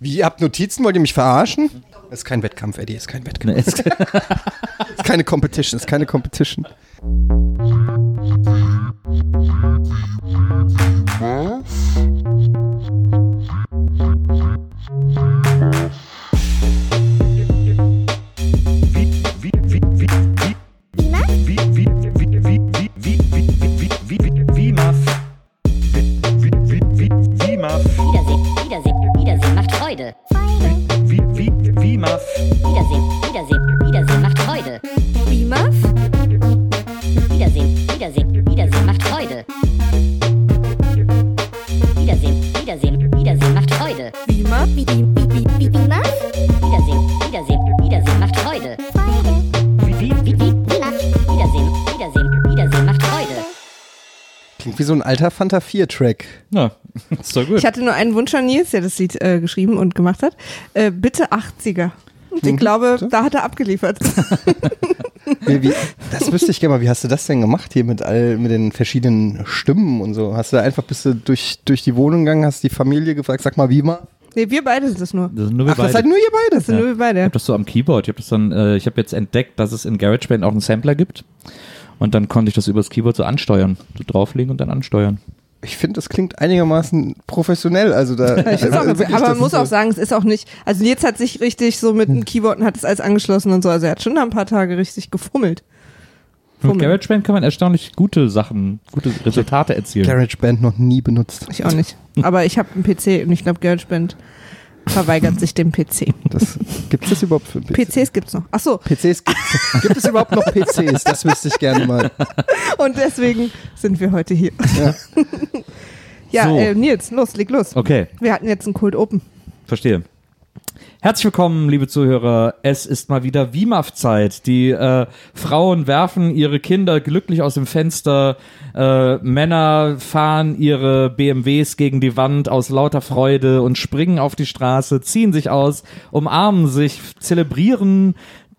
Wie, ihr habt Notizen? Wollt ihr mich verarschen? Das ist kein Wettkampf, Eddie, das ist kein Wettkampf. Nee, ist- keine Competition, ist keine Competition. Alter Fanta 4-Track. Ja, ist doch gut. Ich hatte nur einen Wunsch an Nils, der das Lied äh, geschrieben und gemacht hat. Äh, bitte 80er. Und ich Mhm. glaube, So. da hat er abgeliefert. Wie, wie, das wüsste ich gerne mal. Wie hast du das denn gemacht hier mit all mit den verschiedenen Stimmen und so? Hast du einfach bist du durch, durch die Wohnung gegangen, hast die Familie gefragt, sag mal, wie mal? nee, wir beide sind das nur. Das sind nur wir Ach, das beide. seid nur ihr beide. Das sind nur wir Ich beide. habe das so am Keyboard. Ich habe das dann, äh, ich habe jetzt entdeckt, dass es in GarageBand auch einen Sampler gibt. Und dann konnte ich das übers Keyboard so ansteuern. So drauflegen und dann ansteuern. Ich finde, das klingt einigermaßen professionell. Also da, Ich find's auch, also wirklich, aber man muss auch sagen, es ist auch nicht, also Nils hat sich richtig so mit dem Keyboard und hat es als angeschlossen und so, also er hat schon nach ein paar Tage richtig gefummelt. Mit. GarageBand kann man erstaunlich gute Sachen, gute Resultate erzielen. GarageBand noch nie benutzt. Ich auch nicht. Aber ich habe einen PC und ich glaube, GarageBand verweigert sich dem PC. Das, gibt es das überhaupt für PC? PCs gibt's noch. Ach so, PCs gibt's, gibt es überhaupt noch PCs? Das wüsste ich gerne mal. und deswegen sind wir heute hier. Ja. Ja, So. äh, Nils, los, leg los. Okay, Wir hatten jetzt einen Cold Open. verstehe. Herzlich willkommen, liebe Zuhörer. Es ist mal wieder WIMAF-Zeit. Die äh, Frauen werfen ihre Kinder glücklich aus dem Fenster. Äh, Männer fahren ihre BMWs gegen die Wand aus lauter Freude und springen auf die Straße, ziehen sich aus, umarmen sich, zelebrieren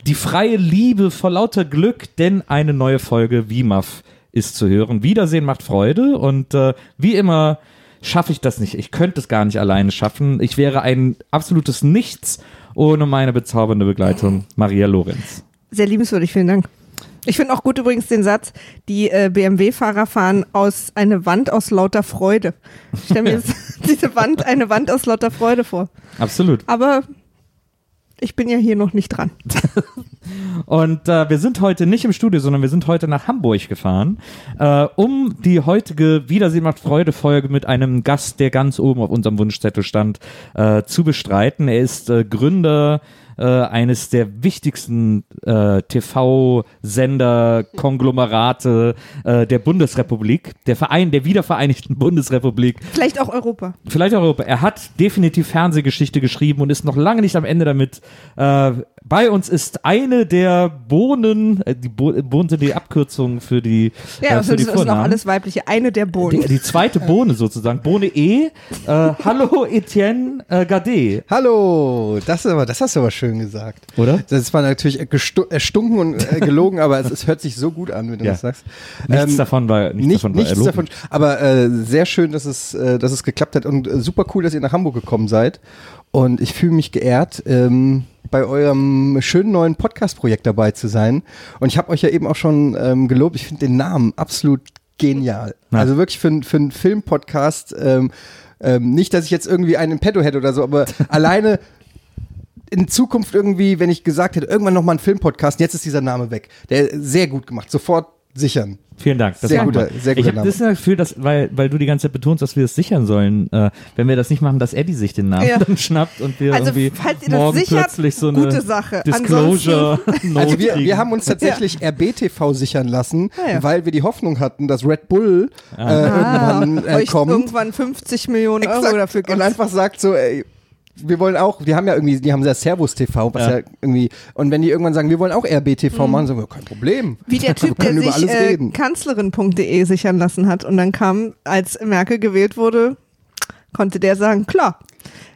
die freie Liebe vor lauter Glück, denn eine neue Folge WIMAF ist zu hören. Wiedersehen macht Freude und äh, wie immer schaffe ich das nicht. Ich könnte es gar nicht alleine schaffen. Ich wäre ein absolutes Nichts ohne meine bezaubernde Begleitung Maria Lorenz. Sehr liebenswürdig, vielen Dank. Ich finde auch gut übrigens den Satz, die äh, BMW-Fahrer fahren aus eine Wand aus lauter Freude. Ich stelle mir jetzt diese Wand, eine Wand aus lauter Freude vor. Absolut. Aber ich bin ja hier noch nicht dran. Und äh, wir sind heute nicht im Studio, sondern wir sind heute nach Hamburg gefahren, äh, um die heutige Wiedersehen macht Freude Folge mit einem Gast, der ganz oben auf unserem Wunschzettel stand, äh, zu bestreiten. Er ist äh, Gründer äh, eines der wichtigsten äh, TV-Sender, Konglomerate äh, der Bundesrepublik, der Verein der wiedervereinigten Bundesrepublik Vielleicht auch Europa. vielleicht auch Europa. Er hat definitiv Fernsehgeschichte geschrieben und ist noch lange nicht am Ende damit. Äh, bei uns ist eine der Bohnen, äh, die Bo Bohnen sind die Abkürzung für die, Ja, äh, das für die sind auch Vornamen. alles weibliche. Eine der die, Bohnen. die zweite Bohne sozusagen, Bohne E. Äh, hallo Etienne äh, Gade, Hallo, das, ist aber, das hast du aber schön gesagt. oder? Das war natürlich erstunken und äh, gelogen, aber es, es hört sich so gut an, wenn du Ja. das sagst. Nichts Ähm, davon war, nichts nicht, davon war nichts erlogen. davon. Aber äh, sehr schön, dass es, äh, dass es geklappt hat und äh, super cool, dass ihr nach Hamburg gekommen seid. Und ich fühle mich geehrt, ähm, bei eurem schönen neuen Podcast-Projekt dabei zu sein. Und ich habe euch ja eben auch schon ähm, gelobt. Ich finde den Namen absolut genial. Ja. Also wirklich für, für einen Filmpodcast. Ähm, ähm, nicht, dass ich jetzt irgendwie einen im Petto hätte oder so, aber alleine in Zukunft irgendwie, wenn ich gesagt hätte, irgendwann nochmal einen Filmpodcast, jetzt ist dieser Name weg. Der ist sehr gut gemacht. Sofort sichern. Vielen Dank. Das Sehr guter- sehr guter ich habe Name. das Gefühl, dass, weil, weil du die ganze Zeit betonst, dass wir es sichern sollen, äh, wenn wir das nicht machen, dass Eddie sich den Namen Ja. dann schnappt und wir Also, irgendwie falls ihr das morgen sichert, plötzlich so eine gute Sache. Disclosure Also wir, wir haben uns tatsächlich RBTV sichern lassen, Ah, ja. weil wir die Hoffnung hatten, dass Red Bull äh, irgendwann äh, Ah. euch kommt. irgendwann 50 Millionen Euro Exakt. dafür und gibt. einfach sagt so, ey, wir wollen auch, die haben ja irgendwie, die haben ja Servus TV, was ja. Ja. irgendwie, und wenn die irgendwann sagen, wir wollen auch RBTV machen, sagen wir, kein Problem. Wie der Typ, der über sich alles äh, reden. Kanzlerin.de sichern lassen hat und dann kam, als Merkel gewählt wurde, konnte der sagen, klar,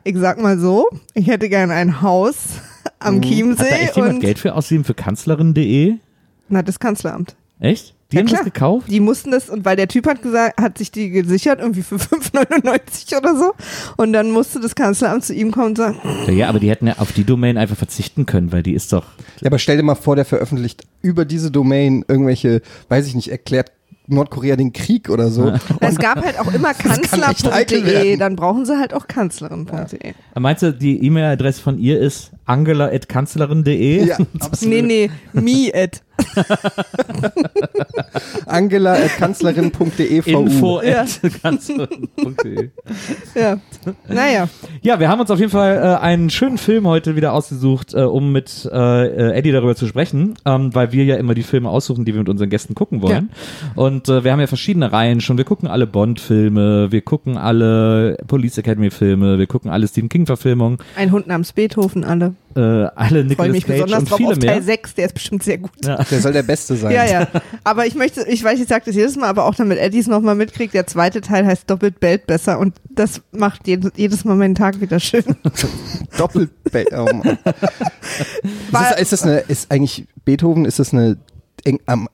ich sag mal so, ich hätte gern ein Haus am Hat da Chiemsee echt jemand und Geld für ausgegeben für Kanzlerin.de? na, das Kanzleramt. Echt? Die haben klar. das gekauft? Die mussten das, und weil der Typ hat gesagt, hat sich die gesichert, irgendwie für 5,99 oder so. Und dann musste das Kanzleramt zu ihm kommen und sagen, Ja, aber die hätten ja auf die Domain einfach verzichten können, weil die ist doch. Ja, aber stell dir mal vor, der veröffentlicht über diese Domain irgendwelche, weiß ich nicht, erklärt Nordkorea den Krieg oder so. es gab halt auch immer kanzler.de, werden. dann brauchen sie halt auch kanzlerin.de. Meinst du, die E-Mail-Adresse von ihr ist angela.kanzlerin.de? Ja, absolut. Nee, nee, me at. Angela at kanzlerin.de Info Ja. kanzlerin.de. Ja. Naja. Ja, wir haben uns auf jeden Fall äh, einen schönen Film heute wieder ausgesucht, äh, um mit äh, äh, Eddie darüber zu sprechen, ähm, weil wir ja immer die Filme aussuchen, die wir mit unseren Gästen gucken wollen. Und äh, wir haben ja verschiedene Reihen schon. Wir gucken alle Bond-Filme, wir gucken alle Police Academy-Filme, wir gucken alle Stephen King-Verfilmungen, Ein Hund namens Beethoven, alle. Äh, alle Freue Nicolas mich Cage besonders und drauf viele auf Teil mehr. 6, der ist bestimmt sehr gut. Ja. Der soll der Beste sein. Ja, ja. Aber ich möchte, ich weiß, ich sage das jedes Mal, aber auch damit Eddie es nochmal mitkriegt, der zweite Teil heißt doppelt bellt besser und das macht jedes, jedes Mal meinen Tag wieder schön. Doppelt. Oh Mann. War- ist, das, ist das eine, ist eigentlich Beethoven, ist das eine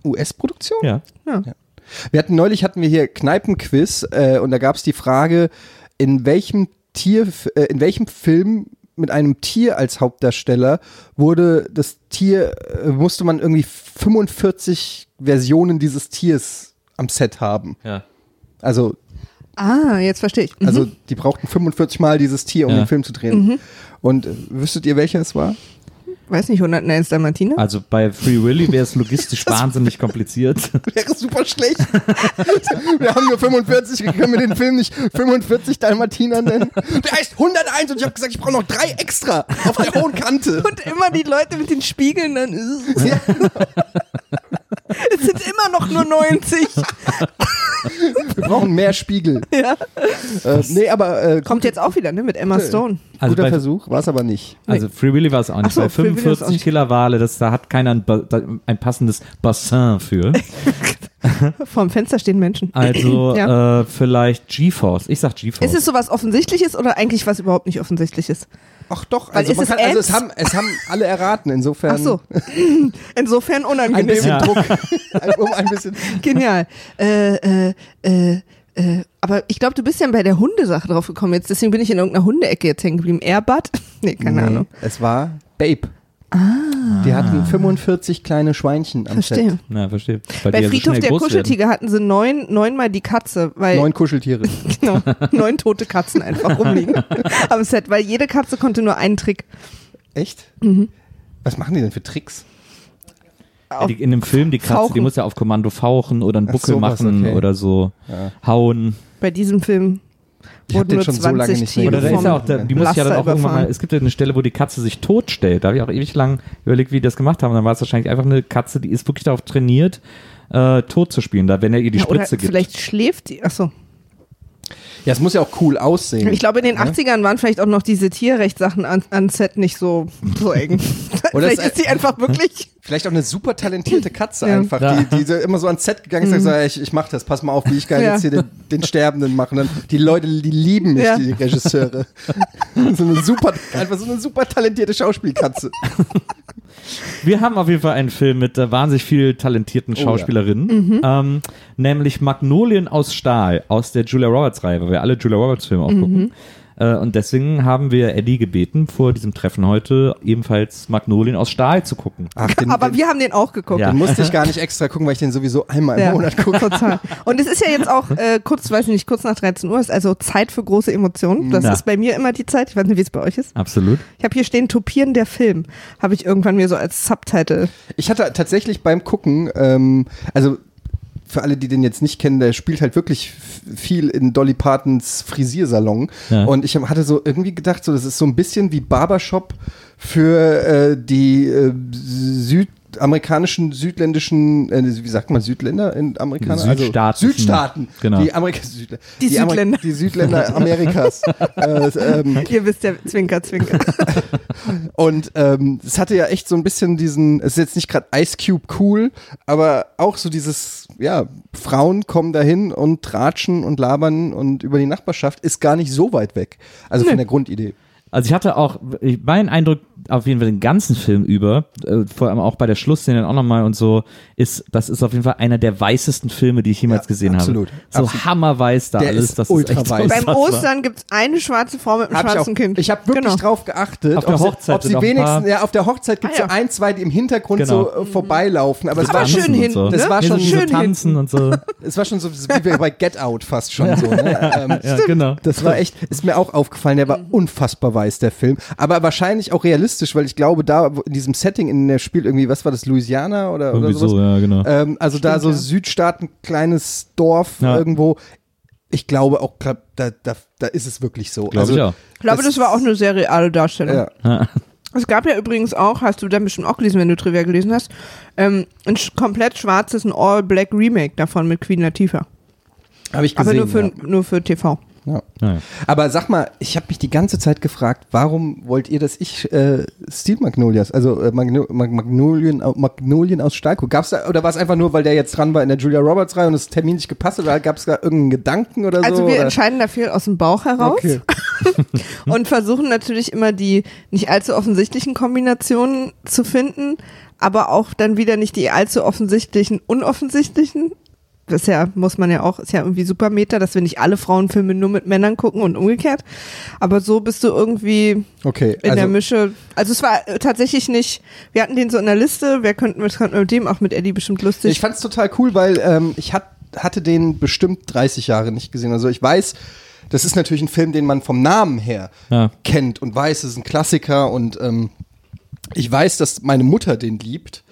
US-Produktion? Ja. Ja. Wir hatten neulich hatten wir hier Kneipenquiz äh, und da gab es die Frage, in welchem Tier, äh, in welchem Film mit einem Tier als Hauptdarsteller wurde das Tier, äh, musste man irgendwie 45 Versionen dieses Tiers am Set haben. Ja. Also, Ah, jetzt verstehe ich. Mhm. also die brauchten 45 Mal dieses Tier, um Ja. den Film zu drehen. Und äh, wüsstet ihr, welcher es war? Weiß nicht, 101 Dalmatiner? Also bei Free Willy wäre es logistisch wahnsinnig kompliziert. Wäre super schlecht. wir haben nur 45, wir können wir den Film nicht 45 Dalmatiner nennen. Der heißt 101 und ich habe gesagt, ich brauche noch drei extra auf der hohen Kante. Und immer die Leute mit den Spiegeln dann. Ja, Es sind immer noch nur 90. wir brauchen mehr Spiegel. ja. Äh, nee, aber äh, Kommt jetzt auch wieder, ne? Mit Emma Stone. Also guter Versuch, war es aber nicht. also Free Willy war es auch nicht. Ach so, bei Free auch 45 nicht. Killerwale, das, da hat keiner ein, ein passendes Bassin für. Vorm Fenster stehen Menschen. Also Ja. äh, vielleicht GeForce. Ich sag GeForce. Ist es sowas Offensichtliches oder eigentlich was überhaupt nicht Offensichtliches? Ach doch, Weil also, ist man es kann, also es, haben, es haben alle erraten, insofern Ach so. Insofern ein unangenehm. bisschen Ja. Druck. um ein bisschen. Genial. Äh, äh, äh, äh, aber ich glaube, du bist ja bei der Hundesache drauf gekommen jetzt. Deswegen bin ich in irgendeiner Hundeecke jetzt hängen geblieben. Airbud? Nee, keine Nee, Ahnung. Es war Babe. Die hatten 45 kleine Schweinchen am Verstehe. Na, verstehe. Weil Bei die so Friedhof schnell der groß werden. Kuscheltiger hatten sie neun, neunmal die Katze, weil Set. Neun Kuscheltiere. genau, neun tote Katzen einfach rumliegen am Set, weil jede Katze konnte nur einen Trick. Echt? Mhm. Was machen die denn für Tricks? Ja, die, in dem Film, die Katze, die Fauchen. muss ja auf Kommando fauchen oder einen Buckel sowas, machen okay. oder so Ja. hauen. Bei diesem Film Ich hab den nur schon 20 so lange nicht mehr Oder da ist vom ja auch, der, die muss ja dann auch irgendwann mal, es gibt ja eine Stelle, wo die Katze sich totstellt. Da habe ich auch ewig lang überlegt, wie die das gemacht haben. Und dann war es wahrscheinlich einfach eine Katze, die ist wirklich darauf trainiert, äh, tot zu spielen, da wenn er ihr die Ja, oder Spritze gibt. vielleicht schläft die. Achso. Ja, es muss ja auch cool aussehen. Ich glaube, in den Ja? 80ern waren vielleicht auch noch diese Tierrechtssachen an, an Set nicht so, so eng. Oder vielleicht ist die einfach wirklich. Vielleicht auch eine super talentierte Katze Ja. einfach, Ja. die, die so immer so ans Set gegangen ist und sagt, so, ich, ich mach das, pass mal auf, wie ich Ja. jetzt hier den, den Sterbenden machen. Und dann, die Leute, die lieben mich, Ja. die Regisseure. so eine super, einfach so eine super talentierte Schauspielkatze. Wir haben auf jeden Fall einen Film mit äh, wahnsinnig viel talentierten ja. Schauspielerinnen, Mhm. ähm, nämlich Magnolien aus Stahl aus der Julia Roberts Reihe, weil wir alle Julia Roberts Filme auch Mhm. gucken. Äh, und deswegen haben wir Eddie gebeten, vor diesem Treffen heute ebenfalls Magnolien aus Stahl zu gucken. Ach, den, Aber den, wir haben den auch geguckt. Ja. den musste ich gar nicht extra gucken, weil ich den sowieso einmal im Ja, Monat gucke. total. Und es ist ja jetzt auch äh, kurz, weiß ich nicht, kurz nach 13 Uhr, ist also Zeit für große Emotionen. Das Ja. ist bei mir immer die Zeit. Ich weiß nicht, wie es bei euch ist. Absolut. Ich habe hier stehen, Topieren der Film. Habe ich irgendwann mir so als Subtitle. Ich hatte tatsächlich beim Gucken, ähm, also für alle, die den jetzt nicht kennen, der spielt halt wirklich viel in Dolly Partons Frisiersalon. Ja. Und ich hatte so irgendwie gedacht, so das ist so ein bisschen wie Barbershop für äh, die äh, südamerikanischen, südländischen, äh, wie sagt man, Südländer in Amerika? Südstaaten. Also Südstaaten. Genau. Die, Amerika Südlä Die Amer- Südländer. Die Südländer Amerikas. äh, ähm, Ihr wisst ja, Zwinker, Zwinker. und ähm, es hatte ja echt so ein bisschen diesen, es ist jetzt nicht gerade Ice Cube cool, aber auch so dieses, ja, Frauen kommen dahin und tratschen und labern und über die Nachbarschaft ist gar nicht so weit weg. Also von der Grundidee. Also ich hatte auch, mein Eindruck auf jeden Fall den ganzen Film über, äh, vor allem auch bei der Schlussszene auch nochmal und so, ist, das ist auf jeden Fall einer der weißesten Filme, die ich jemals Ja, gesehen absolut. habe. So Absolut. hammerweiß da Der alles. ist das ultra ist echt weiß. Beim. Ostern gibt es eine schwarze Frau mit einem Hab ich schwarzen auch, Kind. Ich habe wirklich genau. drauf geachtet, Auf der ob, Hochzeit sie, ob sie wenigstens, ja, auf der Hochzeit gibt es Ah, ja. so ein, zwei, die im Hintergrund Genau. so äh, vorbeilaufen, aber es war, schön hinten, so. Das ne? war Nee, schon so, so schön tanzen und so. es war schon so wie bei Get Out fast schon so. Ne? Ähm, Ja, genau. Das war echt, ist mir auch aufgefallen, der war unfassbar weiß, der Film. Aber wahrscheinlich auch realistisch, weil ich glaube, da in diesem Setting, in der spielt irgendwie, was war das, Louisiana oder, oder Irgendwie sowas? so, ja, genau. Ähm, also da so ja. Südstaaten, kleines Dorf Ja. irgendwo. Ich glaube auch, glaub, da, da, da ist es wirklich so. Glaube also, ich auch. Ich glaube, das war auch eine sehr reale Darstellung. Ja. Es gab ja übrigens auch, hast du dann bestimmt auch gelesen, wenn du Trivia gelesen hast, ähm, ein komplett schwarzes, ein All-Black Remake davon mit Queen Latifah. Habe ich Aber gesehen. nur für, ja. nur für TV. Ja. Ja, ja. Aber sag mal, ich habe mich die ganze Zeit gefragt, warum wollt ihr, dass ich äh, Steel Magnolias, also äh, Magno Mag Magnolien, Magnolien aus Stahl gucke? Gab's da, oder war es einfach nur, weil der jetzt dran war in der Julia Roberts Reihe und das Termin nicht gepasst hat, oder gab es da irgendeinen Gedanken oder Also so? wir oder? entscheiden da viel aus dem Bauch heraus Okay. und versuchen natürlich immer die nicht allzu offensichtlichen Kombinationen zu finden, aber auch dann wieder nicht die allzu offensichtlichen, unoffensichtlichen. Das ist ja, muss man ja auch, ist ja irgendwie super Meta, dass wir nicht alle Frauenfilme nur mit Männern gucken und umgekehrt. Aber so bist du irgendwie Okay, in der also, Mische. Also es war äh, tatsächlich nicht, wir hatten den so in der Liste, wer könnten, was könnten wir mit dem, auch mit Eddie bestimmt lustig. ich fand es total cool, weil ähm, ich hat, hatte den bestimmt 30 Jahre nicht gesehen. Also ich weiß, das ist natürlich ein Film, den man vom Namen her Ja. kennt und weiß, es ist ein Klassiker und ähm, ich weiß, dass meine Mutter den liebt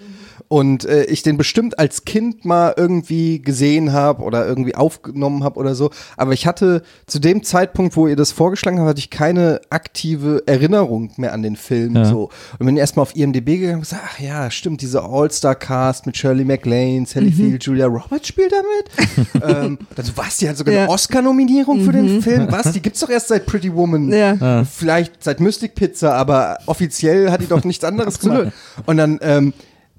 und äh, ich den bestimmt als Kind mal irgendwie gesehen habe oder irgendwie aufgenommen habe oder so. Aber ich hatte zu dem Zeitpunkt, wo ihr das vorgeschlagen habt, hatte ich keine aktive Erinnerung mehr an den Film. Ja. So. Und bin erstmal auf IMDb gegangen und gesagt, ach ja, stimmt, diese All-Star-Cast mit Shirley MacLaine, Sally Field, Julia Roberts spielt damit. ähm, dann so, was, die hat sogar eine Ja. Oscar-Nominierung für den Film? Was, die gibt's doch erst seit Pretty Woman. Ja. Vielleicht seit Mystic Pizza, aber offiziell hat die doch nichts anderes gemacht. Und dann ähm,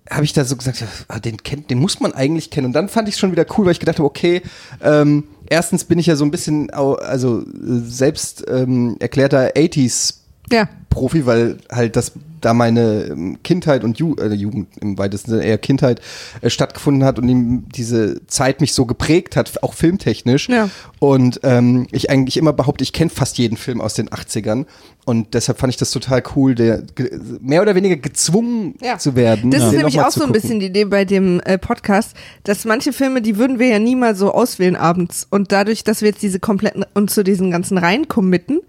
habe ich da so gesagt, ah, den kennt, den muss man eigentlich kennen. Und dann fand ich es schon wieder cool, weil ich gedacht habe, okay, ähm, erstens bin ich ja so ein bisschen, also äh, selbst ähm, erklärter 80s ja. Profi, weil halt das da meine ähm, Kindheit und Ju äh, Jugend im weitesten Sinne eher Kindheit äh, stattgefunden hat und ihm diese Zeit mich so geprägt hat, auch filmtechnisch. Ja. Und ähm, ich eigentlich immer behaupte, ich kenne fast jeden Film aus den 80ern. Und deshalb fand ich das total cool, der mehr oder weniger gezwungen Ja. zu werden. Das ist nämlich auch so ein bisschen die Idee bei dem äh, Podcast, dass manche Filme, die würden wir ja nie mal so auswählen abends. Und dadurch, dass wir jetzt diese kompletten uns zu diesen ganzen Reihen committen,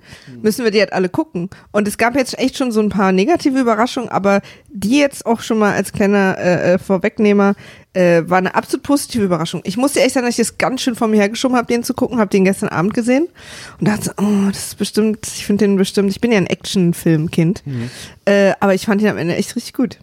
müssen wir die halt alle gucken. Und es gab jetzt echt schon so ein paar negative Überraschungen, aber die jetzt auch schon mal als kleiner äh, äh, Vorwegnehmer äh, war eine absolut positive Überraschung. Ich musste echt sagen, dass ich das ganz schön vor mir hergeschoben habe, den zu gucken, habe den gestern Abend gesehen und dachte, oh, das ist bestimmt, ich finde den bestimmt, ich bin ja ein Actionfilmkind, äh, aber ich fand ihn am Ende echt richtig gut.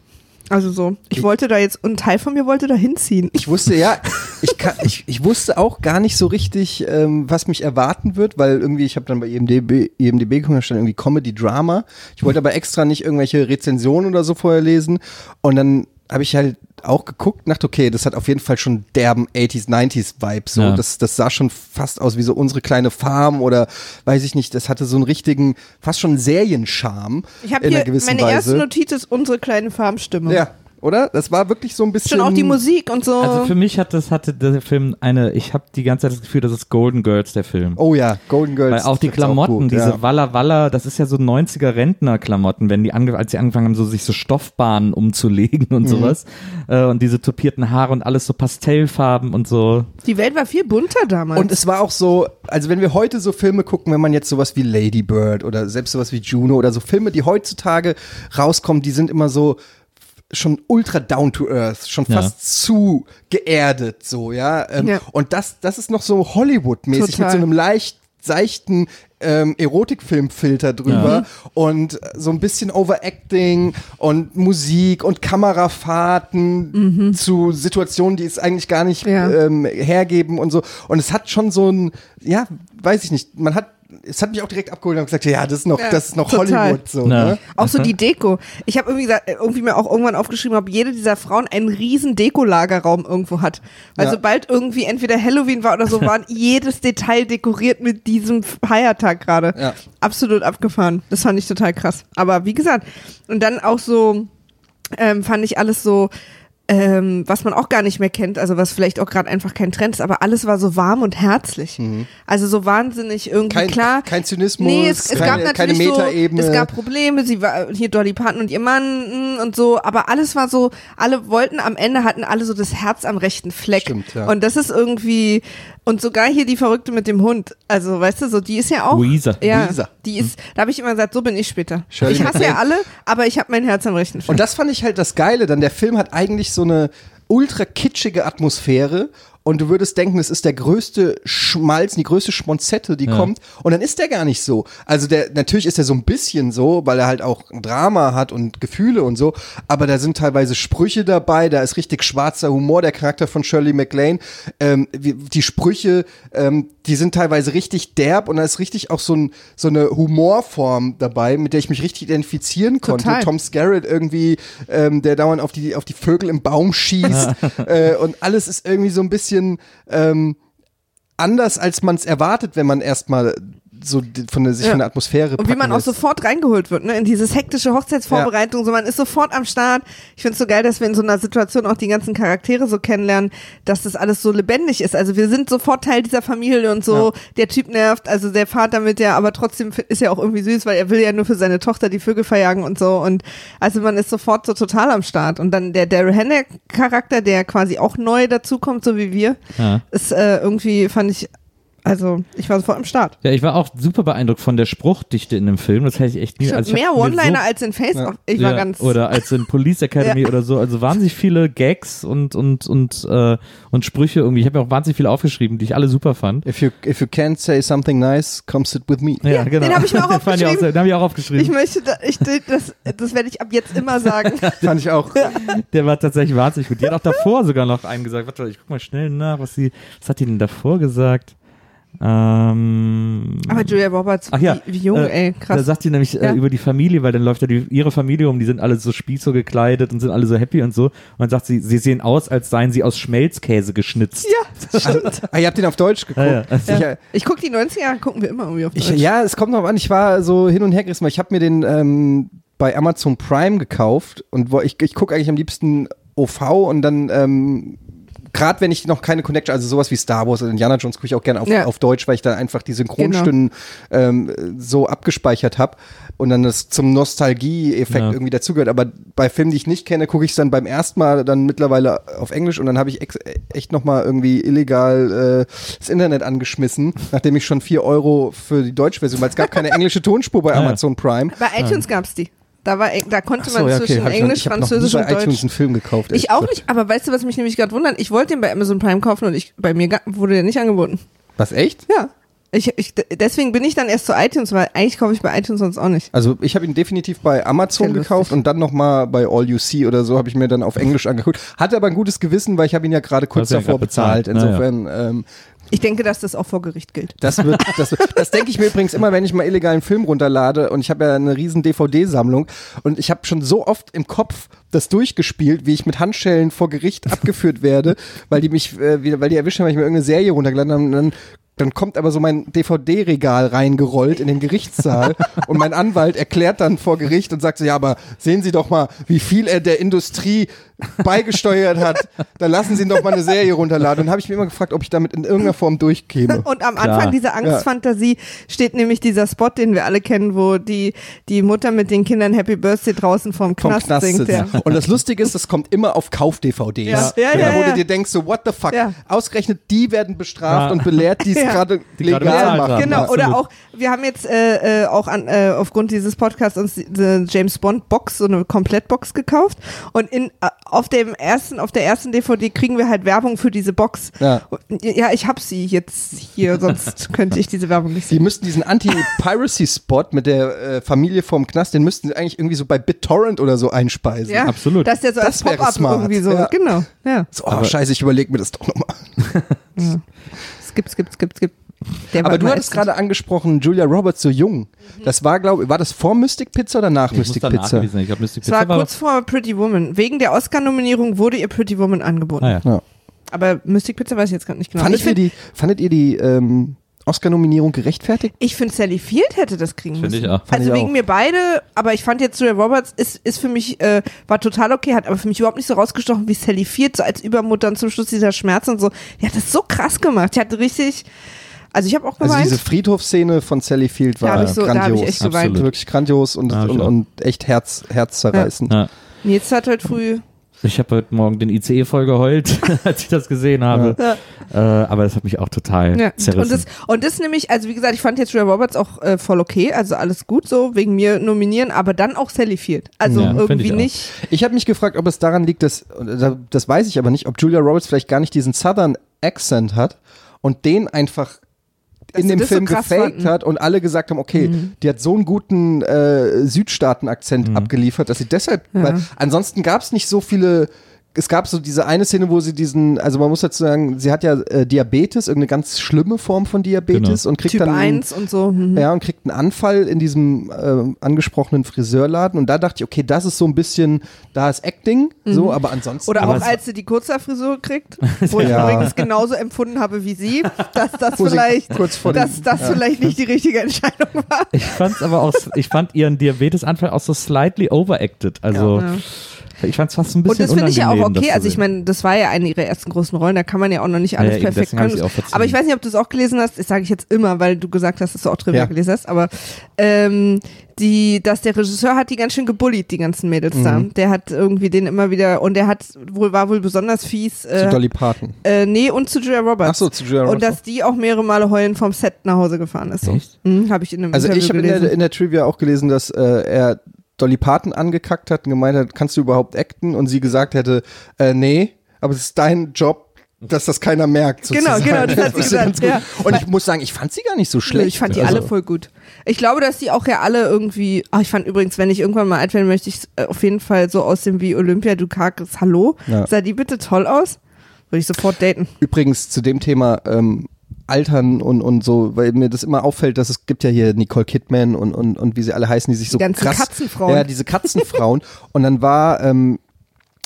Also so, ich wollte da jetzt, und ein Teil von mir wollte da hinziehen. Ich wusste ja, ich, kann, ich, ich wusste auch gar nicht so richtig, ähm, was mich erwarten wird, weil irgendwie, ich habe dann bei IMDb, IMDb geguckt, da stand irgendwie Comedy-Drama. Ich wollte aber extra nicht irgendwelche Rezensionen oder so vorher lesen. Und dann habe ich halt auch geguckt, dachte, okay, das hat auf jeden Fall schon derben 80s, 90s Vibe. So, Ja. das, das sah schon fast aus wie so unsere kleine Farm oder weiß ich nicht, das hatte so einen richtigen, fast schon Serienscharme Ich habe in hier, einer gewissen meine Weise. erste Notiz ist unsere kleine Farmstimme. ja, oder? Das war wirklich so ein bisschen. Schon auch die Musik und so. Also für mich hat das, hatte der Film eine, ich habe die ganze Zeit das Gefühl, das ist Golden Girls, der Film. Oh ja, Golden Girls. Weil auch die Klamotten, gut, diese ja. Walla Walla, das ist ja so 90er Rentnerklamotten, wenn die ange als sie angefangen haben, so sich so Stoffbahnen umzulegen Mhm. und sowas. Äh, und diese topierten Haare und alles so Pastellfarben und so. die Welt war viel bunter damals. Und es war auch so, also wenn wir heute so Filme gucken, wenn man jetzt sowas wie Lady Bird oder selbst sowas wie Juno oder so Filme, die heutzutage rauskommen, die sind immer so schon ultra down to earth, schon Ja. fast zu geerdet, so, ja. Ähm, Ja. Und das, das ist noch so Hollywood-mäßig mit so einem leicht seichten ähm, Erotikfilmfilter drüber und so ein bisschen Overacting und Musik und Kamerafahrten zu Situationen, die es eigentlich gar nicht Ja. ähm, hergeben und so. Und es hat schon so ein, ja, weiß ich nicht, man hat es hat mich auch direkt abgeholt und gesagt, ja, das ist noch, Ja, das ist noch total. Hollywood so. Ne? Auch so die Deko. Ich habe irgendwie, gesagt, irgendwie mir auch irgendwann aufgeschrieben, ob jede dieser Frauen einen riesen Dekolagerraum irgendwo hat. Weil Ja. sobald irgendwie entweder Halloween war oder so, war jedes Detail dekoriert mit diesem Feiertag gerade. Ja. Absolut abgefahren. Das fand ich total krass. Aber wie gesagt, und dann auch so, ähm, fand ich alles so, ähm, was man auch gar nicht mehr kennt, also was vielleicht auch gerade einfach kein Trend ist, aber alles war so warm und herzlich. Also so wahnsinnig irgendwie Mhm. Kein, klar. kein Zynismus, Nee, es, es keine, gab keine natürlich so, Metaebene. es gab Probleme, sie war hier Dolly Parton und ihr Mann mm, und so, aber alles war so, alle wollten am Ende hatten alle so das Herz am rechten Fleck. Stimmt, ja. Und das ist irgendwie und sogar hier die Verrückte mit dem Hund, also weißt du, so die ist ja auch Luisa. Ja, Luisa. die ist, da habe ich immer gesagt, so bin ich später. Shirley ich hasse ja alle, aber ich habe mein Herz am rechten Fleck. Und das fand ich halt das Geile, dann der Film hat eigentlich so eine ultra kitschige Atmosphäre und du würdest denken, es ist der größte Schmalz, die größte Schmonzette, die kommt und dann ist der gar nicht so. Also der natürlich ist er so ein bisschen so, weil er halt auch Drama hat und Gefühle und so, aber da sind teilweise Sprüche dabei, da ist richtig schwarzer Humor, der Charakter von Shirley MacLaine, ähm, die Sprüche, ähm, die sind teilweise richtig derb und da ist richtig auch so, ein, so eine Humorform dabei, mit der ich mich richtig identifizieren konnte. Total. Tom Skerritt irgendwie, ähm, der dauernd auf die, auf die Vögel im Baum schießt äh, und alles ist irgendwie so ein bisschen ähm, anders, als man es erwartet, wenn man erstmal so von der, sich Ja. von der Atmosphäre Und wie man packen auch lässt. sofort reingeholt wird, ne? In dieses hektische Hochzeitsvorbereitung, so man ist sofort am Start. Ich finde es so geil, dass wir in so einer Situation auch die ganzen Charaktere so kennenlernen, dass das alles so lebendig ist. Also wir sind sofort Teil dieser Familie und so. Der Typ nervt, also der Vater mit der, aber trotzdem ist ja auch irgendwie süß, weil er will ja nur für seine Tochter die Vögel verjagen und so. Und also man ist sofort so total am Start. Und dann der Daryl Hannah Charakter, der quasi auch neu dazukommt, so wie wir, Ja. ist äh, irgendwie, fand ich, also ich war sofort am Start. Ja, ich war auch super beeindruckt von der Spruchdichte in dem Film. Das hätte ich echt nie. Also ich Mehr One-Liner so, als in Face Off. Ich war ja, ganz. oder als in Police Academy Ja. oder so. Also wahnsinnig viele Gags und und und äh, und Sprüche irgendwie. Ich habe mir auch wahnsinnig viele aufgeschrieben, die ich alle super fand. If you, if you can't say something nice, come sit with me. Ja, genau. den hab ich mir auch Den ich aufgeschrieben. sehr- Den habe ich auch ich aufgeschrieben. möchte, da, ich, das, das werde ich ab jetzt immer sagen. Fand ich auch. Der war tatsächlich wahnsinnig gut. Die hat auch davor sogar noch einen gesagt. Warte, ich guck mal schnell nach, was sie, was hat die denn davor gesagt? Ähm, Aber Julia Roberts, Ach ja, wie, wie jung, äh, ey, Da krass. sagt sie nämlich Ja. äh, über die Familie, weil dann läuft ja die, ihre Familie um, die sind alle so spießo gekleidet und sind alle so happy und so. Und dann sagt sie, sie sehen aus, als seien sie aus Schmelzkäse geschnitzt. Ja, stimmt. Ah, ihr habt den auf Deutsch geguckt. Ja, ja. Ich, Ich gucke die 90er, gucken wir immer irgendwie auf Ich, Deutsch. ja, es kommt noch an. Ich war so hin und her gerissen, weil ich habe mir den ähm, bei Amazon Prime gekauft und wo, ich, ich gucke eigentlich am liebsten OV und dann ähm, gerade wenn ich noch keine Connection, also sowas wie Star Wars oder Indiana Jones gucke ich auch gerne auf, Ja. auf Deutsch, weil ich da einfach die Synchronstimmen ähm, so abgespeichert habe und dann das zum Nostalgie-Effekt Ja. irgendwie dazugehört. Aber bei Filmen, die ich nicht kenne, gucke ich es dann beim ersten Mal dann mittlerweile auf Englisch und dann habe ich ex echt nochmal irgendwie illegal äh, das Internet angeschmissen, nachdem ich schon 4 Euro für die deutsche Version, weil es gab keine englische Tonspur bei Ah, ja. Amazon Prime. Bei iTunes gab's die. Da, war, da konnte so, man ja, okay, zwischen ich, noch- Englisch, ich Französisch bei und Deutsch. iTunes einen Film gekauft. Ich auch gesagt. nicht, aber weißt du, was mich nämlich gerade wundert? Ich wollte den bei Amazon Prime kaufen und ich bei mir wurde der nicht angeboten. Was, echt? Ja. Ich, ich, deswegen bin ich dann erst zu iTunes, weil eigentlich kaufe ich bei iTunes sonst auch nicht. Also ich habe ihn definitiv bei Amazon gekauft und dann nochmal bei All You See oder so habe ich mir dann auf Englisch angeguckt. Hatte aber ein gutes Gewissen, weil ich habe ihn ja gerade kurz ja davor bezahlt. bezahlt. Insofern, ähm, Ich denke, dass das auch vor Gericht gilt. das wird, das, das denke ich mir übrigens immer, wenn ich mal illegalen Film runterlade und ich habe ja eine riesen DVD-Sammlung und ich habe schon so oft im Kopf das durchgespielt, wie ich mit Handschellen vor Gericht abgeführt werde, weil die mich, äh, wieder, weil die erwischen, weil ich mir irgendeine Serie runtergeladen habe und dann dann kommt aber so mein DVD-Regal reingerollt in den Gerichtssaal und mein Anwalt erklärt dann vor Gericht und sagt so, ja, aber sehen Sie doch mal, wie viel er der Industrie beigesteuert hat. Dann lassen Sie ihn doch mal eine Serie runterladen. Und dann habe ich mir immer gefragt, ob ich damit in irgendeiner Form durchkäme. Und am Klar. Anfang dieser Angstfantasie steht nämlich dieser Spot, den wir alle kennen, wo die, die Mutter mit den Kindern Happy Birthday draußen vom vom Knast, Knast singt. Ja. Und das Lustige ist, das kommt immer auf Kauf-DVDs. Ja. Ja, Da, ja, wo ja. du dir denkst, so, what the fuck? Ja. Ausgerechnet die werden bestraft Ja. und belehrt, die es Ja. gerade Die legal machen. Genau, absolut. oder auch, wir haben jetzt äh, äh, auch an, äh, aufgrund dieses Podcasts uns diese James Bond Box, so eine Komplettbox gekauft und in, äh, auf dem ersten, auf der ersten DVD kriegen wir halt Werbung für diese Box. Ja. Ja, ich hab sie jetzt hier, sonst könnte ich diese Werbung nicht Die sehen. müssten diesen Anti-Piracy-Spot mit der äh, Familie vom Knast, den müssten sie eigentlich irgendwie so bei BitTorrent oder so einspeisen. Ja, absolut. Das ist ja so als Das wäre Pop-up irgendwie so. ja. Genau, ja. So, oh, scheiße, ich überlege mir das doch nochmal. Skip, skip, skip, skip. Der war Aber du hattest gerade angesprochen, Julia Roberts so jung. Das war, glaube ich, war das vor Mystic Pizza oder nach Ich muss Mystic danach Pizza? gewesen. Ich glaube, Mystic Es war Pizza war. kurz vor Pretty Woman. Wegen der Oscar-Nominierung wurde ihr Pretty Woman angeboten. Ah, ja. Ja. Aber Mystic Pizza weiß ich jetzt gerade nicht genau. Fandet, ich ihr die, fandet ihr die ähm, Oscar-Nominierung gerechtfertigt? ich find, Sally Field hätte das kriegen Finde müssen. ich auch. Also ich wegen auch. mir beide, aber ich fand jetzt Julia Roberts ist, ist für mich, äh, war total okay, hat aber für mich überhaupt nicht so rausgestochen wie Sally Field, so als Übermutter und zum Schluss dieser Schmerz und so. Die hat das so krass gemacht. Die hatte richtig, also ich habe auch Also geweint. diese Friedhofsszene von Sally Field war so, grandios. ich echt geweint. Absolut. Wirklich grandios und, Ja, und, und echt Herz, herzzerreißend. Ja. Nils hat heute früh, Ich habe heute Morgen den ICE voll geheult, als ich das gesehen habe. Äh, aber das hat mich auch total ja. zerrissen. Und das, und das nämlich, also wie gesagt, ich fand jetzt Julia Roberts auch äh, voll okay, also alles gut so, wegen mir nominieren, aber dann auch Sally Field. Also Ja, ich irgendwie auch. nicht. Ich habe mich gefragt, ob es daran liegt, dass, das weiß ich aber nicht, ob Julia Roberts vielleicht gar nicht diesen Southern Accent hat und den einfach in dem so Film krass gefaked fanden. Mhm. hat und alle gesagt haben, okay, die hat so einen guten äh, Südstaaten-Akzent Mhm. abgeliefert, dass sie deshalb, Ja. weil ansonsten gab es nicht so viele es gab so diese eine Szene, wo sie diesen, also man muss dazu sagen, sie hat ja äh, Diabetes, irgendeine ganz schlimme Form von Diabetes Genau. und kriegt Typ dann 1 und so. Mhm. ja, und kriegt einen Anfall in diesem äh, angesprochenen Friseurladen. Und da dachte ich, okay, das ist so ein bisschen, da ist Acting, so, aber ansonsten. Oder auch als sie die Kurzhaarfrisur kriegt, wo ich Ja. übrigens genauso empfunden habe wie sie, dass das vielleicht, kurz vor dass dem- das vielleicht nicht die richtige Entscheidung war. ich fand's aber auch, ich fand ihren Diabetesanfall auch so slightly overacted. Also Ja. Ich fand's fast ein Und bisschen das finde ich ja auch okay. zu Also ich meine, das war ja eine ihrer ersten großen Rollen, da kann man ja auch noch nicht alles Ja, eben, perfekt können. Aber ich weiß nicht, ob du es auch gelesen hast, das sage ich jetzt immer, weil du gesagt hast, dass du auch Trivia Ja. gelesen hast, aber ähm, die, dass der Regisseur hat die ganz schön gebullied, die ganzen Mädels da. Mhm. Der hat irgendwie den immer wieder, und der hat wohl, war wohl besonders fies. zu Äh, Dolly Parton. äh, nee, und zu Julia Roberts. Ach so, zu Julia Und Roberts. dass die auch mehrere Male heulend vom Set nach Hause gefahren ist. Echt? Mhm, habe ich in einem Also Interview ich habe in in der Trivia auch gelesen, dass äh, er Dolly Parton angekackt hat und gemeint hat, kannst du überhaupt acten? Und sie gesagt hätte, äh, nee, aber es ist dein Job, dass das keiner merkt. Genau, sozusagen. genau, das hat sie gesagt, ja. Und ich muss sagen, ich fand sie gar nicht so schlecht. Ich fand die Also- alle voll gut. Ich glaube, dass die auch ja alle irgendwie. Ach, ich fand übrigens, wenn ich irgendwann mal alt werde, möchte ich äh, auf jeden Fall so aussehen wie Olympia Dukakis. Hallo? Ja. Sah die bitte toll aus? Würde ich sofort daten. Übrigens zu dem Thema ähm, Altern und, und so, weil mir das immer auffällt, dass es gibt ja hier Nicole Kidman und, und, und wie sie alle heißen, die sich so ganzen krass, Katzenfrauen. Ja, diese Katzenfrauen. und dann war, ähm,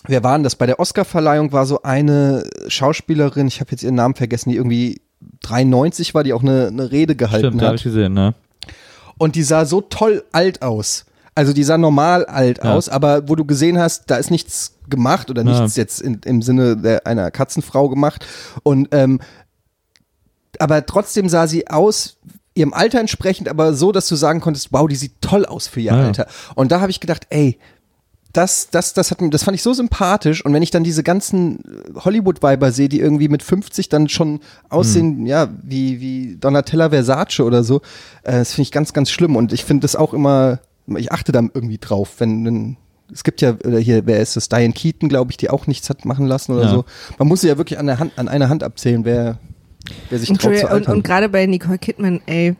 wer waren das? Bei der Oscarverleihung war so eine Schauspielerin, ich habe jetzt ihren Namen vergessen, die irgendwie 93 war, die auch eine, eine Rede gehalten Stimmt, da habe hat. ich gesehen, ne? Und die sah so toll alt aus. Also die sah normal alt Ja. aus, aber wo du gesehen hast, da ist nichts gemacht oder Ja. nichts jetzt in, im Sinne der, einer Katzenfrau gemacht. Und ähm, aber trotzdem sah sie aus ihrem Alter entsprechend, aber so, dass du sagen konntest, wow, die sieht toll aus für ihr Ja. Alter. Und da habe ich gedacht, ey, das, das, das, hat, mir- das fand ich so sympathisch. Und wenn ich dann diese ganzen Hollywood-Weiber sehe, die irgendwie mit 50 dann schon aussehen, ja, wie, wie Donatella Versace oder so, äh, das finde ich ganz, ganz schlimm. Und ich finde das auch immer, ich achte da irgendwie drauf, wenn, wenn es gibt ja oder hier, wer ist das? Diane Keaton, glaube ich, die auch nichts hat machen lassen oder Ja. so. Man muss sie ja wirklich an der Hand, an einer Hand abzählen, wer, wer sich Und, traut zu und, und gerade bei Nicole Kidman, ey.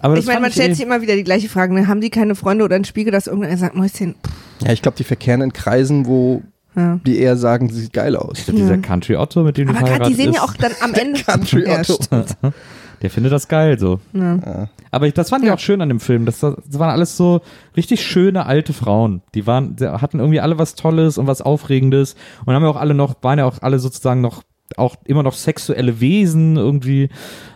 Aber das Ich meine, man stellt eh- sich immer wieder die gleiche Frage. Ne? Haben die keine Freunde oder einen Spiegel, dass irgendeiner sagt, Mäuschen, ja, ich glaube, die verkehren in Kreisen, wo ja. die eher sagen, sie sieht geil aus. Ich glaub, dieser Country Otto, mit dem Aber gerade die verheiratet sehen ist, ja auch dann am Ende. Country Ja, Otto. stimmt. der findet das geil so. Ja. Aber ich, das fand ich Ja. auch schön an dem Film. Das, das waren alles so richtig schöne alte Frauen. Die waren, die hatten irgendwie alle was Tolles und was Aufregendes und haben ja auch alle noch, waren ja auch alle sozusagen noch auch immer noch sexuelle Wesen irgendwie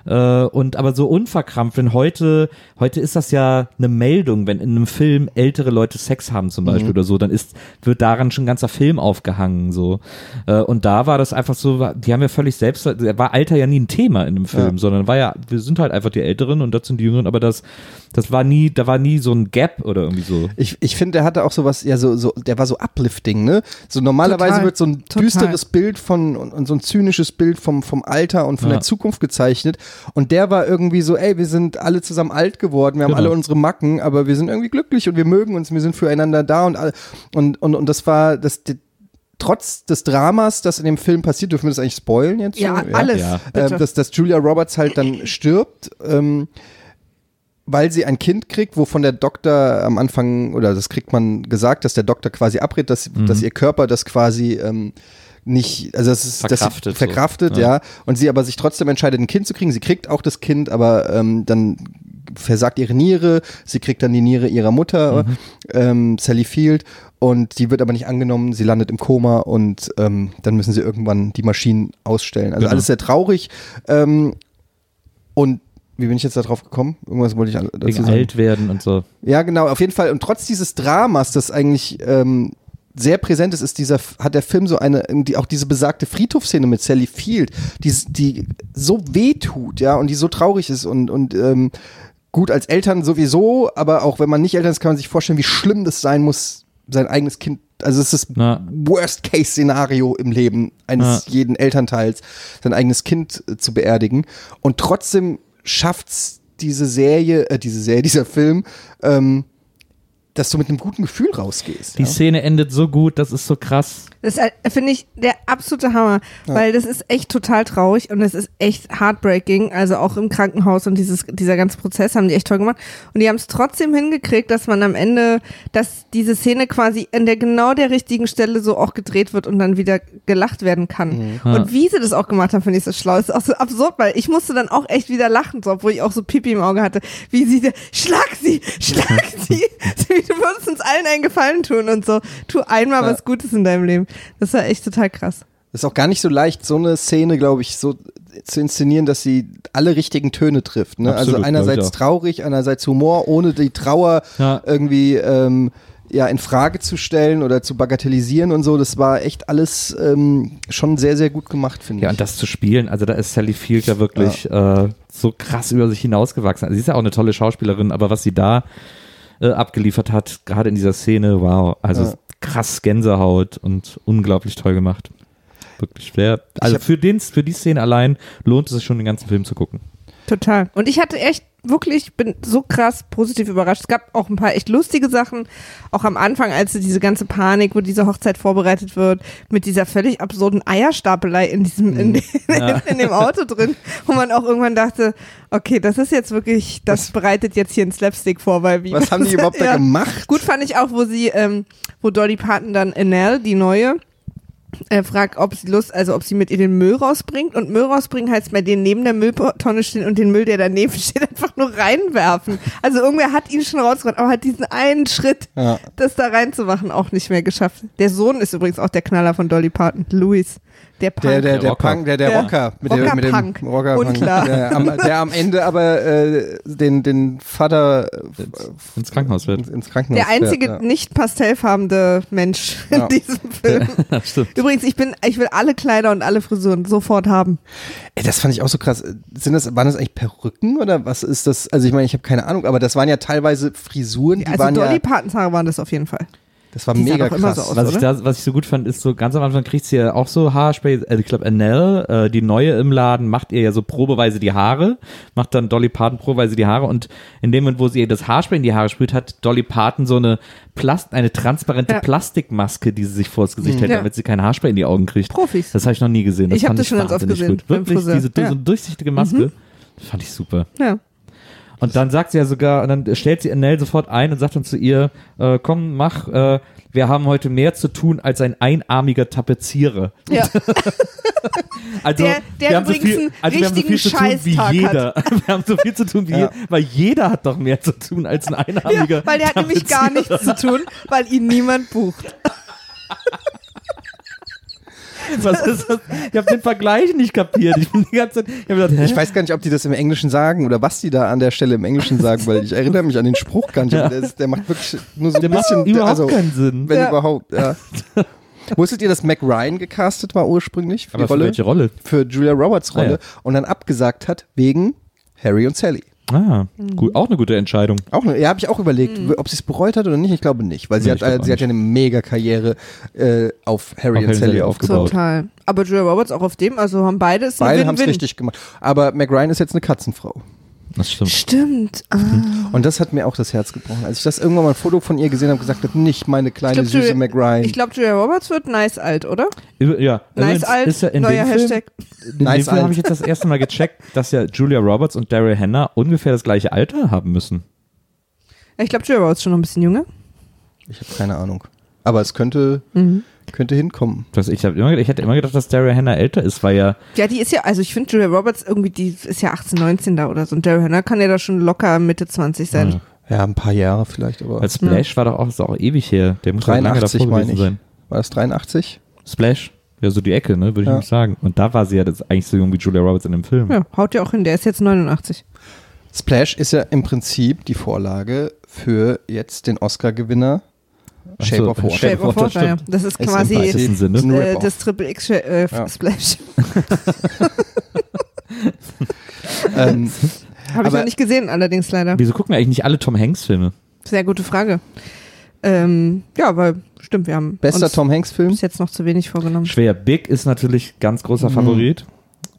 äh, und aber so unverkrampft. Wenn heute heute ist das ja eine Meldung, wenn in einem Film ältere Leute Sex haben zum Beispiel oder so, dann ist wird daran schon ein ganzer Film aufgehangen so. Äh, und da war das einfach so, die haben ja völlig selbst, war Alter ja nie ein Thema in dem Film, Ja. sondern war ja, wir sind halt einfach die Älteren und das sind die Jüngeren, aber das das war nie, da war nie so ein Gap oder irgendwie so. Ich, ich finde, der hatte auch sowas, ja, so, so, der war so uplifting, ne? So normalerweise Total. wird so ein Total. düsteres Bild von und, und so ein zynisches Bild vom, vom Alter und von Ja. der Zukunft gezeichnet. Und der war irgendwie so, ey, wir sind alle zusammen alt geworden, wir haben Genau. alle unsere Macken, aber wir sind irgendwie glücklich und wir mögen uns, wir sind füreinander da und all- und, und, und das war das. Trotz des Dramas, das in dem Film passiert, dürfen wir das eigentlich spoilen jetzt? Ja, schon? alles. Ja. Ähm, dass, dass Julia Roberts halt dann stirbt, ähm, weil sie ein Kind kriegt, wovon der Doktor am Anfang, oder das kriegt man gesagt, dass der Doktor quasi abrät, dass, dass ihr Körper das quasi ähm, nicht, also das ist dass sie Verkraftet so. verkraftet, Ja. ja. Und sie aber sich trotzdem entscheidet, ein Kind zu kriegen. Sie kriegt auch das Kind, aber ähm, dann versagt ihre Niere. Sie kriegt dann die Niere ihrer Mutter, Mhm. ähm, Sally Field. Und die wird aber nicht angenommen. Sie landet im Koma und ähm, dann müssen sie irgendwann die Maschinen ausstellen. Also Genau. alles sehr traurig. Ähm, und wie bin ich jetzt da drauf gekommen? Irgendwas wollte ich dazu Wegen sagen. alt werden und so. Ja, genau, auf jeden Fall. Und trotz dieses Dramas, das eigentlich ähm, sehr präsent ist, ist dieser, hat der Film so eine, die, auch diese besagte Friedhofsszene mit Sally Field, die, die so wehtut, ja, und die so traurig ist und, und ähm, gut als Eltern sowieso, aber auch wenn man nicht Eltern ist, kann man sich vorstellen, wie schlimm das sein muss, sein eigenes Kind, also es ist Na. Worst-Case-Szenario im Leben eines jeden Elternteils, sein eigenes Kind äh, zu beerdigen. Und trotzdem schafft's diese Serie, äh, diese Serie, dieser Film, ähm, dass du mit einem guten Gefühl rausgehst. Die ja? Szene endet so gut, das ist so krass. Das ist, halt, finde ich, der absolute Hammer, weil das ist echt total traurig und es ist echt heartbreaking. Also auch im Krankenhaus und dieses, dieser ganze Prozess haben die echt toll gemacht. Und die haben es trotzdem hingekriegt, dass man am Ende, dass diese Szene quasi an der genau der richtigen Stelle so auch gedreht wird und dann wieder gelacht werden kann. Ja. Und wie sie das auch gemacht haben, finde ich so schlau. Das ist auch so absurd, weil ich musste dann auch echt wieder lachen, so, obwohl ich auch so Pipi im Auge hatte. Wie sie, schlag sie, schlag sie. du würdest uns allen einen Gefallen tun und so. Tu einmal Ja. was Gutes in deinem Leben. Das war echt total krass. Das ist auch gar nicht so leicht, so eine Szene, glaube ich, so zu inszenieren, dass sie alle richtigen Töne trifft. Ne? Absolut, also glaub ich einerseits traurig, einerseits Humor, ohne die Trauer Ja. irgendwie ähm, ja, in Frage zu stellen oder zu bagatellisieren und so. Das war echt alles ähm, schon sehr, sehr gut gemacht, finde Ja, ich. und das zu spielen, also da ist Sally Field ja wirklich äh, so krass über sich hinausgewachsen. Also sie ist ja auch eine tolle Schauspielerin, aber was sie da äh, abgeliefert hat, gerade in dieser Szene, wow, also Ja. krass Gänsehaut und unglaublich toll gemacht. Wirklich schwer. Also hab- für, den, für die Szene allein lohnt es sich schon, den ganzen Film zu gucken. Total. Und ich hatte echt wirklich, bin so krass positiv überrascht. Es gab auch ein paar echt lustige Sachen. Auch am Anfang, als diese ganze Panik, wo diese Hochzeit vorbereitet wird, mit dieser völlig absurden Eierstapelei in diesem, in, Ja. in dem Auto drin, wo man auch irgendwann dachte, okay, das ist jetzt wirklich, das bereitet jetzt hier ein Slapstick vor, weil wie. Was haben die überhaupt da Ja. gemacht? Gut fand ich auch, wo sie, ähm, wo Dolly Parton dann Enel, die neue, äh, fragt, ob sie Lust, also ob sie mit ihr den Müll rausbringt. Und Müll rausbringen heißt bei denen neben der Mülltonne stehen und den Müll, der daneben steht, einfach nur reinwerfen. Also irgendwer hat ihn schon rausgebracht, aber hat diesen einen Schritt, Ja. das da reinzumachen, auch nicht mehr geschafft. Der Sohn ist übrigens auch der Knaller von Dolly Parton, Louis. Der Punk. Der, der, Der der Rocker. Punk, der, der Ja. Rocker. Mit, Rocker der, mit dem Punk. Rocker Unklar. Der, am, der am Ende aber äh, den, den Vater Ins Krankenhaus wird. ins, Krankenhaus der einzige ja. nicht pastellfarbene Mensch Ja. in diesem Film. Stimmt. Übrigens, ich bin, ich will alle Kleider und alle Frisuren sofort haben. Ey, das fand ich auch so krass. Sind das, waren das eigentlich Perücken oder was ist das? Also ich meine, ich habe keine Ahnung, aber das waren ja teilweise Frisuren, die also waren Dolly ja, Partons Haare waren das auf jeden Fall. Das war die mega krass. so aus. Was ich, da, was ich so gut fand, ist so ganz am Anfang kriegt sie ja auch so Haarspray. Also ich glaube, Annelle, äh, die neue im Laden, macht ihr ja so probeweise die Haare, macht dann Dolly Parton probeweise die Haare und in dem Moment, wo sie ihr das Haarspray in die Haare sprüht, hat Dolly Parton so eine Plast eine transparente Ja. Plastikmaske, die sie sich vors Gesicht hält, Ja. damit sie kein Haarspray in die Augen kriegt. Profis. Das habe ich noch nie gesehen. Das Ich hab fand das schon ganz oft wahnsinnig gesehen Gut. Wirklich, diese Ja. Mhm. so durchsichtige Maske. Das fand ich super. Ja. Und dann sagt sie ja sogar, und dann stellt sie Annelle sofort ein und sagt dann zu ihr, äh, komm, mach, äh, wir haben heute mehr zu tun als ein einarmiger Tapezierer. ja. Also, Der- der wir haben so übrigens viel, einen also wir haben so viel zu richtigen tun wie Scheißtag jeder. Wir haben so viel zu tun wie Ja. jeder, weil jeder hat doch mehr zu tun als ein einarmiger ja, weil der hat nämlich gar nichts zu tun, weil ihn niemand bucht. Was ist das? Ich habe den Vergleich nicht kapiert. Ich bin die ganze Zeit, ich gedacht? Ich weiß gar nicht, ob die das im Englischen sagen oder was die da an der Stelle im Englischen sagen, weil ich erinnere mich an den Spruch gar nicht. aber Der, ist, der macht wirklich nur so ein der macht bisschen, überhaupt also keinen Sinn. wenn Ja. überhaupt. Ja. Wusstet ihr, dass Mac Ryan gecastet war ursprünglich für Aber die für Rolle? welche Rolle? Für Julia Roberts Rolle Ah, ja. und dann abgesagt hat wegen Harry und Sally. Ah, Mhm. gut, auch eine gute Entscheidung. Auch, ne- ja, habe ich auch überlegt, ob sie es bereut hat oder nicht. Ich glaube nicht, weil sie Nee, hat, äh, auch sie hat ja eine mega Karriere äh, auf Harry Auf und Harry Sally aufgebaut. Total. Aber Julia Roberts auch auf dem, also haben beide es Beide haben es richtig gemacht. Aber Mac Ryan ist jetzt eine Katzenfrau. Das stimmt. Stimmt. Ah. Und das hat mir auch das Herz gebrochen. Als ich das irgendwann mal ein Foto von ihr gesehen habe, gesagt habe, nicht meine kleine glaub, süße Julia- Mac Ryan. Ich glaube, Julia Roberts wird nice alt, oder? Ja, Nice übrigens alt, ist ja in neuer dem Film, Hashtag. In Nice dem habe ich jetzt das erste Mal gecheckt, dass ja Julia Roberts und Daryl Hannah ungefähr das gleiche Alter haben müssen. Ich glaube, Julia Roberts schon noch ein bisschen jünger. Ich habe keine Ahnung. Aber es könnte, Mhm. Könnte hinkommen. Das, ich, hab immer, ich hätte immer gedacht, dass Daryl Hannah älter ist, weil ja Ja, die ist ja, also ich finde Julia Roberts irgendwie, die ist ja 18, 19 da oder so. Und Daryl Hannah kann ja da schon locker Mitte 20 sein. Ja. Ja, ein paar Jahre vielleicht, aber. Weil Splash war doch auch, ist auch ewig her. Der muss doch lange 83 davor meine gewesen ich. sein. War das 83? Splash? Ja, so die Ecke, ne, würde ich Ja. nicht sagen. Und da war sie ja das eigentlich so jung wie Julia Roberts in dem Film. Ja, haut ja auch hin, der ist jetzt 89. Splash ist ja im Prinzip die Vorlage für jetzt den Oscar-Gewinner Shape so, of Water. Shape of Water, ja. Das ist quasi. Ist ein äh, das Triple X äh, Ja. Splash. ähm, Habe ich noch nicht gesehen, allerdings leider. Wieso gucken wir eigentlich nicht alle Tom Hanks-Filme? Sehr gute Frage. Ähm, ja, aber stimmt, wir haben bester uns Tom Hanks-Film? bis jetzt noch zu wenig vorgenommen. Schwer. Big ist natürlich ganz großer Mhm. Favorit.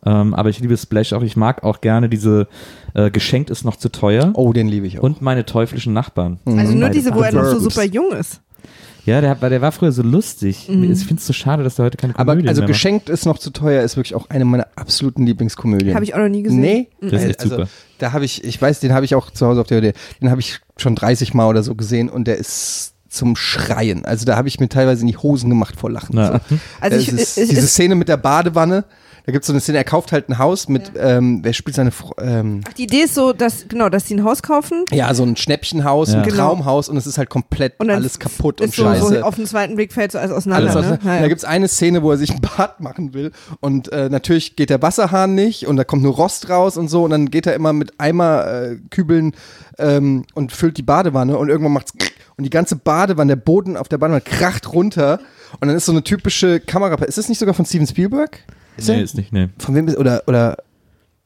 Ähm, aber ich liebe Splash auch. Ich mag auch gerne diese äh, Geschenkt ist noch zu teuer. Oh, den liebe ich auch. Und meine teuflischen Nachbarn. Mhm. Also nur Beide diese, wo er noch so super jung ist. Ja, der, der war früher so lustig. Mhm. Ich finde es so schade, dass der heute keine Aber Komödien also mehr macht. geschenkt ist noch zu teuer, ist wirklich auch eine meiner absoluten Lieblingskomödien. Habe ich auch noch nie gesehen. Nee, Das ist echt also, super. da habe ich, ich weiß, den habe ich auch zu Hause auf der DVD, den habe ich schon 30 Mal oder so gesehen und der ist zum Schreien. Also da habe ich mir teilweise in die Hosen gemacht vor Lachen. Na. So. Also ich, ist, es diese Szene mit der Badewanne, da gibt es so eine Szene, er kauft halt ein Haus mit, ähm, wer spielt seine Fr ähm, die Idee ist so, dass genau, dass sie ein Haus kaufen ja, so ein Schnäppchenhaus, Ja. ein Genau. Traumhaus und es ist halt komplett und dann alles kaputt und so, scheiße. so auf den zweiten Blick fällt so alles auseinander. Alles ne? und Da gibt es eine Szene, wo er sich ein Bad machen will und äh, natürlich geht der Wasserhahn nicht und da kommt nur Rost raus und so und dann geht er immer mit Eimer äh, Kübeln ähm, und füllt die Badewanne und irgendwann macht's und die ganze Badewanne, der Boden auf der Badewanne kracht runter und dann ist so eine typische Kamera. Ist das nicht sogar von Steven Spielberg? Ist Nee, er? ist nicht, nee. Von wem ist oder oder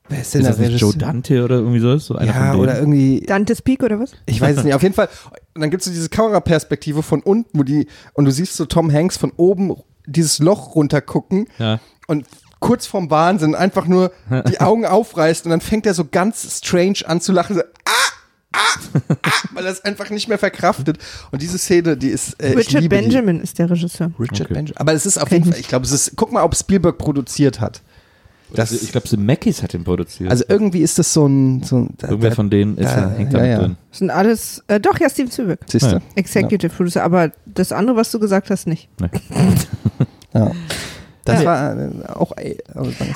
wer ist denn Ist der das nicht Joe? Dante oder irgendwie so? so einer Ja, oder irgendwie Dantes Peak oder was? ich weiß es nicht. Auf jeden Fall. Und dann gibt es so diese Kameraperspektive von unten, wo die, und du siehst so Tom Hanks von oben dieses Loch runtergucken Ja. und kurz vorm Wahnsinn einfach nur die Augen aufreißt und dann fängt er so ganz strange an zu lachen. So, ah, ah, ah, weil er es einfach nicht mehr verkraftet. Und diese Szene, die ist. Äh, ich Richard liebe Benjamin ist der Regisseur. Die. Richard Okay. Benjamin. Aber es ist auf jeden Fall, ich glaube, es ist, guck mal, ob Spielberg produziert hat. Das, ich glaube, Mackies hat den produziert. also irgendwie ist das so ein. So ein da, Irgendwer da, von denen ist, da- hängt ja, da mit ja. drin. Das sind alles, äh, doch, ja, Steven Spielberg. Siehst du? Ja. Executive Producer, aber das andere, was du gesagt hast, nicht. Ja. Das Ja. war äh, auch. Äh,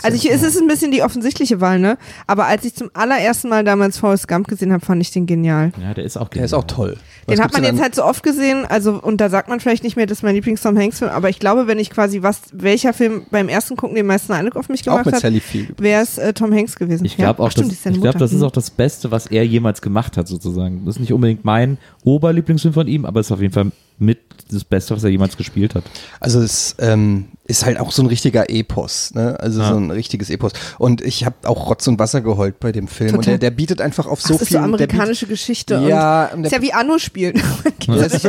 Also ich, es ist ein bisschen die offensichtliche Wahl, ne? Aber als ich zum allerersten Mal damals Forrest Gump gesehen habe, fand ich den genial. Ja, der ist auch Der ist auch toll. Den Was hat man jetzt halt so oft gesehen, also und da sagt man vielleicht nicht mehr, das ist mein Lieblings-Tom Hanks-Film, aber ich glaube, wenn ich quasi was, welcher Film beim ersten Gucken den meisten Eindruck auf mich auch gemacht mit hat, wäre es äh, Tom Hanks gewesen. Ich glaube ja, auch, stimmt, das, ich glaube, Mutter. das ist auch das Beste, was er jemals gemacht hat, sozusagen. Das ist nicht unbedingt mein Oberlieblingsfilm von ihm, aber es ist auf jeden Fall mit das Beste, was er jemals gespielt hat. Also es ähm, ist halt auch so ein richtiger Epos, ne? Also Ja. so ein richtiges Epos. Und ich habe auch Rotz und Wasser geheult bei dem Film. Und Total. der, der bietet einfach auf Ach, so das ist viel. so amerikanische Geschichte. bietet, ja, und und ist ja wie Anno spielen. Ja, es ist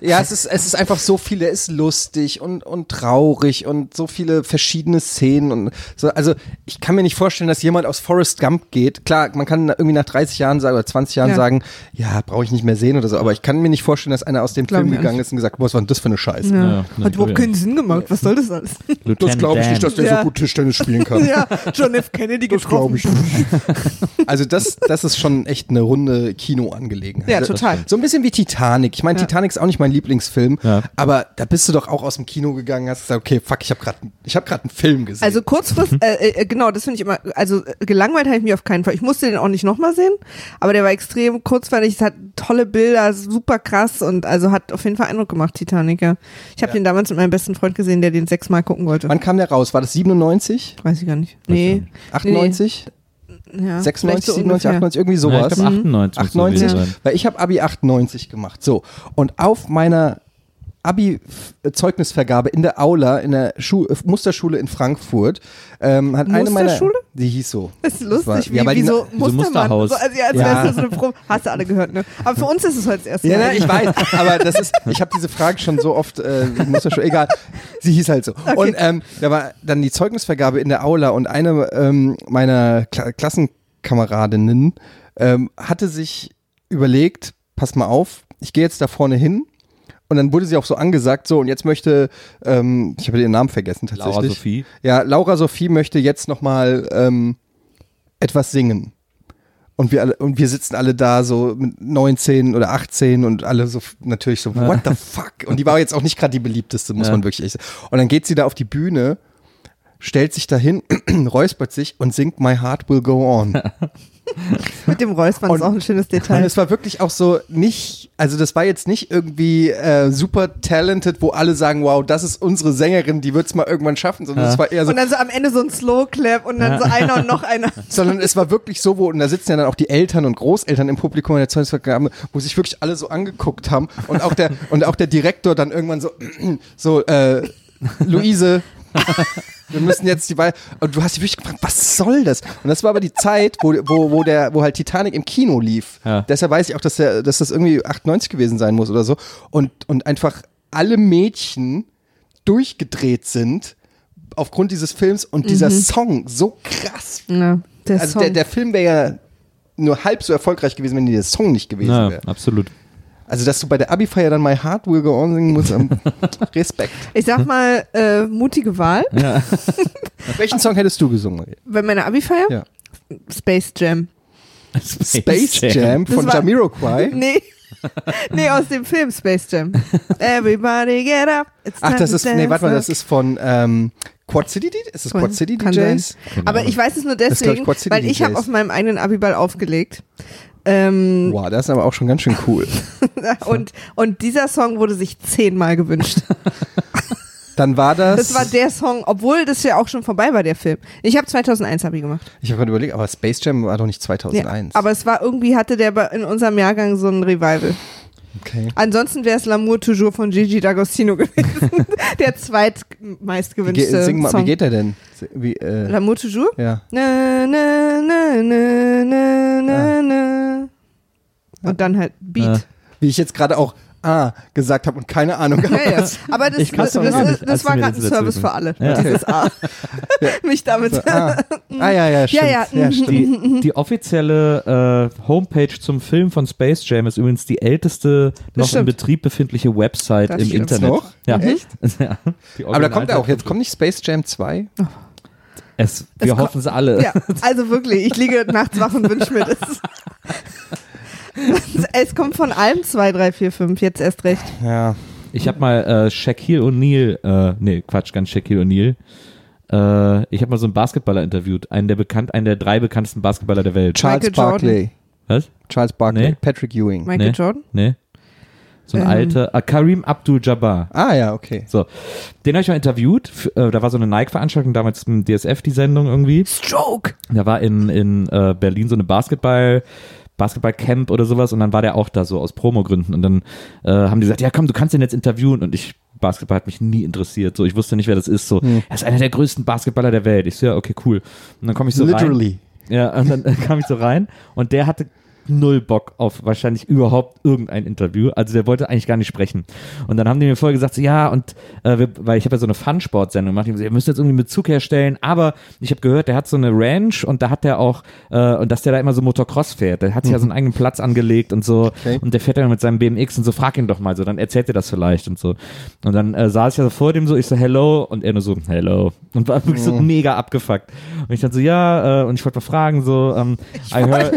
ja, es ist, es ist einfach so viel, der ist lustig und, und traurig und so viele verschiedene Szenen und so. Also ich kann mir nicht vorstellen, dass jemand aus Forrest Gump geht. Klar, man kann irgendwie nach 30 Jahren sagen oder 20 Jahren Ja. sagen, ja, brauche ich nicht mehr sehen oder so, aber ich kann mir nicht vorstellen, dass einer aus dem Film gegangen ist und gesagt, boah, was war denn das für eine Scheiße? Ja. Ja, ne, Hat überhaupt ja. keinen Sinn gemacht. Was soll das alles? Das glaube ich nicht, dass der Ja. so gut Tischtennis spielen kann. ja, John F. Kennedy Das glaube getroffen. ich nicht. Also das, das ist schon echt eine runde Kinoangelegenheit. Ja, total. So ein bisschen wie Titanic. Ich meine, Ja. Titanic ist auch nicht mein Lieblingsfilm, Ja. aber da bist du doch auch aus dem Kino gegangen, hast gesagt, okay, fuck, ich habe gerade ich hab grad einen Film gesehen. Also kurzfristig, äh, äh, genau, das finde ich immer, also äh, gelangweilt habe ich mich auf keinen Fall. Ich musste den auch nicht nochmal sehen, aber der war extrem kurzweilig, es hat tolle Bilder, super krass und also hat auf jeden Fall Eindruck gemacht, Titanic, ja. Ich habe den damals mit meinem besten Freund gesehen, der den sechsmal gucken wollte. Wann kam der raus? War das 97? Weiß ich gar nicht. Nee. 98? Ja, 96, vielleicht so 97, ungefähr. 98, irgendwie Ja, sowas. ich glaube 98. muss es 98? gewesen sein. Weil ich habe Abi 98 gemacht. So. Und auf meiner Abi-Zeugnisvergabe in der Aula, in der Schu äh, Musterschule in Frankfurt, ähm, hat eine meiner. Musterschule? Die hieß so. Das ist lustig, war- wie, ja, weil wie die- so. Musterhaus. So, also, ja, als Ja. wärst du so eine Pro Hast du alle gehört, ne? Aber für uns ist es heute das erste Ja, Mal. ne, ich weiß, aber das ist, ich habe diese Frage schon so oft, äh, muss ja schon, egal, sie hieß halt so. Und ähm, da war dann die Zeugnisvergabe in der Aula und eine ähm, meiner Kla Klassenkameradinnen ähm, hatte sich überlegt, pass mal auf, ich gehe jetzt da vorne hin und dann wurde sie auch so angesagt, so und jetzt möchte, ähm, ich habe ihren Namen vergessen tatsächlich. Laura Sophie. Ja, Laura Sophie möchte jetzt nochmal ähm, etwas singen. Und wir alle, und wir sitzen alle da so mit 19 oder 18 und alle so natürlich so, what the fuck? Und die war jetzt auch nicht gerade die beliebteste, muss Ja. man wirklich echt sagen. Und dann geht sie da auf die Bühne, stellt sich dahin, räuspert sich und singt My Heart Will Go On. Mit dem Räuspern ist Und- auch ein schönes Und Detail. es war wirklich auch so nicht, also das war jetzt nicht irgendwie äh, super talented, wo alle sagen, wow, das ist unsere Sängerin, die wird's mal irgendwann schaffen, sondern Ja. es war eher so, Und dann so am Ende so ein Slow Clap und dann so einer und noch einer. sondern es war wirklich so, wo, und da sitzen ja dann auch die Eltern und Großeltern im Publikum in der Zeugnisvergabe, wo sich wirklich alle so angeguckt haben und auch der, und auch der Direktor dann irgendwann so, so, äh, Luise, wir müssen jetzt die Wahl, und du hast dich wirklich gefragt, was soll das? Und das war aber die Zeit, wo, wo, wo der, wo halt Titanic im Kino lief. Ja. Deshalb weiß ich auch, dass, der, dass das irgendwie 98 gewesen sein muss oder so. Und, und einfach alle Mädchen durchgedreht sind aufgrund dieses Films und dieser Song so krass Ja, der also Song. der, der Film wäre ja nur halb so erfolgreich gewesen, wenn der Song nicht gewesen Ja, wäre. absolut. Also, dass du bei der Abi-Feier dann My Heart Will Go On singen musst, ähm, Respekt. ich sag mal, äh, mutige Wahl. Welchen Song hättest du gesungen, Maria? Bei meiner Abi-Feier? Ja. Space Jam. Space Jam, Das von war- Jamiroquai. Nee. nee, aus dem Film Space Jam. Everybody get up. It's Ach, das ist, nee, warte mal, das ist von ähm, Quad City DJs? Ist das Quad City Kann DJs? Aber ich weiß es nur ich, deswegen, City weil ich habe auf meinem eigenen Abiball aufgelegt. Ähm, Boah, das ist aber auch schon ganz schön cool. und, und dieser Song wurde sich zehnmal gewünscht. Dann war das. Das war der Song, obwohl das ja auch schon vorbei war, der Film. Ich habe 2001 Abi gemacht. ich habe gerade überlegt, aber Space Jam war doch nicht Ja, 2001. aber es war irgendwie, hatte der in unserem Jahrgang so ein Revival. Okay. Ansonsten wäre es L'amour toujours von Gigi D'Agostino gewesen. der ge zweitmeistgewünschte sing mal, Song. wie geht der denn? Wie, äh, L'amour toujours? ja. Na, na, na, na, na, Ah. na, na. Und dann halt Beat. Ja. Wie ich jetzt gerade auch Ah gesagt habe und keine Ahnung habe. Ja, ja. Aber das, das, das, das war gerade ein Service für alle. Ja. Dieses A. Mich damit. Ah, ah ja, ja, stimmt. Ja, ja, stimmt. Die, die offizielle äh, Homepage zum Film von Space Jam ist übrigens die älteste noch im stimmt. Betrieb befindliche Website Das im Internet. noch? Ja. Echt? ja. Aber da kommt er auch. Jetzt kommt nicht Space Jam 2. Es, wir hoffen es alle. Ja, also wirklich, ich liege nachts wach und wünsche mir das. Es kommt von allem 2, 3, 4, 5, jetzt erst recht. Ja. Ich habe mal äh, Shaquille O'Neal, äh, nee, Quatsch, ganz Shaquille O'Neal. Äh, ich habe mal so einen Basketballer interviewt, einen der bekannt, einen der drei bekanntesten Basketballer der Welt. Charles Michael Jordan. Barkley. Was? Charles Barkley. Nee. Patrick Ewing. Michael Nee. Jordan? Nee. So ein Ähm. alter, äh, Karim Abdul-Jabbar. Ah ja, okay. So, den habe ich mal interviewt. F- Äh, da war so eine Nike-Veranstaltung, damals im DSF, die Sendung irgendwie. Stroke! Da war in, in äh, Berlin so eine Basketball, Basketball-Camp oder sowas und dann war der auch da so aus Promogründen und dann äh, haben die gesagt, ja komm, du kannst den jetzt interviewen und ich, Basketball hat mich nie interessiert, so ich wusste nicht, wer das ist, so, er ist einer der größten Basketballer der Welt. Ich so, ja, okay, cool. Und dann komme ich so rein. Literally. Ja, und dann kam ich so rein und der hatte null Bock auf wahrscheinlich überhaupt irgendein Interview. Also der wollte eigentlich gar nicht sprechen. Und dann haben die mir vorher gesagt, so, ja, und äh, wir, weil ich habe ja so eine Fun-Sport-Sendung gemacht, gesagt, ihr müsst jetzt irgendwie Bezug herstellen, aber ich habe gehört, der hat so eine Ranch und da hat der auch, äh, und dass der da immer so Motocross fährt. Der hat sich ja so einen eigenen Platz angelegt und so Okay. und der fährt dann mit seinem BMX und so, frag ihn doch mal so, dann erzählt er das vielleicht und so. Und dann äh, saß ich ja so vor dem so, ich so, hello, und er nur so, hello. Und war wirklich so mega abgefuckt. Und ich dann so, ja, äh, und ich wollte mal fragen, so, ähm, I heard,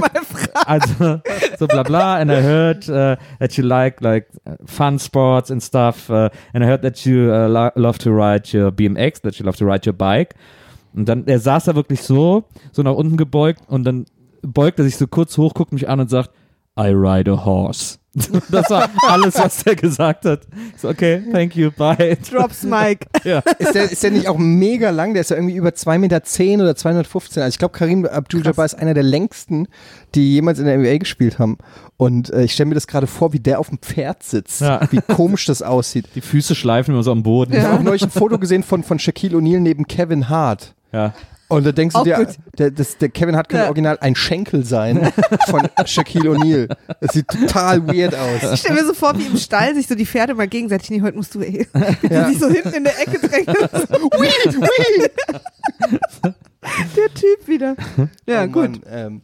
also, so bla bla, and I heard uh, that you like, like, uh, fun sports and stuff, uh, and I heard that you uh, lo love to ride your BMX, that you love to ride your bike. Und dann, er saß da wirklich so, so nach unten gebeugt und dann beugt er sich so kurz hoch, guckt mich an und sagt, I ride a horse. Das war alles, was er gesagt hat. So, okay, thank you, bye. Drops Mike. Ja. Ist der, ist der nicht auch mega lang? Der ist ja irgendwie über 2,10 Meter zehn oder 215. Also ich glaube, Karim Abdul-Jabbar ist einer der längsten, die jemals in der NBA gespielt haben. Und äh, ich stelle mir das gerade vor, wie der auf dem Pferd sitzt. Ja. Wie komisch das aussieht. Die Füße schleifen immer so am Boden. Ich habe auch neulich ein Foto gesehen von, von Shaquille O'Neal neben Kevin Hart. Ja. Und da denkst du dir, der, das, der Kevin Hart könnte Ja. original ein Schenkel sein von Shaquille O'Neal. Das sieht total weird aus. Ich stelle mir so vor, wie im Stall sich so die Pferde mal gegenseitig, nee, heute musst du eh. Wie die sich so hinten in der Ecke drängen. Wii, wii. Der Typ wieder. Ja, Oh gut. Mann, ähm,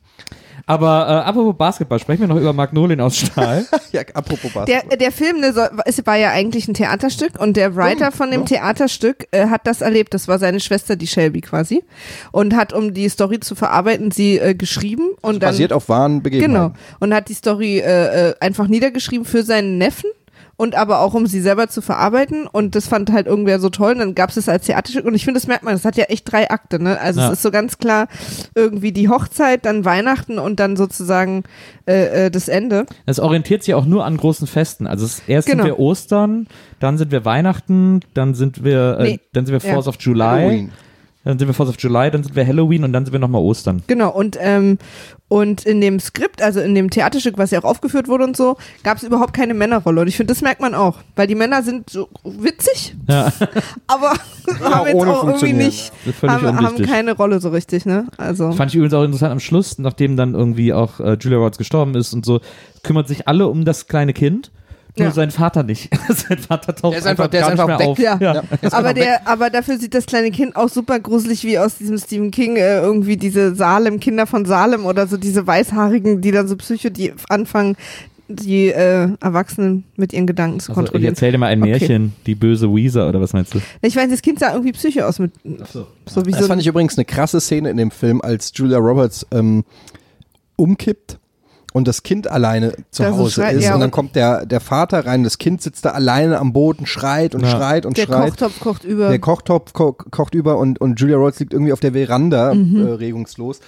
Aber äh, apropos Basketball, sprechen wir noch über Magnolien aus Stahl. ja, apropos Der, Basketball. der Film ne, soll, es war ja eigentlich ein Theaterstück und der Writer von dem Theaterstück äh, hat das erlebt. Das war seine Schwester, die Shelby quasi. Und hat, um die Story zu verarbeiten, sie äh, geschrieben. Und dann, Basiert auf wahren Genau. Begebenheiten. Und hat die Story äh, äh, einfach niedergeschrieben für seinen Neffen. Und aber auch, um sie selber zu verarbeiten. Und das fand halt irgendwer so toll. Und dann gab es es als Theaterstück. Und ich finde, das merkt man. Das hat ja echt drei Akte. Ne? Also Ja. es ist so ganz klar irgendwie die Hochzeit, dann Weihnachten und dann sozusagen äh, äh, das Ende. Es orientiert sich auch nur an großen Festen. Also erst Genau. sind wir Ostern, dann sind wir Weihnachten, dann sind wir, äh, Nee. dann sind wir Ja. Fourth of July, Halloween. Dann sind wir Fourth of July, dann sind wir Halloween und dann sind wir nochmal Ostern. Genau, und, ähm, und in dem Skript, also in dem Theaterstück, was ja auch aufgeführt wurde und so, gab es überhaupt keine Männerrolle. Und ich finde, das merkt man auch. Weil die Männer sind so witzig, Ja. aber haben jetzt ohne auch irgendwie funktionieren, nicht, haben, haben keine Rolle so richtig, ne? Also. Fand ich übrigens auch interessant am Schluss, nachdem dann irgendwie auch äh, Julia Roberts gestorben ist und so, kümmert sich alle um das kleine Kind, nur Ja. sein Vater nicht. sein Vater taucht Der ist einfach- der gar ist nicht einfach mehr weg. auf. Ja. Ja. Aber, der, aber dafür sieht das kleine Kind auch super gruselig wie aus diesem Stephen King, äh, irgendwie diese Salem, Kinder von Salem oder so diese Weißhaarigen, die dann so Psycho, die anfangen, die äh, Erwachsenen mit ihren Gedanken zu Also, ich kontrollieren. erzähl dir mal ein Okay. Märchen, die böse Weezer oder was meinst du? Ich weiß, das Kind sah irgendwie Psycho aus mit so. so wie Das so fand ich übrigens eine krasse Szene in dem Film, als Julia Roberts ähm, umkippt und das Kind alleine zu Da so Hause schreit, ist. ja, und dann kommt der, der Vater rein, das Kind sitzt da alleine am Boden, schreit und Ja. schreit und der schreit. Kochtopf kocht über. Der Kochtopf ko kocht über und, und Julia Roberts liegt irgendwie auf der Veranda Mhm. äh, regungslos.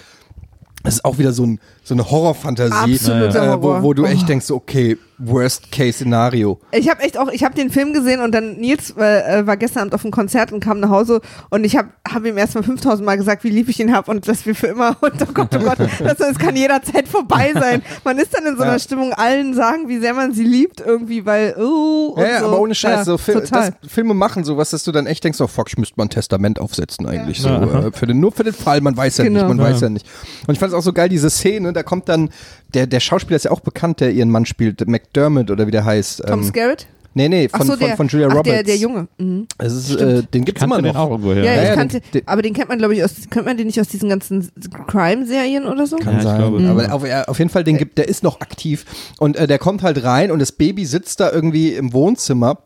Das ist auch wieder so, ein, so eine Horrorfantasie, Absoluter äh, Horror. wo, wo du echt Oh. denkst, so, okay, Worst-Case-Szenario. Ich habe echt auch, ich habe den Film gesehen und dann Nils äh, äh, war gestern Abend auf einem Konzert und kam nach Hause und ich habe hab ihm erstmal 5000 Mal gesagt, wie lieb ich ihn habe und dass wir für immer und oh Gott, oh Gott, das, es kann jederzeit vorbei sein. Man ist dann in so einer Ja. Stimmung, allen sagen, wie sehr man sie liebt irgendwie, weil oh und Ja, ja, so. aber ohne Scheiß, Ja, so Fil das, Filme machen sowas, dass du dann echt denkst, oh fuck, ich müsste mal ein Testament aufsetzen eigentlich. So, Ja. äh, für den, nur für den Fall, man weiß ja Genau. nicht, man Ja. weiß ja nicht. Und ich fand es auch so geil, diese Szene, da kommt dann, der, der Schauspieler ist ja auch bekannt, der ihren Mann spielt, McDermott oder wie der heißt. Tom ähm, Skerritt? Nee, nee, Ach von, so, von, der, von Julia ach, Roberts. der, der Junge. Mhm. Es ist, äh, den gibt's immer den noch. auch irgendwoher. Ja, Ja, ich ja, kannte, den- den- aber den kennt man, glaube ich, aus, kennt man den nicht aus diesen ganzen Crime-Serien oder so? Kann Ja, ich sein. glaube. Aber auf, ja, auf jeden Fall, den gibt, der ist noch aktiv. Und äh, der kommt halt rein und das Baby sitzt da irgendwie im Wohnzimmer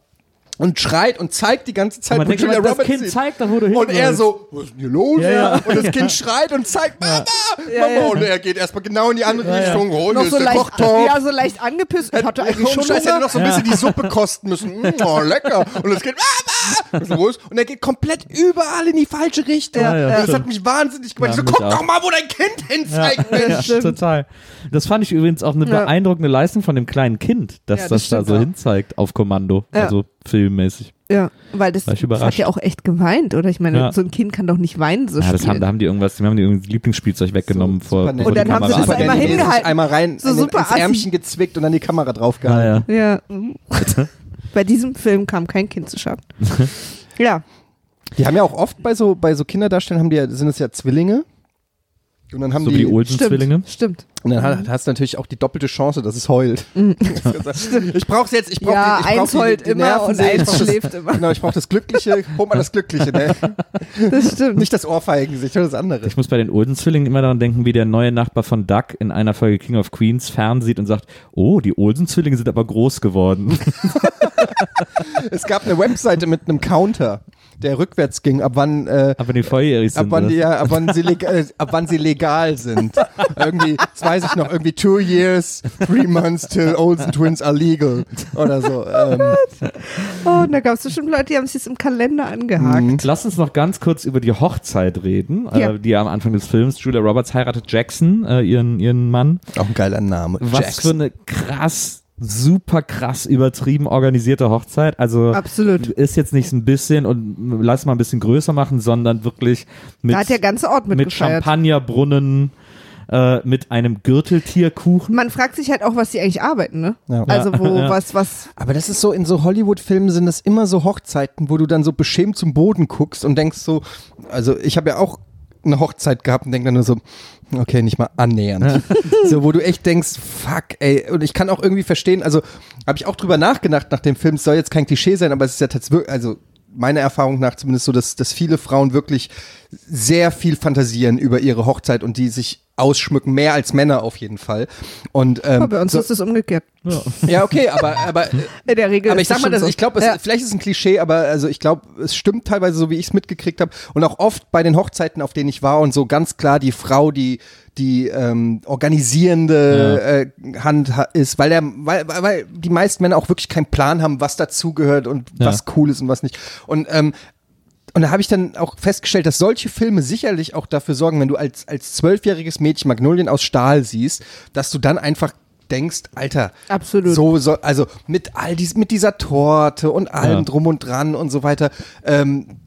und schreit und zeigt die ganze Zeit, wo Julia immer, das Roberts Kind sieht. zeigt wo du Und er willst. so, was ist denn hier los? Ja, ja. Und das Kind schreit und zeigt, Mama, Ja, Mama. ja. Und er geht erstmal genau in die andere. Richtung. Oh, Noch so der leicht, Kochtopf. ja, so leicht angepisst. Ich hatte eigentlich schon Scheiße, hätte noch so ein bisschen die Suppe kosten müssen. Mm, Oh, lecker. Und das Kind, Mama. Und er geht komplett überall in die falsche Richtung. Ja, ja, Und das stimmt. hat mich wahnsinnig gemacht. Ja, ich so, guck auch. doch mal, wo dein Kind hinzeigt, Mensch. Ja, stimmt. total. Das fand ich übrigens auch eine Ja. beeindruckende Leistung von dem kleinen Kind, dass Ja, das, das da so hinzeigt auf Kommando, Ja. also filmmäßig. Ja, weil das War ich hat ja auch echt geweint, oder? Ich meine, Ja. so ein Kind kann doch nicht weinen so Ja, das haben, da haben die irgendwas, die haben die irgendwie Lieblingsspielzeug weggenommen So, vor, vor Und dann haben sie das einmal hingehalten. einmal rein So in den- super ins assi. Ärmchen gezwickt und dann die Kamera Ah, draufgehalten. ja. Ja. Bei diesem Film kam kein Kind zu Schaden. ja. Die haben ja auch oft bei so, bei so Kinderdarstellern haben die ja, sind es ja Zwillinge. Und dann haben So die, wie die Olsen-Zwillinge. Stimmt. und dann hast, hast du natürlich auch die doppelte Chance, dass es heult. ich brauch's jetzt, ich brauch Ja, die, ich brauch eins die, heult die immer Nerven und eins schläft immer. Genau, ich brauch das Glückliche, hol mal das Glückliche, ne? Das stimmt. Nicht das Ohrfeigengesicht, sondern das andere. Ich muss bei den Olsen-Zwillingen immer daran denken, wie der neue Nachbar von Duck in einer Folge King of Queens fernsieht und sagt, oh, die Olsen-Zwillinge sind aber groß geworden. Es gab eine Webseite mit einem Counter, der rückwärts ging, ab wann, äh, aber die volljährig Ab sind. wann, oder? die, ja, ab, wann sie legal, äh, ab wann sie legal sind. irgendwie, das weiß ich noch, irgendwie two years, three months till Olsen Twins are legal. Oder so. Ähm, Oh, und da gab es bestimmt Leute, die haben sich das im Kalender angehakt. Lass uns noch ganz kurz über die Hochzeit reden, Ja. äh, die am Anfang des Films, Julia Roberts heiratet Jackson, äh, ihren, ihren Mann. auch ein geiler Name. Was für Jackson. eine krass, super krass übertrieben organisierte Hochzeit. Also Absolut. ist jetzt nicht ein bisschen und lass mal ein bisschen größer machen, sondern wirklich mit, Da hat der ganze Ort mit mitgefeiert. Champagnerbrunnen, äh, mit einem Gürteltierkuchen. Man fragt sich halt auch, was die eigentlich arbeiten, ne? Ja. Also wo, Ja. was, was, Aber das ist so, in so Hollywood-Filmen sind das immer so Hochzeiten, wo du dann so beschämt zum Boden guckst und denkst so, also ich habe ja auch eine Hochzeit gehabt und denk dann nur so, okay, nicht mal annähernd. so, wo du echt denkst, fuck, ey, und ich kann auch irgendwie verstehen, also habe ich auch drüber nachgedacht nach dem Film, es soll jetzt kein Klischee sein, aber es ist ja tatsächlich, also meiner Erfahrung nach zumindest so, dass, dass viele Frauen wirklich sehr viel fantasieren über ihre Hochzeit und die sich ausschmücken, mehr als Männer auf jeden Fall. Und ähm, Aber bei uns so, ist es umgekehrt. ja okay, aber aber In der Regel aber ist ich sag mal, schon das, so. ich glaube, ja. vielleicht ist es ein Klischee, aber also ich glaube, es stimmt teilweise so, wie ich es mitgekriegt habe. Und auch oft bei den Hochzeiten, auf denen ich war und so ganz klar die Frau, die die ähm, organisierende äh, Hand ha- ist, weil der, weil, weil, weil die meisten Männer auch wirklich keinen Plan haben, was dazugehört und Ja. was cool ist und was nicht. Und ähm, und da habe ich dann auch festgestellt, dass solche Filme sicherlich auch dafür sorgen, wenn du als als zwölfjähriges Mädchen Magnolien aus Stahl siehst, dass du dann einfach denkst, Alter, Absolut. so, so also mit all dies, mit dieser Torte und allem Ja. drum und dran und so weiter, ähm,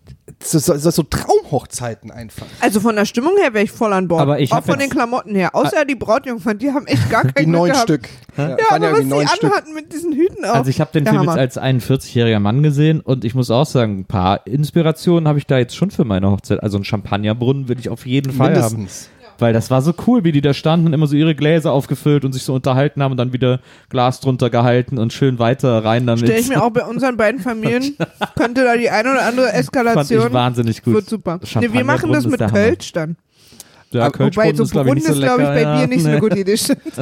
so, so, so, so Traumhochzeiten einfach. Also von der Stimmung her wäre ich voll an Bord. Aber ich Auch von den Klamotten her. Außer die Brautjungfern, die haben echt gar kein Die neun. Stück. Ja, Ja, aber was irgendwie neun die anhatten mit diesen Hüten auch. Also ich habe den Film Hammer. jetzt als 41-jähriger Mann gesehen und ich muss auch sagen, ein paar Inspirationen habe ich da jetzt schon für meine Hochzeit. Also einen Champagnerbrunnen will ich auf jeden Fall haben. Weil das war so cool, wie die da standen und immer so ihre Gläser aufgefüllt und sich so unterhalten haben und dann wieder Glas drunter gehalten und schön weiter rein damit. Stell ich mir auch bei unseren beiden Familien, könnte da die eine oder andere Fand ich Eskalation. wahnsinnig gut. Wird super. Nee, wir machen das mit. Kölsch dann. Ja, Wobei so ist, glaube ich, nicht so ist, glaube ich, bei ja. Bier nicht so Nee. eine gute Idee.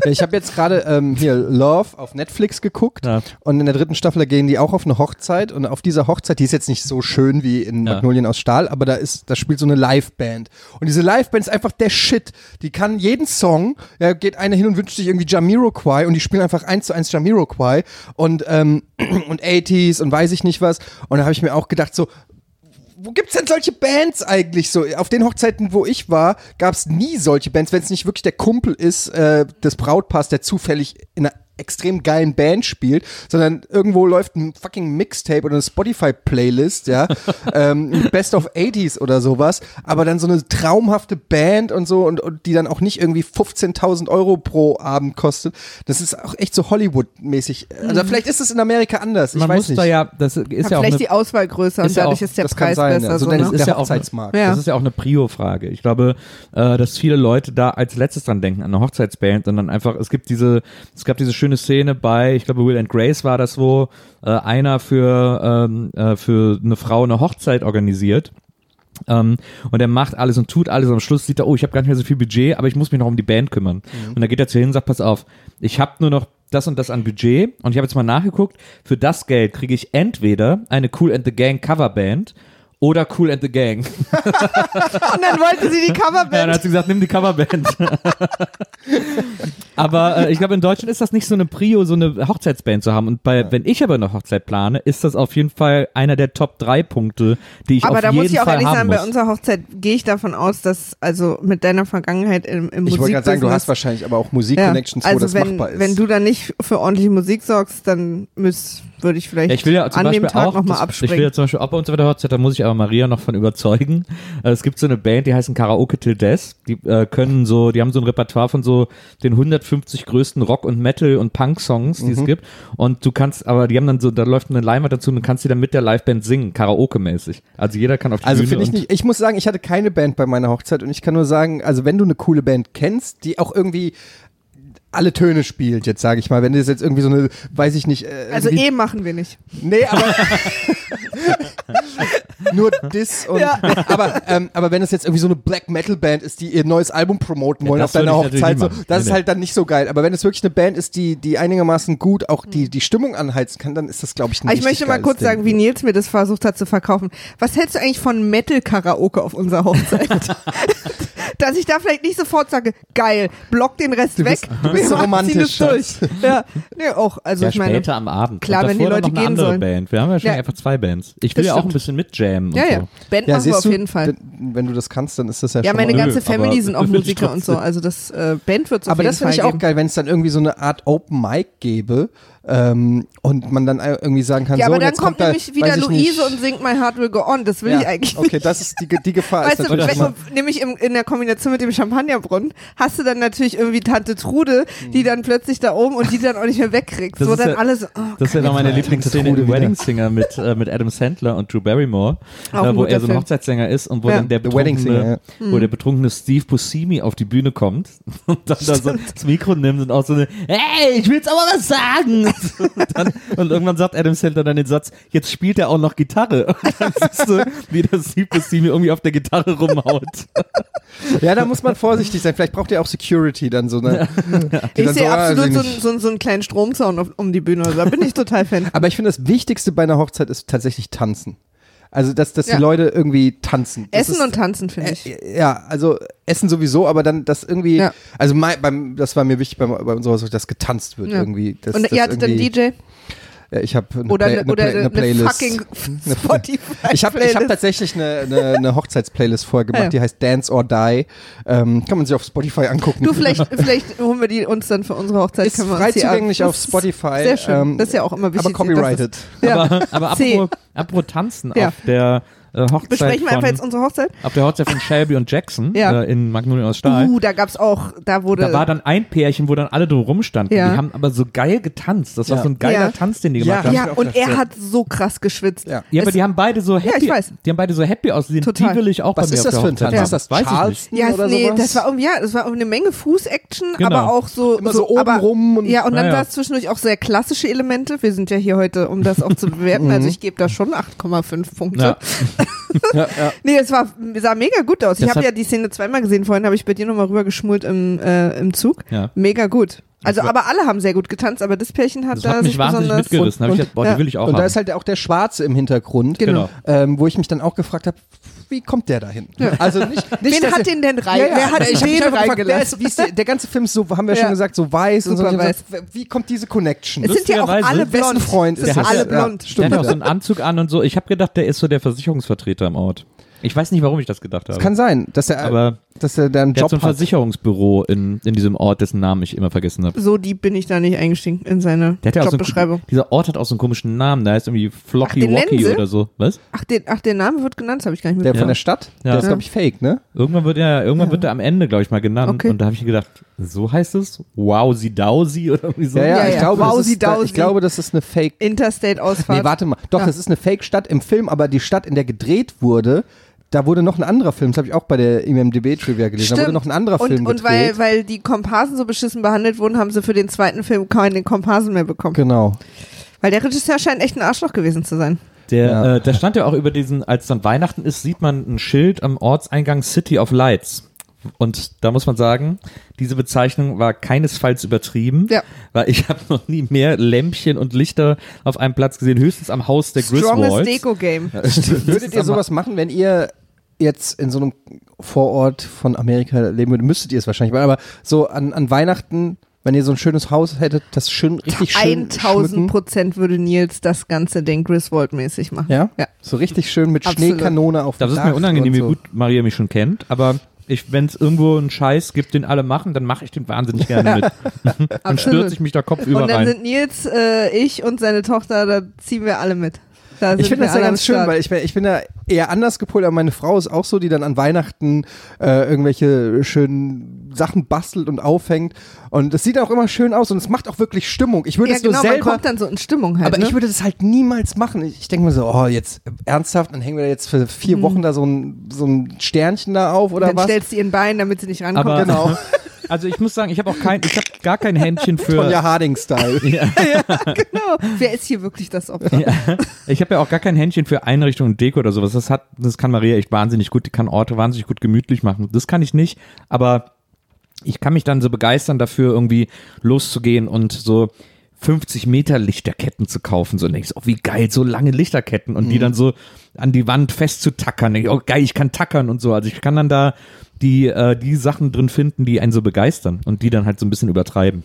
Ich habe jetzt gerade ähm, hier Love auf Netflix geguckt Ja. und in der dritten Staffel da gehen die auch auf eine Hochzeit und auf dieser Hochzeit, die ist jetzt nicht so schön wie in Ja. Magnolien aus Stahl, aber da ist, da spielt so eine Liveband und diese Liveband ist einfach der Shit. Die kann jeden Song, ja, geht einer hin und wünscht sich irgendwie Jamiroquai und die spielen einfach eins zu eins Jamiroquai und ähm, und 80s und weiß ich nicht was und da habe ich mir auch gedacht so wo gibt's denn solche Bands eigentlich so? Auf den Hochzeiten, wo ich war, gab's nie solche Bands, wenn es nicht wirklich der Kumpel ist äh, des Brautpaars, der zufällig in einer extrem geilen Band spielt, sondern irgendwo läuft ein fucking Mixtape oder eine Spotify-Playlist, ja, ähm, Best of 80s oder sowas, aber dann so eine traumhafte Band und so und, und die dann auch nicht irgendwie 15.000 Euro pro Abend kostet. Das ist auch echt so Hollywood-mäßig. Also vielleicht ist es in Amerika anders, ich Man weiß muss nicht. da ja, das ist ja auch vielleicht eine, die Auswahl größer und ja dadurch auch- ist der das kann Preis sein, besser. ja. so so, der, ne? ist der ja auch- Hochzeitsmarkt. Ja. Das ist ja auch eine Prio-Frage. Ich glaube, äh, dass viele Leute da als letztes dran denken, an eine Hochzeitsband und dann einfach, es gibt diese, es gab diese schöne Szene bei, ich glaube, Will and Grace war das, wo äh, einer für, ähm, äh, für eine Frau eine Hochzeit organisiert. Ähm, und er macht alles und tut alles. Und am Schluss sieht er, oh, ich habe gar nicht mehr so viel Budget, aber ich muss mich noch um die Band kümmern. Und dann geht er zu hin und sagt, pass auf, ich habe nur noch das und das an Budget. Und ich habe jetzt mal nachgeguckt, für das Geld kriege ich entweder eine Cool and the Gang Coverband oder Cool and the Gang. Und dann wollte sie die Ja, dann Coverband. hat sie gesagt, nimm die Coverband. aber äh, ich glaube, in Deutschland ist das nicht so eine Prio, so eine Hochzeitsband zu haben. Und bei, wenn ich aber eine Hochzeit plane, ist das auf jeden Fall einer der Top 3 Punkte, die ich Aber auf da jeden muss ich auch Fall ehrlich sagen, muss. bei unserer Hochzeit gehe ich davon aus, dass, also mit deiner Vergangenheit im, im Ich wollte gerade sagen, du hast wahrscheinlich aber auch ja, Musik-Connections, wo also das wenn, machbar ist. wenn du da nicht für ordentliche Musik sorgst, dann müß, würde ich vielleicht Ja, ich will ja zum an Beispiel dem Tag auch, nochmal das, ich abspringen. will ja zum Beispiel auch bei uns bei der Hochzeit, da muss ich aber Maria noch von überzeugen. Äh, Es gibt so eine Band, die heißen Karaoke Till Death. Die äh, können so, die haben so ein Repertoire von so den 150 größten Rock- und Metal- und Punk-Songs, die Mhm. es gibt. Und du kannst, aber die haben dann so, da läuft eine Leinwand dazu und du kannst die dann mit der Liveband singen, Karaoke-mäßig. Also jeder kann auf die Also finde ich nicht, ich muss sagen, ich hatte keine Band bei meiner Hochzeit und ich kann nur sagen, also wenn du eine coole Band kennst, die auch irgendwie alle Töne spielt, jetzt sage ich mal, wenn das jetzt irgendwie so eine, weiß ich nicht, äh, also eh machen wir nicht. Nee, aber nur Diss und Ja. aber ähm, aber wenn es jetzt irgendwie so eine Black Metal Band ist, die ihr neues Album promoten Ja, wollen das auf deiner Hochzeit, so, nicht das Nee, ist halt dann nicht so geil. Aber wenn es wirklich eine Band ist, die die einigermaßen gut auch die die Stimmung anheizen kann, dann ist das glaube ich ein Aber ich möchte mal kurz Ding. sagen, wie Nils mir das versucht hat zu verkaufen. Was hältst du eigentlich von Metal-Karaoke auf unserer Hochzeit? Dass ich da vielleicht nicht sofort sage, geil, block den Rest Du weg. bist- du bist so romantisch, durch. Ja, nee, auch. Also ja, ich meine, später am Abend. klar, wenn die Leute noch eine gehen andere sollen. Band. Wir haben ja schon Ja. einfach zwei Bands. Ich will Das ja auch ein bisschen mit jammen ja, und ja, so. Band Ja, machen wir auf jeden Fall. wenn, wenn du das kannst, dann ist das ja, Ja, schon meine mal Nö, ganze Family sind auch Musiker und so. Also das äh, Band wird auf Aber jeden das finde ich auch geil, wenn es dann irgendwie so eine Art Open Mic gäbe ähm, und man dann irgendwie sagen kann, Ja, so, aber und dann jetzt kommt da, nämlich wieder weiß ich Luise nicht, und singt My Heart Will Go On. Das will ja, ich eigentlich Okay, das ist die, die Gefahr Weißt ist du, natürlich wenn, nämlich im, in der Kombination mit dem Champagnerbrunnen hast du dann natürlich irgendwie Tante Trude, die dann plötzlich da oben und die dann auch nicht mehr wegkriegst. Das so ist dann ja- alles. Oh, Das ist ja noch meine Lieblingsszene in wieder. Wedding Singer mit, äh, mit Adam Sandler und Drew Barrymore, äh, wo er so ein Film. Hochzeitssänger ist und wo Ja. dann der betrunkene, Singer, wo der betrunkene Steve Buscemi auf die Bühne kommt und dann da so das Mikro nimmt und auch so eine Hey, ich will jetzt aber was sagen. Und, dann, und irgendwann sagt Adam Sandler dann den Satz, jetzt spielt er auch noch Gitarre. Und dann siehst du, wie das siebtes Team irgendwie auf der Gitarre rumhaut. Ja, da muss man vorsichtig sein. Vielleicht braucht ihr auch Security dann so. Ne? Die Ich dann sehe so, ah, absolut so, einen- so, einen- so einen kleinen Stromzaun auf, um die Bühne. Da bin ich total Fan. Aber ich finde, das Wichtigste bei einer Hochzeit ist tatsächlich tanzen. Also, dass, dass Ja. die Leute irgendwie tanzen. Das Essen ist, und tanzen, finde ich. Äh, Ja, also Essen sowieso, aber dann das irgendwie, Ja. also mein, beim, das war mir wichtig bei, bei unserer Hochzeit, dass getanzt wird irgendwie. Das, und ihr hattet dann DJ ich habe eine, oder, Play, eine, eine, oder Play, eine, eine Playlist. fucking Spotify ich habe ich hab tatsächlich eine, eine, eine Hochzeits-Playlist vorher gemacht, ja. die heißt Dance or Die. Ähm, kann man sich auf Spotify angucken. Du, vielleicht, vielleicht holen wir die uns dann für unsere Hochzeit. ist können wir frei zugänglich auf Spotify. Sehr schön. ähm, das ist ja auch immer wichtig. aber copyrighted. Ja. Aber, aber apropos, apropos Tanzen Ja. auf der äh, Hochzeit Besprechen wir von, einfach jetzt unsere Hochzeit? auf der Hochzeit von Shelby und Jackson Ja. äh, in Magnolien aus Stahl. Uh, da gab's auch, da wurde. Da war dann ein Pärchen, wo dann alle drum rumstanden. Ja. Die haben aber so geil getanzt. Das war Ja. so ein geiler Ja. Tanz, den die Ja. gemacht haben. ja, und er ja. hat so krass geschwitzt. Ja. Ja, aber Es- die haben beide so happy. ich weiß. Die haben beide so happy ausgesehen. Total. Die will ich auch Was bei mir ist auf das der für ein Tanz? Ist das Weiß ich nicht. Ja, oder nee, sowas? das war irgendwie, ja, das war eine Menge Fuß-Action, Genau. aber auch so, Immer so, so oben rum und- ja, und dann Ja, ja. war es zwischendurch auch sehr klassische Elemente. Wir sind ja hier heute, um das auch zu bewerten. also ich gebe da schon 8,5 Punkte. Ja. ja, ja. Nee, es war, sah mega gut aus. Ich Das habe hat- ja die Szene zweimal gesehen. Vorhin habe ich bei dir nochmal rüber geschmult im, äh, im Zug. Ja. Mega gut. Also, Das aber alle haben sehr gut getanzt, aber das Pärchen hat Das da hat mich sich wahnsinnig besonders. mitgerissen. Da ich Und- gedacht, boah, ja. die will ich auch Und da haben. ist halt auch der Schwarze im Hintergrund, Genau. ähm, wo ich mich dann auch gefragt habe, wie kommt der dahin? Also nicht, nicht Wen hat er- den denn rein? Ja, ja, Wer hat ich wer reingelassen? ist, wie ist der, der ganze Film ist so, haben wir Ja. schon gesagt, so weiß und so. Super Ich hab gesagt, Wie kommt diese Connection? Es sind ja auch alle blond. Freund Es ist sind es? alle Ja, blond. Der stimmt. hat auch ja. so einen Anzug an und so. Ich habe gedacht, der ist so der Versicherungsvertreter im Ort. Ich weiß nicht, warum ich das gedacht habe. Kann sein, dass er, aber dass er da einen der Job hat so ein hat. Versicherungsbüro in, in diesem Ort, dessen Namen ich immer vergessen habe. So deep bin ich da nicht eingestiegen in seine Der hat ja auch so Jobbeschreibung. einen, dieser Ort hat auch so einen komischen Namen. Der heißt irgendwie Flocky sie? oder so. Was? Ach, den, ach, der Name wird genannt, das habe ich gar nicht Der mitbekommen. von der Stadt? Ja. Der ist, Ja. glaube ich, fake, ne? Irgendwann wird er, irgendwann wird er am Ende, glaube ich, mal genannt. Okay. Und da habe ich gedacht, so heißt es? Wowsi Dowsi oder irgendwie so. Ja, ja, Ja, ich, ja. Glaube, das ist, da, ich glaube, das ist eine Fake. Interstate-Ausfahrt. Nee, warte mal. Doch, Ja. das ist eine Fake-Stadt im Film, aber die Stadt, in der gedreht wurde, da wurde noch ein anderer Film, das habe ich auch bei der IMDb-Trivia gelesen, da wurde Stimmt. noch ein anderer und, Film Und weil, gedreht. weil die Komparsen so beschissen behandelt wurden, haben sie für den zweiten Film keine Komparsen mehr bekommen. genau. Weil der Regisseur scheint echt ein Arschloch gewesen zu sein. Der, Ja. äh, da stand ja auch über diesen, als dann Weihnachten ist, sieht man ein Schild am Ortseingang City of Lights. Und da muss man sagen, diese Bezeichnung war keinesfalls übertrieben, Ja. weil ich habe noch nie mehr Lämpchen und Lichter auf einem Platz gesehen, höchstens am Haus der Strongest Griswolds. Deko-Game. Würdet ihr sowas machen, wenn ihr jetzt in so einem Vorort von Amerika leben würdet? Müsstet ihr es wahrscheinlich machen, aber so an, an Weihnachten, wenn ihr so ein schönes Haus hättet, das schön, richtig schön 1000 schmücken. Prozent würde Nils das ganze Ding Griswold-mäßig machen. Ja? Ja. So richtig schön mit Absolut. Schneekanone auf dem Das ist Dach mir unangenehm, und wie so. gut Maria mich schon kennt, aber wenn es irgendwo einen Scheiß gibt, den alle machen, dann mache ich den wahnsinnig gerne mit. dann stürze ich mich da kopfüber Und dann rein. sind Nils, äh, ich und seine Tochter, da ziehen wir alle mit. Ich finde das ja ganz schön, weil ich, bin- ich bin da eher anders gepolt, aber meine Frau ist auch so, die dann an Weihnachten äh, irgendwelche schönen Sachen bastelt und aufhängt. Und es sieht auch immer schön aus und es macht auch wirklich Stimmung. Ich würde ja, es nur genau, man selber. kommt dann so in Stimmung halt. aber ne? ich würde das halt niemals machen. Ich, ich denke mir so, oh, jetzt ernsthaft, dann hängen wir da jetzt für vier Wochen da so ein, so ein Sternchen da auf oder Mhm. dann was? stellst du ihren Bein, damit sie nicht rankommt. Aber Genau. Also ich muss sagen, ich habe auch kein, ich habe gar kein Händchen für. Tonja Harding-Style. Ja, genau. Wer ist hier wirklich das Opfer? ja. Ich habe ja auch gar kein Händchen für Einrichtung und Deko oder sowas. Das hat, das kann Maria echt wahnsinnig gut. Die kann Orte wahnsinnig gut gemütlich machen. Das kann ich nicht. Aber ich kann mich dann so begeistern dafür, irgendwie loszugehen und so 50 Meter Lichterketten zu kaufen. So und denkst, oh wie geil, so lange Lichterketten und die dann so an die Wand festzutackern. Ich, oh geil, ich kann tackern und so. Also ich kann dann da die, äh, die Sachen drin finden, die einen so begeistern und die dann halt so ein bisschen übertreiben.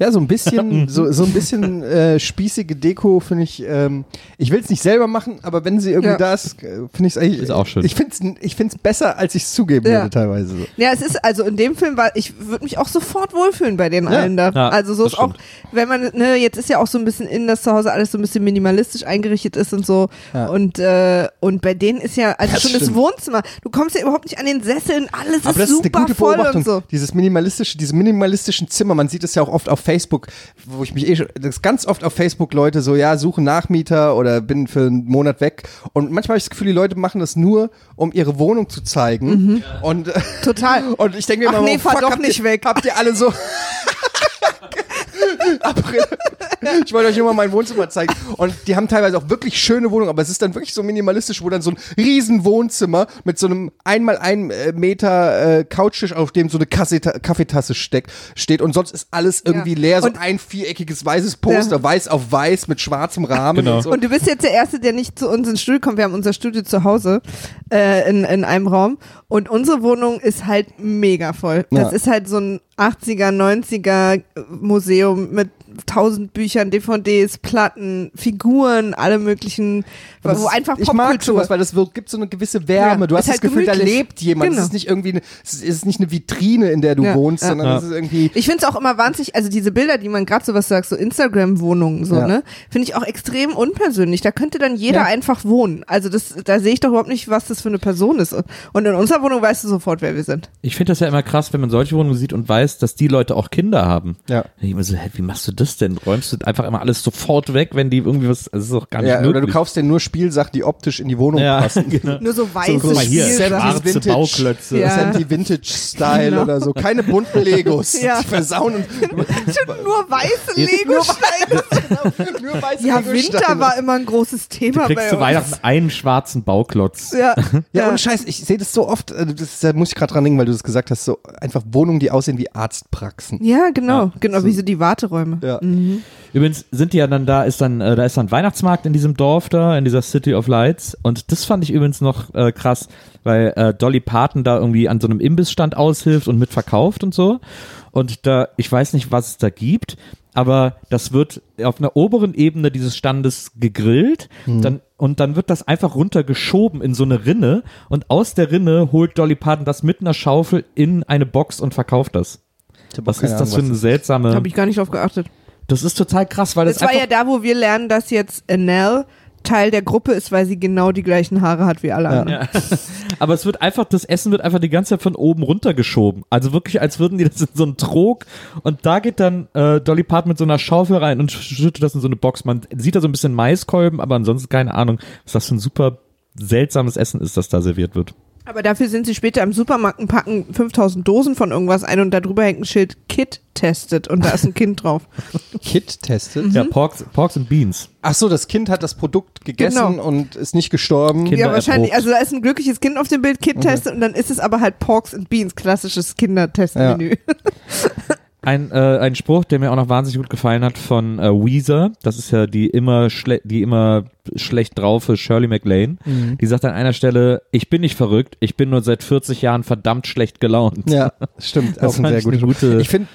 Ja, so ein bisschen, so, so ein bisschen äh, spießige Deko finde ich, ähm, ich will es nicht selber machen, aber wenn sie irgendwie Ja. da ist, äh, finde ich es eigentlich. Ist auch schön. Ich finde es ich find's besser, als ich es zugeben Ja. würde teilweise. So. Ja, es ist, also in dem Film war, ich würde mich auch sofort wohlfühlen bei den Ja. allen da. Ja, also so ist auch, wenn man, ne, jetzt ist ja auch so ein bisschen in das Zuhause alles so ein bisschen minimalistisch eingerichtet ist und so. Ja. Und, äh, und bei denen ist ja, also Das schon das stimmt. Wohnzimmer, du kommst ja überhaupt nicht an den Sesseln, alles Aber ist das ist eine super gute voll Beobachtung. und so. Dieses minimalistische, diese minimalistischen Zimmer, man sieht es ja auch oft auf Facebook, wo ich mich eh schon, das ist ganz oft auf Facebook Leute so, ja, suchen Nachmieter oder bin für einen Monat weg. Und manchmal habe ich das Gefühl, die Leute machen das nur, um ihre Wohnung zu zeigen. Und, äh, Total. und ich denke mir Ach immer, nee, oh, fahr fuck, doch nicht ihr, weg. Habt ihr alle so, April. Ich wollte euch nur mal mein Wohnzimmer zeigen. Und die haben teilweise auch wirklich schöne Wohnungen, aber es ist dann wirklich so minimalistisch, wo dann so ein riesen Wohnzimmer mit so einem einmal ein äh, Meter äh, Couchtisch, auf dem so eine Kasseta Kaffeetasse steckt, steht und sonst ist alles irgendwie Ja. leer. So Und- ein viereckiges weißes Poster, weiß auf weiß mit schwarzem Rahmen Genau. und so. Und du bist jetzt der Erste, der nicht zu uns ins Studio kommt. Wir haben unser Studio zu Hause äh, in, in einem Raum. Und unsere Wohnung ist halt mega voll. Das Ja. ist halt so ein 80er, 90er Museum mit tausend Büchern, DVDs, Platten, Figuren, alle möglichen, wo ist- einfach ich mag Popkultur. sowas, weil das wird, gibt so eine gewisse Wärme. Ja, du hast das halt Gefühl, da gemütlich. lebt jemand. Genau. Es ist nicht irgendwie, eine, es ist nicht eine Vitrine, in der du Ja, wohnst, ja. sondern Ja. es ist irgendwie. Ich finde es auch immer wahnsinnig, also diese Bilder, die man gerade so was sagt, so Instagram-Wohnungen, so, Ja. ne, finde ich auch extrem unpersönlich. Da könnte dann jeder Ja. einfach wohnen. Also das, da sehe ich doch überhaupt nicht, was das für eine Person ist. Und in unserer Wohnung weißt du sofort, wer wir sind. Ich finde das ja immer krass, wenn man solche Wohnungen sieht und weiß, dass die Leute auch Kinder haben. Ja. Da Ich immer so, hä, wie machst du das denn? Räumst du einfach immer alles sofort weg, wenn die irgendwie was, das ist doch gar nicht Ja, oder möglich. du kaufst dir nur Spielsachen, die optisch in die Wohnung ja, passen. genau. Nur so weiße mal hier, schwarze Vintage. Bauklötze. Ja. Anti-Vintage-Style Genau. oder so. Keine bunten Legos. Ja. Die versauen und Nur weiße Lego-Steine. nur weiße Ja, Legosteine. Winter war immer ein großes Thema Du kriegst zu. Weihnachten einen schwarzen Bauklotz. Ja, Ja, ohne Scheiß, ich sehe das so oft, äh, das, da muss ich gerade dran denken, weil du das gesagt hast, so einfach Wohnungen, die aussehen wie Arztpraxen. Ja, genau, Ja, genau, wie so die Warteräume. Ja. Übrigens sind die ja dann da, ist dann, äh, da ist dann Weihnachtsmarkt in diesem Dorf da, in dieser City of Lights. Und das fand ich übrigens noch äh, krass, weil äh, Dolly Parton da irgendwie an so einem Imbissstand aushilft und mitverkauft und so. Und da, ich weiß nicht, was es da gibt, aber das wird auf einer oberen Ebene dieses Standes gegrillt dann, und dann wird das einfach runtergeschoben in so eine Rinne und aus der Rinne holt Dolly Parton das mit einer Schaufel in eine Box und verkauft das. Was ist das für Ahnung, eine seltsame, Habe ich gar nicht drauf geachtet. das ist total krass, weil das, Das war einfach ja da, wo wir lernen, dass jetzt Annelle Teil der Gruppe ist, weil sie genau die gleichen Haare hat wie alle anderen. Aber es wird einfach, das Essen wird einfach die ganze Zeit von oben runtergeschoben. Also wirklich, als würden die das in so einen Trog und da geht dann äh, Dolly Parton mit so einer Schaufel rein und schüttet das in so eine Box. Man sieht da so ein bisschen Maiskolben, aber ansonsten keine Ahnung, was das für ein super seltsames Essen ist, das da serviert wird. Aber dafür sind sie später im Supermarkt und packen 5000 Dosen von irgendwas ein und darüber hängt ein Schild Kit testet und da ist ein Kind drauf. Kit testet. Ja, Porks, Porks and Beans. Ach so, das Kind hat das Produkt gegessen Genau. und ist nicht gestorben. Kinder ja, wahrscheinlich. erprobt. Also da ist ein glückliches Kind auf dem Bild, Kit testet und dann ist es aber halt Porks and Beans, klassisches Kindertestmenü. Ein, äh, ein Spruch, der mir auch noch wahnsinnig gut gefallen hat von äh, Weezer, das ist ja die immer, die immer schlecht draufe Shirley MacLaine, die sagt an einer Stelle, ich bin nicht verrückt, ich bin nur seit 40 Jahren verdammt schlecht gelaunt. Ja, stimmt. Das auch ein sehr guter gute- Ich finde,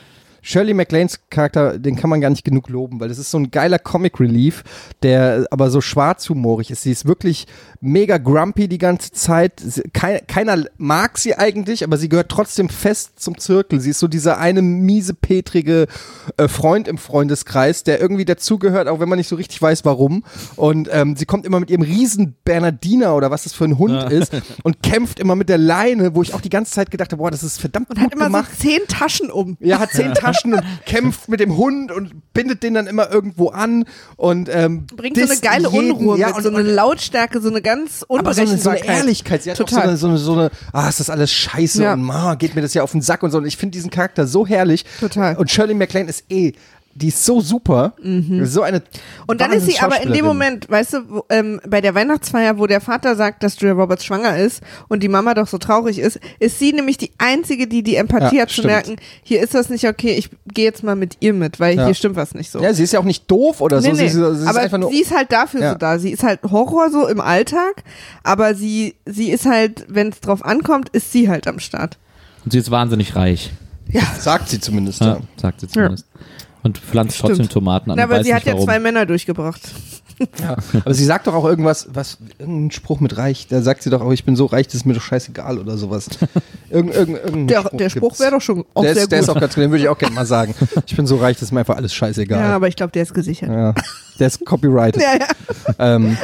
Shirley MacLaines Charakter, den kann man gar nicht genug loben, weil das ist so ein geiler Comic Relief, der aber so schwarzhumorig ist. Sie ist wirklich mega grumpy die ganze Zeit. Keiner mag sie eigentlich, aber sie gehört trotzdem fest zum Zirkel. Sie ist so dieser eine miese, petrige äh, Freund im Freundeskreis, der irgendwie dazugehört, auch wenn man nicht so richtig weiß, warum. Und ähm, sie kommt immer mit ihrem riesen Bernardiner oder was das für ein Hund ist und kämpft immer mit der Leine, wo ich auch die ganze Zeit gedacht habe, boah, das ist verdammt Und gut hat immer gemacht. so zehn Taschen um. Ja, hat zehn Taschen und kämpft mit dem Hund und bindet den dann immer irgendwo an und ähm, Bringt so eine geile jeden, Unruhe ja, mit, und, so eine Lautstärke, so eine ganz aber so so eine. Ehrlichkeit. Sie hat Total. auch so eine, so eine, so eine, ah, ist das alles scheiße Ja. und ma, geht mir das ja auf den Sack und so. Und ich finde diesen Charakter so herrlich. Total. Und Shirley MacLaine ist eh, die ist so super. So eine Mhm. Und dann ist sie aber in dem. Moment, weißt du, wo, ähm, bei der Weihnachtsfeier, wo der Vater sagt, dass Julia Roberts schwanger ist und die Mama doch so traurig ist, ist sie nämlich die Einzige, die die Empathie Ja, hat zu stimmt. merken, hier ist das nicht okay, ich gehe jetzt mal mit ihr mit, weil Ja. hier stimmt was nicht so. Ja, sie ist ja auch nicht doof oder so. Nee, nee. Sie, sie, sie ist aber einfach nur. sie ist halt dafür Ja. so da. Sie ist halt Horror so im Alltag, aber sie, sie ist halt, wenn es drauf ankommt, ist sie halt am Start. Und sie ist wahnsinnig reich, sagt sie zumindest. ja. Ja. sagt sie zumindest. Und pflanzt Stimmt. trotzdem Tomaten an. Na, aber sie hat ja zwei Männer durchgebracht. Ja. Aber sie sagt doch auch irgendwas, was, irgendein Spruch mit reich, da sagt sie doch auch, ich bin so reich, das ist mir doch scheißegal oder sowas. Irgend, irgend, irgendein Der, der Spruch wäre doch schon auch der sehr ist, der gut. ist auch ganz gut, den würde ich auch gerne mal sagen. Ich bin so reich, das ist mir einfach alles scheißegal. ja, aber ich glaube, der ist gesichert. Ja. Der ist copyrighted. Ja, ja. Ähm,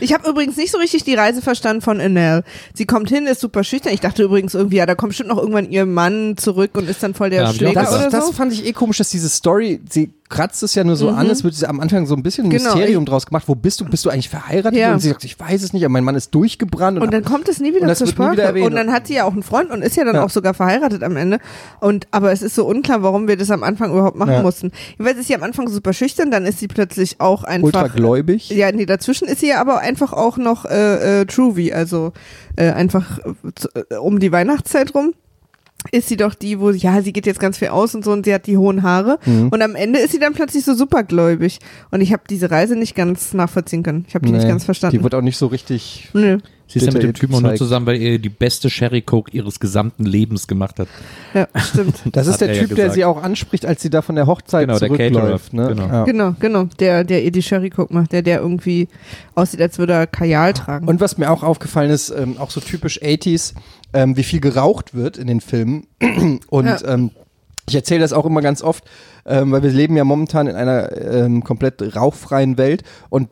Ich habe übrigens nicht so richtig die Reise verstanden von Enel. Sie kommt hin, ist super schüchtern. Ich dachte übrigens irgendwie, ja, da kommt bestimmt noch irgendwann ihr Mann zurück und ist dann voll der Ja, Schläger gedacht. oder das, das so. fand ich eh komisch, dass diese Story, sie kratzt es ja nur so an, es wird am Anfang so ein bisschen ein Mhm. Genau, Mysterium draus gemacht. Wo bist du? Bist du eigentlich verheiratet? Ja. Und sie sagt, ich weiß es nicht, aber mein Mann ist durchgebrannt. Und dann kommt es nie wieder Und zur Sprache. wieder und dann hat sie ja auch einen Freund und ist ja dann Ja. auch sogar verheiratet am Ende. Und aber es ist so unklar, warum wir das am Anfang überhaupt machen Ja. mussten. Jedenfalls ist sie am Anfang super schüchtern, dann ist sie plötzlich auch einfach. ultragläubig. Ja, nee, dazwischen ist sie ja aber einfach auch noch äh, äh, Truvy, also äh, einfach äh, äh, um die Weihnachtszeit rum. Ist sie doch die, wo, ja, sie geht jetzt ganz viel aus und so und sie hat die hohen Haare. Mhm. Und am Ende ist sie dann plötzlich so supergläubig. Und ich habe diese Reise nicht ganz nachvollziehen können. Ich habe die nicht Nee, ganz verstanden. Die wird auch nicht so richtig. Nö. Sie ist ja mit dem Typen auch nur zusammen, weil er die beste Sherry Coke ihres gesamten Lebens gemacht hat. Ja, stimmt. Das ist Hat der er ja Typ, der sie auch anspricht, als sie da von der Hochzeit Genau, der zurückläuft. Caterer, Ne? genau. Ja. Genau, genau. Der, der ihr die Sherry Coke macht, der, der irgendwie aussieht, als würde er Kajal tragen. Und was mir auch aufgefallen ist, ähm, auch so typisch 80s, ähm, wie viel geraucht wird in den Filmen. Und Ja. ähm, ich erzähle das auch immer ganz oft, ähm, weil wir leben ja momentan in einer ähm, komplett rauchfreien Welt. Und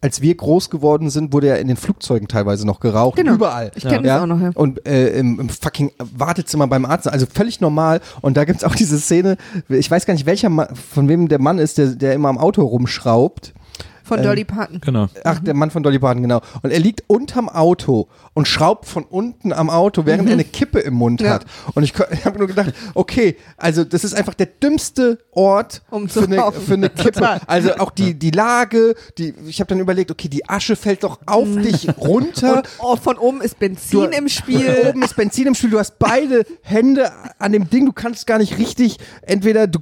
als wir groß geworden sind, wurde ja in den Flugzeugen teilweise noch geraucht. Genau. Überall. Ich kenn das auch noch, ja. Und äh, im, im fucking Wartezimmer beim Arzt. Also völlig normal. Und da gibt's auch diese Szene, ich weiß gar nicht, welcher Mann, von wem der Mann ist, der, der immer am Auto rumschraubt. Von ähm, Dolly Parton. Genau. Ach, der Mann von Dolly Parton, genau. Und er liegt unterm Auto und schraubt von unten am Auto, während er eine Kippe im Mund Mhm. Ja. hat. Und ich, ich habe nur gedacht, okay, also das ist einfach der dümmste Ort Um zu für, eine, für eine Kippe. Total. Also auch die, die Lage, die, ich habe dann überlegt, okay, die Asche fällt doch auf dich runter. Und oh, von oben ist Benzin Du- im Spiel. Oben ist Benzin im Spiel, du hast beide Hände an dem Ding, du kannst gar nicht richtig, entweder du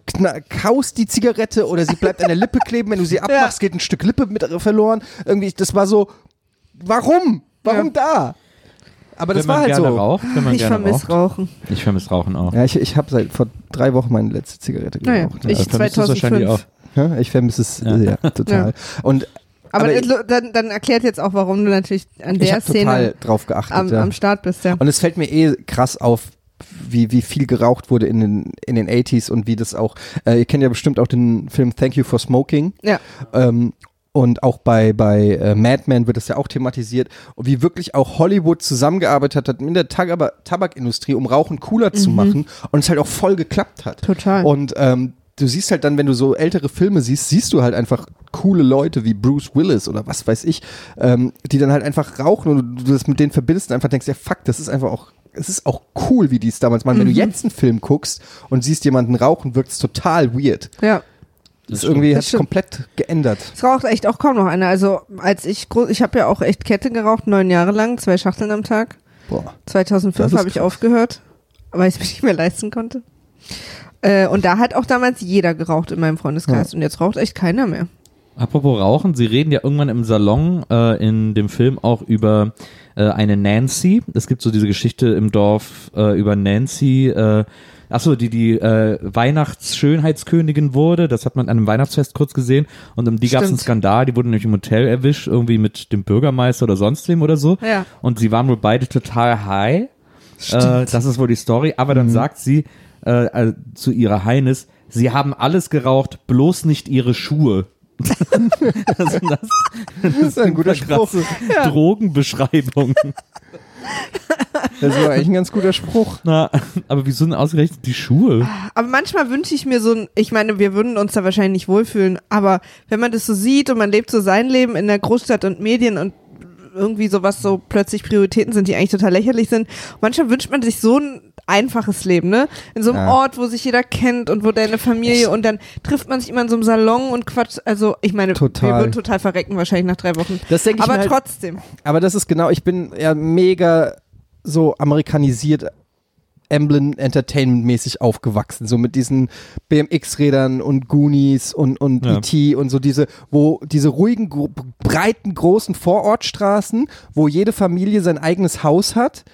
kaust die Zigarette oder sie bleibt an der Lippe kleben, wenn du sie abmachst, geht ein Stück Lippe mit verloren. Irgendwie, das war so, warum? Warum da? Aber das wenn war man halt gerne so. raucht, wenn man Ich vermisse. Rauchen. Ich vermisse Rauchen auch. Ja, ich, ich habe seit vor drei Wochen meine letzte Zigarette Naja, geraucht. ich ja. vermisst es wahrscheinlich 2005. Ja, ich vermisse es Ja. ja. total. Und Aber, Aber ich- dann, dann erklärt jetzt auch, warum du natürlich an ich der habe total Szene drauf geachtet. am, ja. am Start bist. Ja. Und es fällt mir eh krass auf, wie, wie viel geraucht wurde in den, in den 80s und wie das auch, äh, ihr kennt ja bestimmt auch den Film Thank You for Smoking. ja. Ähm, und auch bei, bei äh, Mad Men wird das ja auch thematisiert. Und wie wirklich auch Hollywood zusammengearbeitet hat mit der Tab Tabakindustrie, um Rauchen cooler zu machen. Und es halt auch voll geklappt hat. Mhm. Total. Und ähm, du siehst halt dann, wenn du so ältere Filme siehst, siehst du halt einfach coole Leute wie Bruce Willis oder was weiß ich, ähm, die dann halt einfach rauchen und du das mit denen verbindest und einfach denkst, ja fuck, das ist einfach auch, es ist auch cool, wie die es damals machen. Wenn du Mhm. jetzt einen Film guckst und siehst jemanden rauchen, wirkt es total weird. ja. Das, ist irgendwie Das hat sich stimmt. komplett geändert. Es raucht echt auch kaum noch einer. Also als ich groß, ich habe ja auch echt Kette geraucht, neun Jahre lang, zwei Schachteln am Tag. Boah. Das 2005 ist habe ich aufgehört, weil ich es mir nicht mehr leisten konnte. Äh, und da hat auch damals jeder geraucht in meinem Freundeskreis. Und jetzt raucht echt keiner mehr. Apropos Rauchen, sie reden ja irgendwann im Salon äh, in dem Film auch über äh, eine Nancy. Es gibt so diese Geschichte im Dorf äh, über Nancy. Achso, die die äh, Weihnachtsschönheitskönigin wurde. Das hat man an einem Weihnachtsfest kurz gesehen. Und um die gab es einen. Skandal. Die wurde nämlich im Hotel erwischt, irgendwie mit dem Bürgermeister oder sonst wem oder so. Ja. Und sie waren wohl beide total high. Äh, das ist wohl die Story. Aber Mhm. dann sagt sie äh, äh, zu ihrer Highness, sie haben alles geraucht, bloß nicht ihre Schuhe. also das, Das ist ein guter Spruch. Drogenbeschreibung. Das war eigentlich ein ganz guter Spruch. Na, aber wieso denn ausgerechnet die Schuhe? Aber manchmal wünsche ich mir so ein, ich meine, wir würden uns da wahrscheinlich nicht wohlfühlen, aber wenn man das so sieht und man lebt so sein Leben in der Großstadt und Medien und irgendwie sowas so plötzlich Prioritäten sind, die eigentlich total lächerlich sind. Manchmal wünscht man sich so ein einfaches Leben, ne? In so einem Ja. Ort, wo sich jeder kennt und wo deine Familie und dann trifft man sich immer in so einem Salon und quatscht. Also ich meine, Total. wir würden total verrecken wahrscheinlich nach drei Wochen. Das denke ich Aber mir halt, trotzdem. Aber das ist genau, ich bin ja mega so amerikanisiert Emblem Entertainment mäßig aufgewachsen, so mit diesen BMX-Rädern und Goonies und, und Ja. E.T. und so diese, wo diese ruhigen, gro breiten, großen Vorortstraßen, wo jede Familie sein eigenes Haus hat.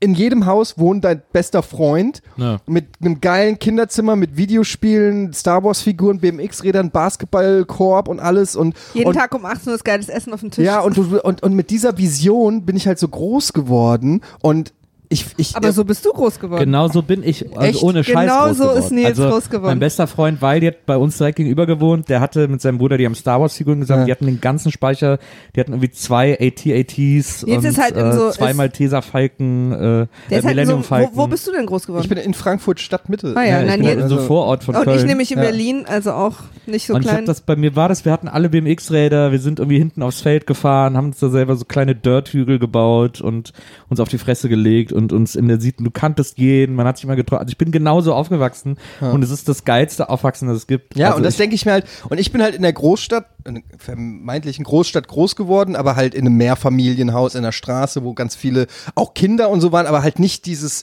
In jedem Haus wohnt dein bester Freund Ja. mit einem geilen Kinderzimmer mit Videospielen, Star Wars Figuren, BMX-Rädern, Basketballkorb und alles und Jeden und, Tag um 18 Uhr ist geiles Essen auf dem Tisch. ja, und, du, und, und mit dieser Vision bin ich halt so groß geworden und ich, ich, Aber so bist du groß geworden. Genau so bin ich, also Echt? ohne Scheiß Genau groß so geworden. ist Nils also groß geworden. Mein bester Freund, weil die hat bei uns direkt gegenüber gewohnt, der hatte mit seinem Bruder, die haben Star Wars Figuren gesammelt, Ja. die hatten den ganzen Speicher, die hatten irgendwie zwei AT-ATs und ist halt äh, so- zwei Malteser Falken, äh, Der äh, ist halt Millennium so, Falken. wo, wo bist du denn groß geworden? ich bin in Frankfurt Stadtmitte. Ah ja, ja, ich nein, bin hier- in so Vorort von und Köln. ich nämlich in Ja. Berlin, also auch nicht so und ich klein. hab das, bei mir war das, wir hatten alle BMX-Räder, wir sind irgendwie hinten aufs Feld gefahren, haben uns da selber so kleine Dirt-Hügel gebaut und uns auf die Fresse gelegt und uns in der Sieten, du kanntest jeden, man hat sich mal getroffen. Also ich bin genauso aufgewachsen und es ist das geilste Aufwachsen, das es gibt. Ja, also und das denke ich mir halt, und ich bin halt in der Großstadt, in einer vermeintlichen Großstadt groß geworden, aber halt in einem Mehrfamilienhaus in der Straße, wo ganz viele, auch Kinder und so waren, aber halt nicht dieses,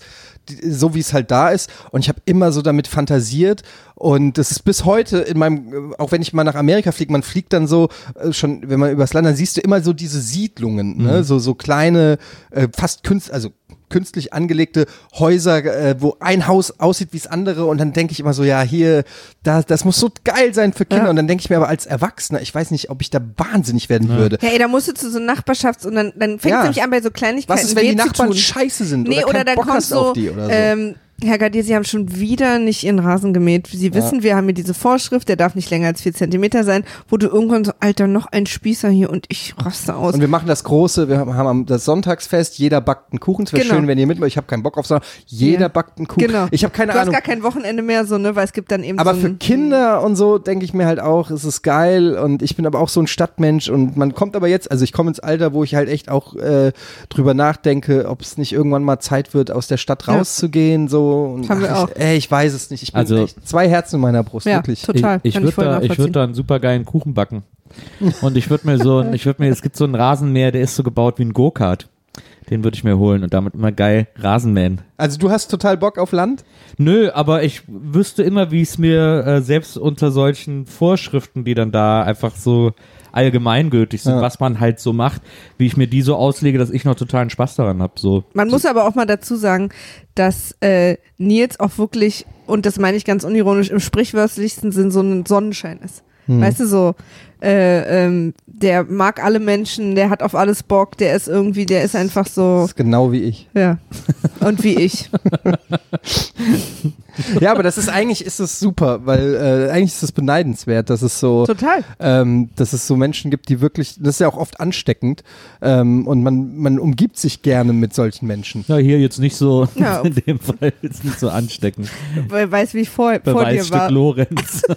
die- so wie es halt da ist. Und ich habe immer so damit fantasiert und das ist bis heute in meinem, auch wenn ich mal nach Amerika fliege, man fliegt dann so äh, schon, wenn man übers Land, dann siehst du immer so diese Siedlungen, ne? so, so kleine, äh, fast künstlich, also künstlich angelegte Häuser, äh, wo ein Haus aussieht wie das andere und dann denke ich immer so, ja, hier, da, das muss so geil sein für Kinder Ja. und dann denke ich mir aber als Erwachsener, ich weiß nicht, ob ich da wahnsinnig werden würde. ja, ey, da musst du zu so Nachbarschafts- und dann, dann fängt Ja. es nämlich an bei so Kleinigkeiten Was ist, wenn die Nachbarn scheiße sind Nee, oder, oder dann Bock kommt hast so, auf die oder so? ähm, Herr Gardier, Sie haben schon wieder nicht Ihren Rasen gemäht. Sie wissen, wir haben hier diese Vorschrift, der darf nicht länger als vier Zentimeter sein, wo du irgendwann so, Alter, noch ein Spießer hier und ich raste aus. und wir machen das große, wir haben, das Sonntagsfest, jeder backt einen Kuchen. Es wäre Genau. schön, wenn ihr mitmacht. Ich habe keinen Bock auf Sonntag. Jeder Ja. backt einen Kuchen. Genau. Ich habe keine du Ahnung. hast gar kein Wochenende mehr, so, ne, weil es gibt dann eben Aber so für Kinder und so denke ich mir halt auch, es ist geil und ich bin aber auch so ein Stadtmensch und man kommt aber jetzt, also ich komme ins Alter, wo ich halt echt auch äh, drüber nachdenke, ob es nicht irgendwann mal Zeit wird, aus der Stadt Ja. rauszugehen, so. Und, Haben wir ich, auch. Ey, ich weiß es nicht. Ich bin Also- echt zwei Herzen in meiner Brust, Ja, wirklich. total. Ich, ich ich würde da, ich würd da einen super geilen Kuchen backen. Und ich würde mir so, ich würde mir, es gibt so einen Rasenmäher, der ist so gebaut wie ein Go-Kart. Den würde ich mir holen und damit immer geil Rasenmähen. Also du hast total Bock auf Land? Nö, aber ich wüsste immer, wie es mir äh, selbst unter solchen Vorschriften, die dann da einfach so allgemeingültig sind, Ja. was man halt so macht, wie ich mir die so auslege, dass ich noch totalen Spaß daran habe. So. Man muss aber auch mal dazu sagen, dass äh, Nils auch wirklich, und das meine ich ganz unironisch, im sprichwörtlichsten Sinn so ein Sonnenschein ist. Weißt du, so, äh, ähm, der mag alle Menschen, der hat auf alles Bock, der ist irgendwie, der ist einfach so, Das ist genau wie ich. ja. Und wie ich. Ja, aber das ist eigentlich ist es super, weil äh, eigentlich ist es beneidenswert, dass es so Total. ähm, dass es so Menschen gibt, die wirklich, das ist ja auch oft ansteckend ähm, und man, man umgibt sich gerne mit solchen Menschen. Ja, hier jetzt nicht so, Ja. in dem Fall jetzt nicht so ansteckend. Weil weiß, wie ich vor, vor dir war. Lorenz.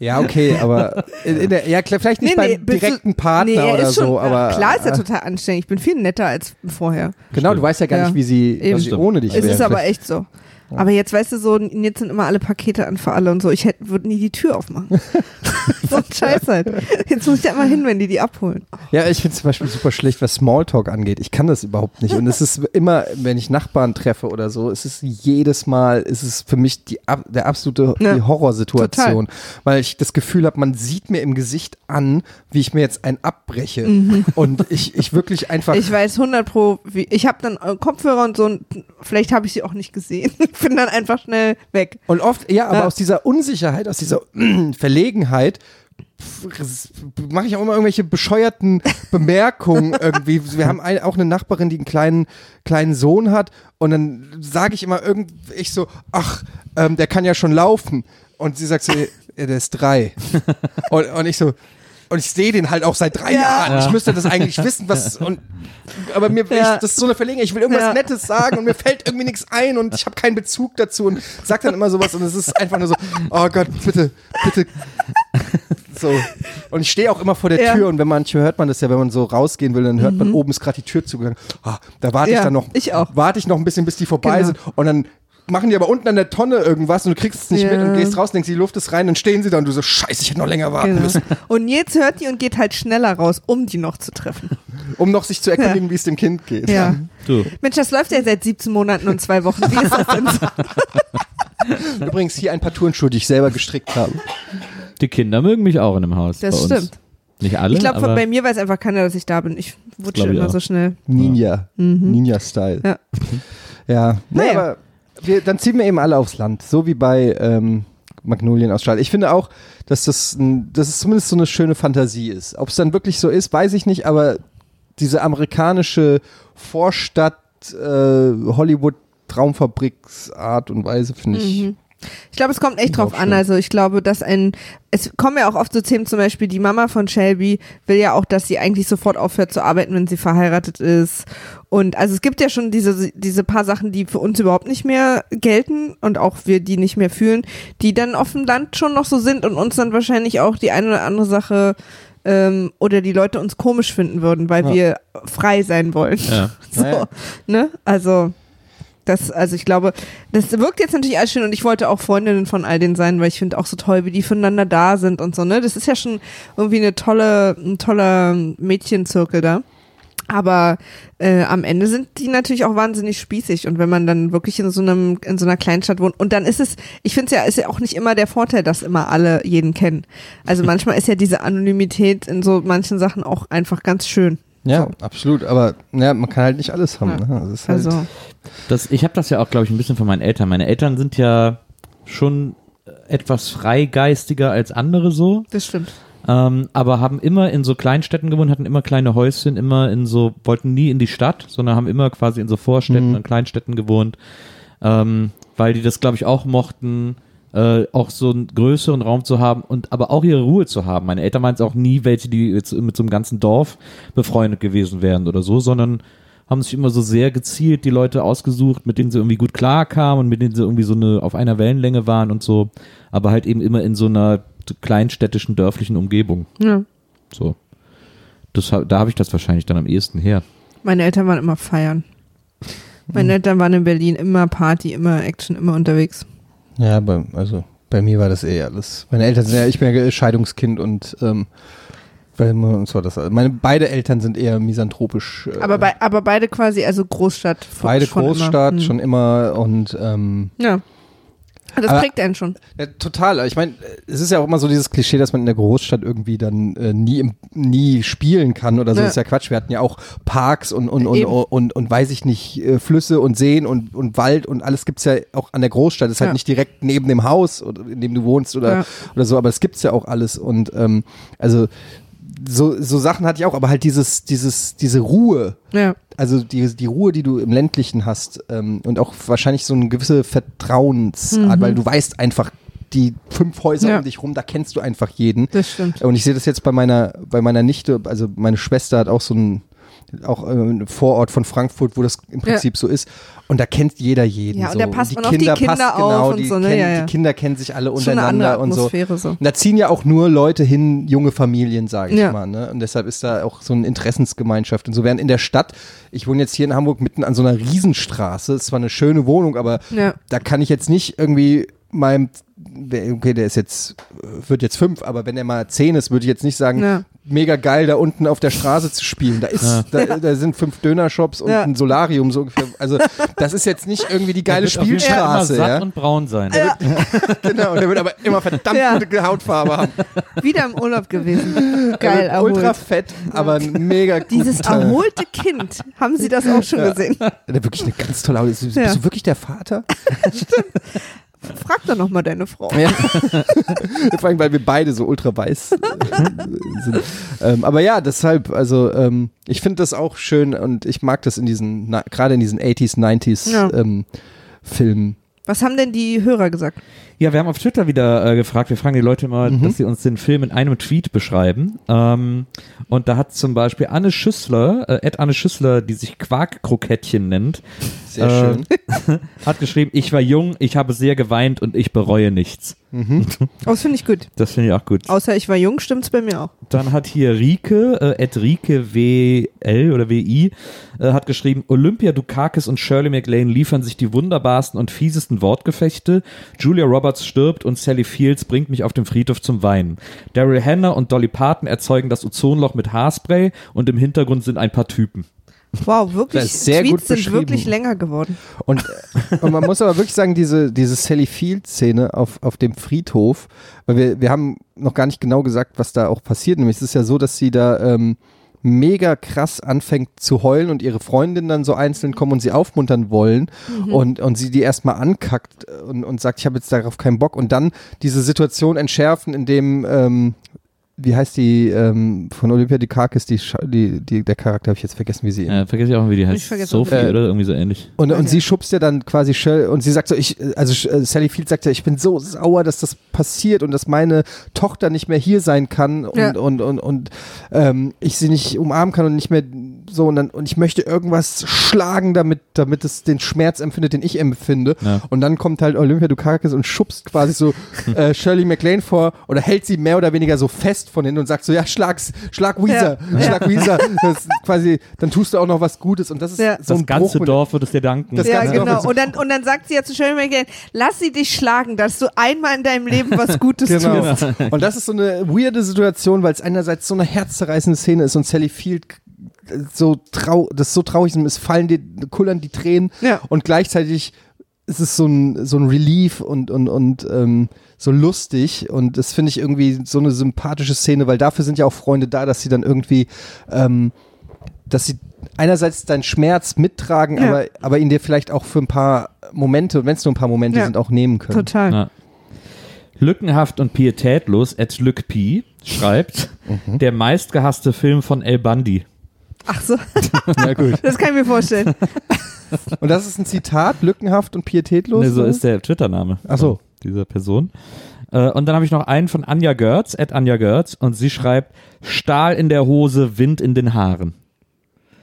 Ja, okay, aber in, in der, ja, klar, vielleicht nicht beim bist du- direkten Partner nee, er oder ist schon, so, aber Klar ist er äh, total anstrengend. Ich bin viel netter als vorher. genau, du weißt ja gar Ja. nicht, wie sie, was sie ohne dich Es wäre. ist aber echt so. Aber jetzt weißt du so, jetzt sind immer alle Pakete an für alle und so. Ich hätte, würde nie die Tür aufmachen. so ein Scheiß halt. Jetzt muss ich da immer hin, wenn die die abholen. Ja, ich finde zum Beispiel super schlecht, was Smalltalk angeht. Ich kann das überhaupt nicht. Und es ist immer, wenn ich Nachbarn treffe oder so, es ist jedes Mal, es ist für mich die, der absolute Ja, die Horrorsituation. Weil ich das Gefühl habe, man sieht mir im Gesicht an, wie ich mir jetzt ein abbreche. Und ich, ich wirklich einfach. Mhm. Ich weiß 100 pro, wie, ich habe dann äh, Kopfhörer und so und vielleicht habe ich sie auch nicht gesehen. Ich bin dann einfach schnell weg. Und oft, ja, aber Ja. aus dieser Unsicherheit, aus dieser Verlegenheit mache ich auch immer irgendwelche bescheuerten Bemerkungen irgendwie. Wir haben ein, auch eine Nachbarin, die einen kleinen, kleinen Sohn hat und dann sage ich immer irgend, ich so, ach, ähm, der kann ja schon laufen. Und sie sagt so, ja, der ist drei. Und, und ich so, und ich sehe den halt auch seit drei Jahren. Ich müsste das eigentlich wissen, was und aber mir Ja. ich, das ist so eine Verlegenheit. Ich will irgendwas Ja. Nettes sagen und mir fällt irgendwie nichts ein und ich habe keinen Bezug dazu und sag dann immer sowas und es ist einfach nur so, oh Gott, bitte, bitte. So. Und ich stehe auch immer vor der Ja. Tür und wenn manche hört man das ja, wenn man so rausgehen will, dann hört man oben ist gerade die Tür zugegangen. Ah, da warte ich Mhm. Ja, dann noch, ich auch. warte ich noch ein bisschen, bis die vorbei Genau. sind und dann machen die aber unten an der Tonne irgendwas und du kriegst es nicht Ja. mit und gehst raus, denkst, die Luft ist rein, dann stehen sie da und du so, scheiße, ich hätte noch länger warten Genau. müssen, Und jetzt hört die und geht halt schneller raus, um die noch zu treffen. um noch sich zu erkundigen, wie es dem Kind geht. Ja. Du. Mensch, das läuft ja seit 17 Monaten und zwei Wochen. Wie ist das denn so? Übrigens hier ein paar Turnschuhe, die ich selber gestrickt habe. Die Kinder mögen mich auch in dem Haus. Das bei uns. stimmt. Nicht alle, Ich glaube, bei mir weiß einfach keiner, dass ich da bin. Ich wutsche immer auch. so schnell. Ninja. Ninja-Style. Mhm. Ja. Ja. Nee, Naja. aber wir, dann ziehen wir eben alle aufs Land. So wie bei ähm, Magnolien aus Stahl. Ich finde auch, dass das, ein, dass es zumindest so eine schöne Fantasie ist. Ob es dann wirklich so ist, weiß ich nicht, aber diese amerikanische Vorstadt, äh, Hollywood Traumfabriksart und Weise, finde ich. Mhm. Ich glaube, es kommt echt drauf an. Also ich glaube, dass ein, es kommen ja auch oft so Themen, zum Beispiel die Mama von Shelby will ja auch, dass sie eigentlich sofort aufhört zu arbeiten, wenn sie verheiratet ist. Und also es gibt ja schon diese, diese paar Sachen, die für uns überhaupt nicht mehr gelten und auch wir die nicht mehr fühlen, die dann auf dem Land schon noch so sind und uns dann wahrscheinlich auch die eine oder andere Sache ähm, oder die Leute uns komisch finden würden, weil Ja. wir frei sein wollen. Ja. So, Naja. ne? Also, das, also ich glaube, das wirkt jetzt natürlich alles schön und ich wollte auch Freundinnen von all denen sein, weil ich finde auch so toll, wie die füreinander da sind und so, ne? Das ist ja schon irgendwie eine tolle, ein toller Mädchenzirkel da. Aber äh, am Ende sind die natürlich auch wahnsinnig spießig und wenn man dann wirklich in so einem in so einer Kleinstadt wohnt und dann ist es, ich finde es ja, ist ja auch nicht immer der Vorteil, dass immer alle jeden kennen. Also manchmal ist ja diese Anonymität in so manchen Sachen auch einfach ganz schön. Ja, absolut. Aber ja, man kann halt nicht alles haben. Ja. Ne? Halt, Also Das, ich habe das ja auch, glaube ich, ein bisschen von meinen Eltern. Meine Eltern sind ja schon etwas freigeistiger als andere so, das stimmt. ähm, aber haben immer in so Kleinstädten gewohnt, hatten immer kleine Häuschen, immer in so, wollten nie in die Stadt, sondern haben immer quasi in so Vorstädten Mhm. und Kleinstädten gewohnt, ähm, weil die das, glaube ich, auch mochten, äh, auch so einen größeren Raum zu haben und aber auch ihre Ruhe zu haben. Meine Eltern waren es auch nie welche, die jetzt mit so einem ganzen Dorf befreundet gewesen wären oder so, sondern haben sich immer so sehr gezielt die Leute ausgesucht, mit denen sie irgendwie gut klarkamen und mit denen sie irgendwie so eine auf einer Wellenlänge waren und so, aber halt eben immer in so einer kleinstädtischen, dörflichen Umgebung. Ja. So. Das, da habe ich das wahrscheinlich dann am ehesten her. Meine Eltern waren immer feiern. Meine Eltern waren in Berlin immer Party, immer Action, immer unterwegs. ja, bei, also bei mir war das eh alles. Meine Eltern sind ja, ich bin ja Scheidungskind und ähm, bei uns war das. Meine beide Eltern sind eher misanthropisch. Äh, Aber, bei, aber beide quasi, also Großstadt. von- beide schon Großstadt immer. Hm. schon immer und ähm, Ja. Das Aber- prägt einen schon. Ja, total. Ich meine, es ist ja auch immer so dieses Klischee, dass man in der Großstadt irgendwie dann äh, nie, im, nie spielen kann oder so. Ja. Das ist ja Quatsch. Wir hatten ja auch Parks und, und, und, und, und, und weiß ich nicht, äh, Flüsse und Seen und, und Wald und alles gibt's ja auch an der Großstadt. Das ist halt Ja. nicht direkt neben dem Haus, oder, in dem du wohnst oder, oder so, aber es gibt's ja auch alles. Und ähm, also so, so Sachen hatte ich auch, aber halt dieses, dieses, diese Ruhe, Ja. also die, die Ruhe, die du im ländlichen hast ähm, und auch wahrscheinlich so eine gewisse Vertrauensart, weil du weißt einfach, die fünf Häuser Mhm. Ja. um dich rum, da kennst du einfach jeden. Das stimmt. Und ich sehe das jetzt bei meiner, bei meiner Nichte, also meine Schwester hat auch so ein, auch äh, einen Vorort von Frankfurt, wo das im Prinzip so ist. Und da kennt jeder jeden. Ja, und so. da passt man auf die Kinder passt auf genau, und die, so, ne? kennen, Ja, ja. die Kinder kennen sich alle untereinander und so. So. Und da ziehen ja auch nur Leute hin, junge Familien, sage ich Ja. mal. Ne? Und deshalb ist da auch so eine Interessensgemeinschaft. Und so während in der Stadt, ich wohne jetzt hier in Hamburg mitten an so einer Riesenstraße, es war eine schöne Wohnung, aber Ja. da kann ich jetzt nicht irgendwie meinem, okay, der ist jetzt, wird jetzt fünf, aber wenn er mal zehn ist, würde ich jetzt nicht sagen, Ja. Mega geil, da unten auf der Straße zu spielen. Da ist, da, da sind fünf Dönershops und Ja. ein Solarium so ungefähr. Also das ist jetzt nicht irgendwie die geile Spielstraße, Immer satt ja. und braun sein. Genau, und der wird aber immer verdammt Ja. gute Hautfarbe haben. Wieder im Urlaub gewesen. Geil, Er wird ultra erholt. fett, aber ein mega gut. Dieses erholte Kind. Haben Sie das auch schon gesehen? Der wirklich eine ganz tolle Haut. Bist, Ja. bist du wirklich der Vater? Frag doch noch mal deine Frau. Ja. Vor allem, weil wir beide so ultra weiß äh, sind. Ähm, aber ja, deshalb, also ähm, ich finde das auch schön und ich mag das in diesen, gerade in diesen 80s, 90s Ja. ähm, Filmen. Was haben denn die Hörer gesagt? Ja, wir haben auf Twitter wieder äh, gefragt, wir fragen die Leute immer, Mhm. dass sie uns den Film in einem Tweet beschreiben. Ähm, und da hat zum Beispiel Anne Schüssler, äh, Ed Anne Schüssler, die sich Quarkkrokettchen nennt, Sehr Äh, schön. hat geschrieben, ich war jung, ich habe sehr geweint und ich bereue nichts. Oh, das finde ich gut. Das finde ich auch gut. Außer ich war jung, stimmt's bei mir auch. Dann hat hier Rike, äh, Ed Rike WL oder WI, äh, hat geschrieben, Olympia Dukakis und Shirley MacLaine liefern sich die wunderbarsten und fiesesten Wortgefechte. Julia Roberts stirbt und Sally Fields bringt mich auf dem Friedhof zum Weinen. Daryl Hannah und Dolly Parton erzeugen das Ozonloch mit Haarspray und im Hintergrund sind ein paar Typen. Wow, wirklich. Das ist sehr Tweets gut sind wirklich länger geworden. Und, und man muss aber wirklich sagen, diese, diese Sally Field-Szene auf, auf dem Friedhof, weil wir, wir haben noch gar nicht genau gesagt, was da auch passiert. Nämlich es ist ja so, dass sie da ähm, mega krass anfängt zu heulen und ihre Freundin dann so einzeln kommen und sie aufmuntern wollen und, und sie die erstmal ankackt und, und sagt, ich habe jetzt darauf keinen Bock und dann diese Situation entschärfen, indem ähm, wie heißt die ähm, von Olympia Dukakis, die, die, die der Charakter, habe ich jetzt vergessen, wie sie Ja, vergesse ich auch, wie die heißt. Sophie auch. oder irgendwie so ähnlich. Und, und Okay. sie schubst ja dann quasi Shell und sie sagt so, ich, also äh, Sally Field sagt ja, ich bin so sauer, dass das passiert und dass meine Tochter nicht mehr hier sein kann und, Ja. und, und, und ähm, ich sie nicht umarmen kann und nicht mehr so und, dann, und ich möchte irgendwas schlagen, damit, damit es den Schmerz empfindet, den ich empfinde. Ja. Und dann kommt halt Olympia Dukakis und schubst quasi so äh, Shirley MacLaine vor oder hält sie mehr oder weniger so fest von hinten und sagt so, ja, schlag's, schlag Weezer, Ja. schlag Weezer. Das quasi, dann tust du auch noch was Gutes und das ist Ja. so Das ein ganze Bruch Dorf wird es dir danken. Das ja, genau. so- Und dann, und dann sagt sie ja zu MacLaine, lass sie dich schlagen, dass du einmal in deinem Leben was Gutes Genau. tust. Und das ist so eine weirde Situation, weil es einerseits so eine herzzerreißende Szene ist und Sally Field äh, so trau das ist so traurig ist, es fallen die, kullern die Tränen Ja. und gleichzeitig ist es so ein, so ein Relief und, und, und ähm, so lustig und das finde ich irgendwie so eine sympathische Szene, weil dafür sind ja auch Freunde da, dass sie dann irgendwie, ähm, dass sie einerseits deinen Schmerz mittragen, Ja. aber, aber ihn dir vielleicht auch für ein paar Momente, wenn es nur ein paar Momente Ja. sind, auch nehmen können. Total. Ja. Lückenhaft und pietätlos, at Lück P schreibt, Mhm. der meistgehasste Film von El Bundy. Ach so, Ja, gut. das kann ich mir vorstellen. Und das ist ein Zitat, lückenhaft und pietätlos? Ne, so ist der Twitter-Name Ach so. Dieser Person. Äh, und dann habe ich noch einen von Anja Görz, at Anja Görz, und sie schreibt, Stahl in der Hose, Wind in den Haaren.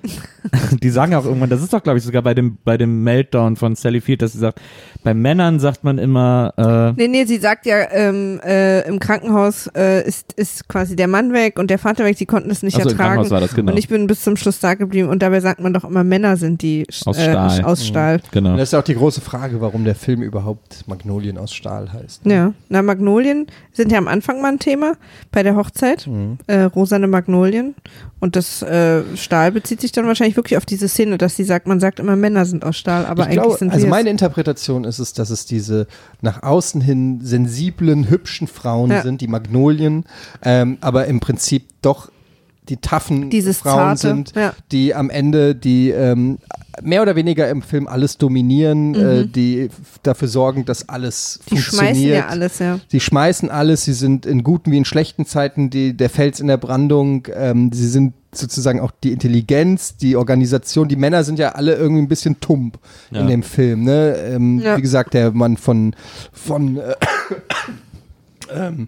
Die sagen auch irgendwann, das ist doch, glaube ich, sogar bei dem, bei dem Meltdown von Sally Field, dass sie sagt, bei Männern sagt man immer, äh, Nee, nee, sie sagt ja, ähm, äh, im Krankenhaus äh, ist, ist quasi der Mann weg und der Vater weg, sie konnten es nicht also im ertragen. Krankenhaus war das, genau. Und ich bin bis zum Schluss da geblieben und dabei sagt man doch immer, Männer sind die Aus äh, Stahl. aus Stahl. genau. Und das ist ja auch die große Frage, warum der Film überhaupt Magnolien aus Stahl heißt. Ja, na Magnolien sind ja am Anfang mal ein Thema bei der Hochzeit, Mhm. äh, rosane Magnolien und das äh, Stahl bezieht sich dann wahrscheinlich wirklich auf diese Szene, dass sie sagt, man sagt immer Männer sind aus Stahl, aber ich eigentlich glaube, sind also wir meine Interpretation ist es, dass es diese nach außen hin sensiblen, hübschen Frauen Ja. sind, die Magnolien, ähm, aber im Prinzip doch die taffen Dieses Frauen Zarte, sind, ja. die am Ende die ähm, mehr oder weniger im Film alles dominieren, äh, die f- dafür sorgen, dass alles Mhm. die funktioniert. schmeißen ja alles, ja. Sie schmeißen alles, sie sind in guten wie in schlechten Zeiten die, der Fels in der Brandung, ähm, sie sind sozusagen auch die Intelligenz, die Organisation, die Männer sind ja alle irgendwie ein bisschen tump Ja. in dem Film, ne? Ähm, Ja. Wie gesagt, der Mann von, von äh, ähm,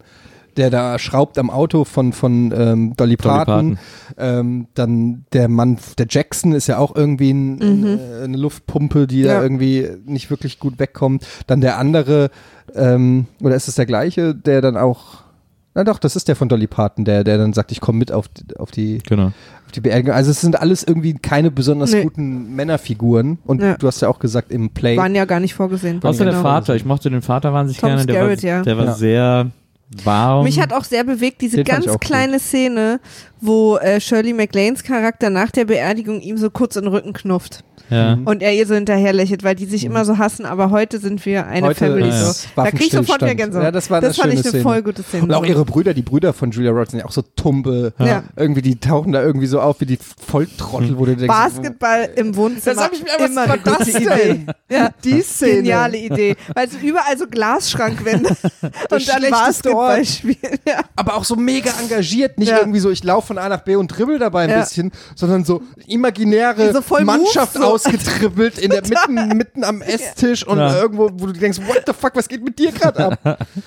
der da schraubt am Auto von, von ähm, Dolly Dolly Parton. Ähm, dann der Mann, der Jackson ist ja auch irgendwie ein, Mhm. äh, eine Luftpumpe, die Ja. da irgendwie nicht wirklich gut wegkommt. Dann der andere, ähm, oder ist es der gleiche, der dann auch, na doch, das ist der von Dolly Parton, der, der dann sagt, ich komme mit auf, die- auf die Genau. auf die Beerdigung. Also es sind alles irgendwie keine besonders Nee. guten Männerfiguren. Und Ja. du hast ja auch gesagt, im Play. Waren ja gar nicht vorgesehen. Außer der Genau. Vater, ich mochte den Vater wahnsinnig Tom gerne, der Skerritt, war, ja. der war Ja. sehr warm. Mich hat auch sehr bewegt diese Den ganz kleine Szene, wo äh, Shirley MacLaines Charakter nach der Beerdigung ihm so kurz in den Rücken knufft ja. und er ihr so hinterher lächelt, weil die sich immer so hassen, aber heute sind wir eine Heute Family ist so. Da krieg ich sofort wieder. Gänsehaut. Ja, das war eine das fand ich eine Szene. voll gute Szene. Und auch ihre Brüder, die Brüder von Julia Roberts sind ja auch so tumpe. Ja. Irgendwie, die tauchen da irgendwie so auf wie die Volltrottel, wo du denkst, Basketball im Wohnzimmer. Das hab ich mir- was immer war eine gute das Idee. Ja, Die Szene. Geniale Idee. Weil so überall so Glasschrankwände und dann Basketball spielen. Ja. aber auch so mega engagiert, nicht Ja. irgendwie so, ich laufe von A nach B und dribbel dabei ein Ja. bisschen, sondern so imaginäre So voll Mannschaft Moves so. ausgetribbelt in der mitten, mitten am Esstisch und Ja. irgendwo, wo du denkst, what the fuck, was geht mit dir gerade ab?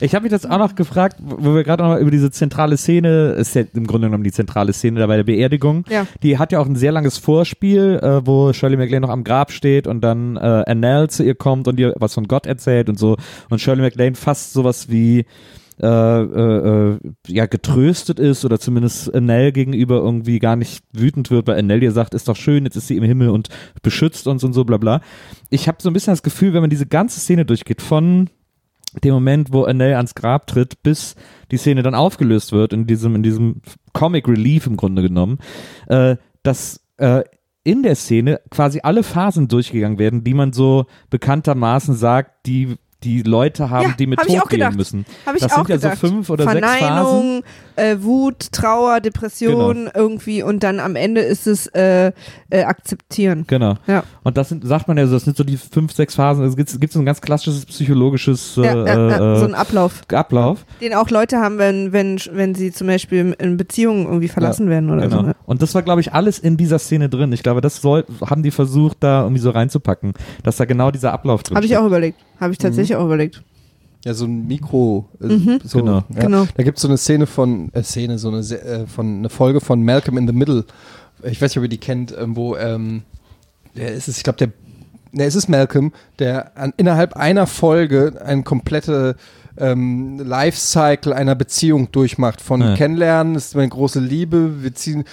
Ich habe mich das auch noch gefragt, wo wir gerade noch mal über diese zentrale Szene, ist ja im Grunde genommen die zentrale Szene da bei der Beerdigung. Ja. Die hat ja auch ein sehr langes Vorspiel, äh, wo Shirley MacLaine noch am Grab steht und dann äh, Annelle zu ihr kommt und ihr was von Gott erzählt und so. Und Shirley MacLaine fast sowas wie äh, äh, äh, ja getröstet ist oder zumindest Annelle gegenüber irgendwie gar nicht wütend wird, weil Annelle ihr sagt, ist doch schön, jetzt ist sie im Himmel und beschützt uns und so bla bla. Ich habe so ein bisschen das Gefühl, wenn man diese ganze Szene durchgeht, von dem Moment, wo Annelle ans Grab tritt, bis die Szene dann aufgelöst wird, in diesem, in diesem Comic Relief im Grunde genommen, äh, dass äh, in der Szene quasi alle Phasen durchgegangen werden, die man so bekanntermaßen sagt, die die Leute haben, Ja, die mit hab Tod gehen müssen. Habe ich das auch sind ja gedacht. so fünf oder sechs Phasen. Verneinung, äh, Wut, Trauer, Depression irgendwie und dann am Ende ist es äh, äh, akzeptieren. Genau. Ja. Und das sind, sagt man ja so, das sind so die fünf, sechs Phasen. Es gibt, gibt so ein ganz klassisches psychologisches äh, Ja, ja, ja, äh, so ein Ablauf, Ablauf. den auch Leute haben, wenn, wenn, wenn sie zum Beispiel in Beziehungen irgendwie verlassen werden oder Genau. so. ne? Und das war, glaube ich, alles in dieser Szene drin. Ich glaube, das soll, haben die versucht, da irgendwie so reinzupacken, dass da genau dieser Ablauf drin Habe ich auch überlegt. Habe ich tatsächlich auch überlegt. Ja, so ein Mikro. Äh, so, Genau. Ja. Genau. Da gibt es so eine Szene von, äh, Szene, so eine, äh, von, eine Folge von Malcolm in the Middle. Ich weiß nicht, ob ihr die kennt, ähm, wo, ähm, der ist es, ich glaube, der, ne, es ist Malcolm, der an, innerhalb einer Folge eine komplette ähm, Lifecycle einer Beziehung durchmacht. Von Ja. Kennenlernen, ist meine große Liebe, wir ziehen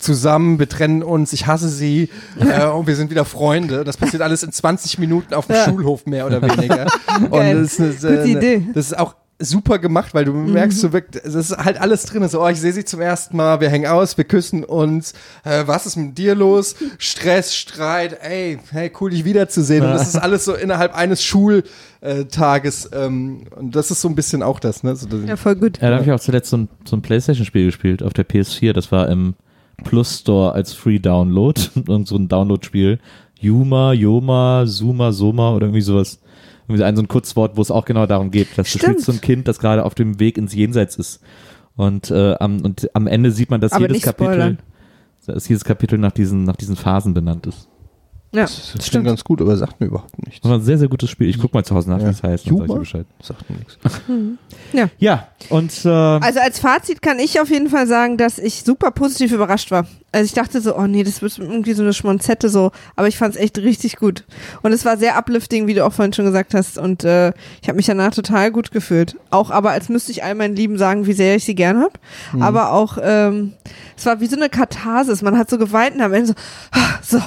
zusammen, wir trennen uns, ich hasse sie äh, und wir sind wieder Freunde. Das passiert alles in 20 Minuten auf dem Ja. Schulhof mehr oder weniger. und das ist eine, Gute Idee. das ist auch super gemacht, weil du merkst, Mhm. so wirklich, es ist halt alles drin. So, oh, ich sehe sie zum ersten Mal, wir hängen aus, wir küssen uns. Äh, was ist mit dir los? Stress, Streit, ey, hey, cool, dich wiederzusehen. Und das ist alles so innerhalb eines Schultages. Ähm, und das ist so ein bisschen auch das, ne? So, das, Ja, voll gut. Ja, da habe ich auch zuletzt so ein, so ein Playstation-Spiel gespielt auf der PS4. Das war im Plus Store als Free Download. Irgend so ein Download-Spiel. Yuma, Yoma, Suma, Soma oder irgendwie sowas. Irgendwie ein so ein Kurzwort, wo es auch genau darum geht, dass Stimmt. du spielst so ein Kind, das gerade auf dem Weg ins Jenseits ist. Und, äh, am, und am Ende sieht man, dass Aber jedes Kapitel, spoilern. dass jedes Kapitel nach diesen, nach diesen Phasen benannt ist. Ja, das klingt ganz gut, aber sagt mir überhaupt nichts. Das war ein sehr, sehr gutes Spiel. Ich guck mal zu Hause nach, wie Ja. es heißt. und sag dir Yuma? Bescheid. Sagt mir nichts. Ja, und äh, Also als Fazit kann ich auf jeden Fall sagen, dass ich super positiv überrascht war. Also ich dachte so, oh nee, das wird irgendwie so eine Schmonzette so, aber ich fand es echt richtig gut. Und es war sehr uplifting, wie du auch vorhin schon gesagt hast. Und äh, ich habe mich danach total gut gefühlt. Auch aber als müsste ich all meinen Lieben sagen, wie sehr ich sie gern hab. Aber auch, ähm, es war wie so eine Katharsis. Man hat so geweint und am Ende so, ah, so,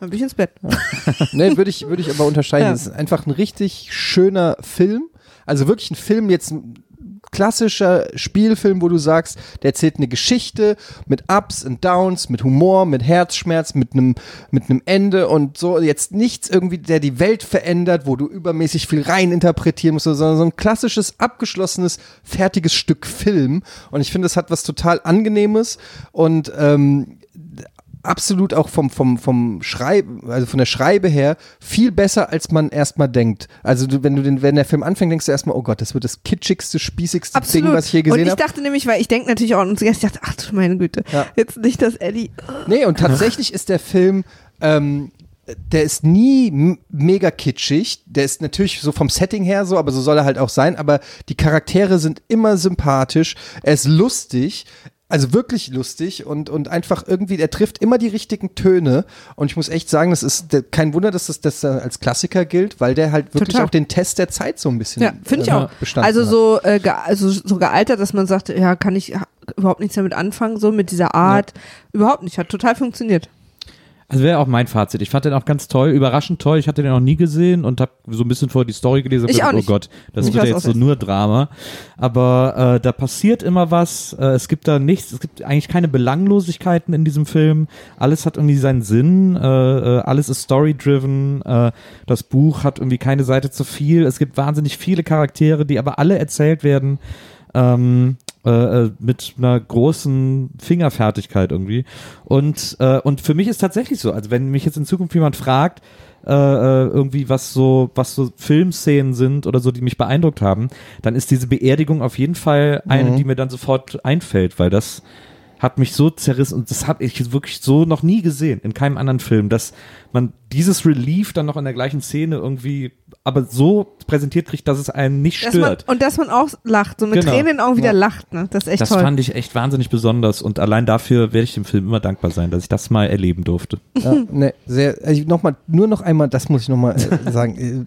dann bin ich ins Bett. nee, würde ich, würde ich aber unterscheiden. Ja. Es ist einfach ein richtig schöner Film. Also wirklich ein Film, jetzt ein klassischer Spielfilm, wo du sagst, der erzählt eine Geschichte mit Ups und Downs, mit Humor, mit Herzschmerz, mit einem mit einem Ende und so. Jetzt nichts irgendwie, der die Welt verändert, wo du übermäßig viel rein interpretieren musst, sondern so ein klassisches, abgeschlossenes, fertiges Stück Film. Und ich finde, das hat was total Angenehmes und ähm, absolut auch vom, vom, vom Schreiben, also von der Schreibe her, viel besser, als man erstmal denkt. Also du, wenn du den, wenn der Film anfängt, denkst du erstmal, oh Gott, das wird das kitschigste, spießigste Absolut. Ding, was ich je und gesehen ich habe. dachte nämlich, weil ich denke natürlich auch an uns ich dachte, ach du meine Güte, Ja. jetzt nicht das Eddie. Nee, und tatsächlich ist der Film, ähm, der ist nie mega kitschig. Der ist natürlich so vom Setting her so, aber so soll er halt auch sein. Aber die Charaktere sind immer sympathisch. Er ist lustig. Also wirklich lustig und, und einfach irgendwie, er trifft immer die richtigen Töne. Und ich muss echt sagen, das ist der, kein Wunder, dass das, das als Klassiker gilt, weil der halt wirklich Total. auch den Test der Zeit so ein bisschen Ja, finde ich äh, auch. bestanden Also so, äh, ge also so gealtert, dass man sagt, ja, kann ich ha- überhaupt nichts damit anfangen, so mit dieser Art. Überhaupt nicht, hat total funktioniert. Also wäre auch mein Fazit. Ich fand den auch ganz toll, überraschend toll. Ich hatte den noch nie gesehen und habe so ein bisschen vor die Story gelesen. Ich gedacht. Oh Gott, das Ich wird ja jetzt so nur Drama. Aber äh, da passiert immer was. Äh, es gibt da nichts. Es gibt eigentlich keine Belanglosigkeiten in diesem Film. Alles hat irgendwie seinen Sinn. Äh, äh, alles ist story-driven. Äh, das Buch hat irgendwie keine Seite zu viel. Es gibt wahnsinnig viele Charaktere, die aber alle erzählt werden. Ähm, äh, äh, mit einer großen Fingerfertigkeit irgendwie. Und, äh, und für mich ist tatsächlich so, also wenn mich jetzt in Zukunft jemand fragt, äh, äh, irgendwie was so, was so Filmszenen sind oder so, die mich beeindruckt haben, dann ist diese Beerdigung auf jeden Fall eine, die mir dann sofort einfällt, weil das hat mich so zerrissen und das habe ich wirklich so noch nie gesehen in keinem anderen Film, dass man dieses Relief dann noch in der gleichen Szene irgendwie aber so präsentiert kriegt, dass es einen nicht Dass man, stört. und dass man auch lacht, so mit Genau. Tränen in den Augen wieder Ja. lacht, ne? Das ist echt Das toll. fand ich echt wahnsinnig besonders und allein dafür werde ich dem Film immer dankbar sein, dass ich das mal erleben durfte. Ja, ne, sehr, also noch mal, nur noch einmal, das muss ich noch mal äh, sagen, äh,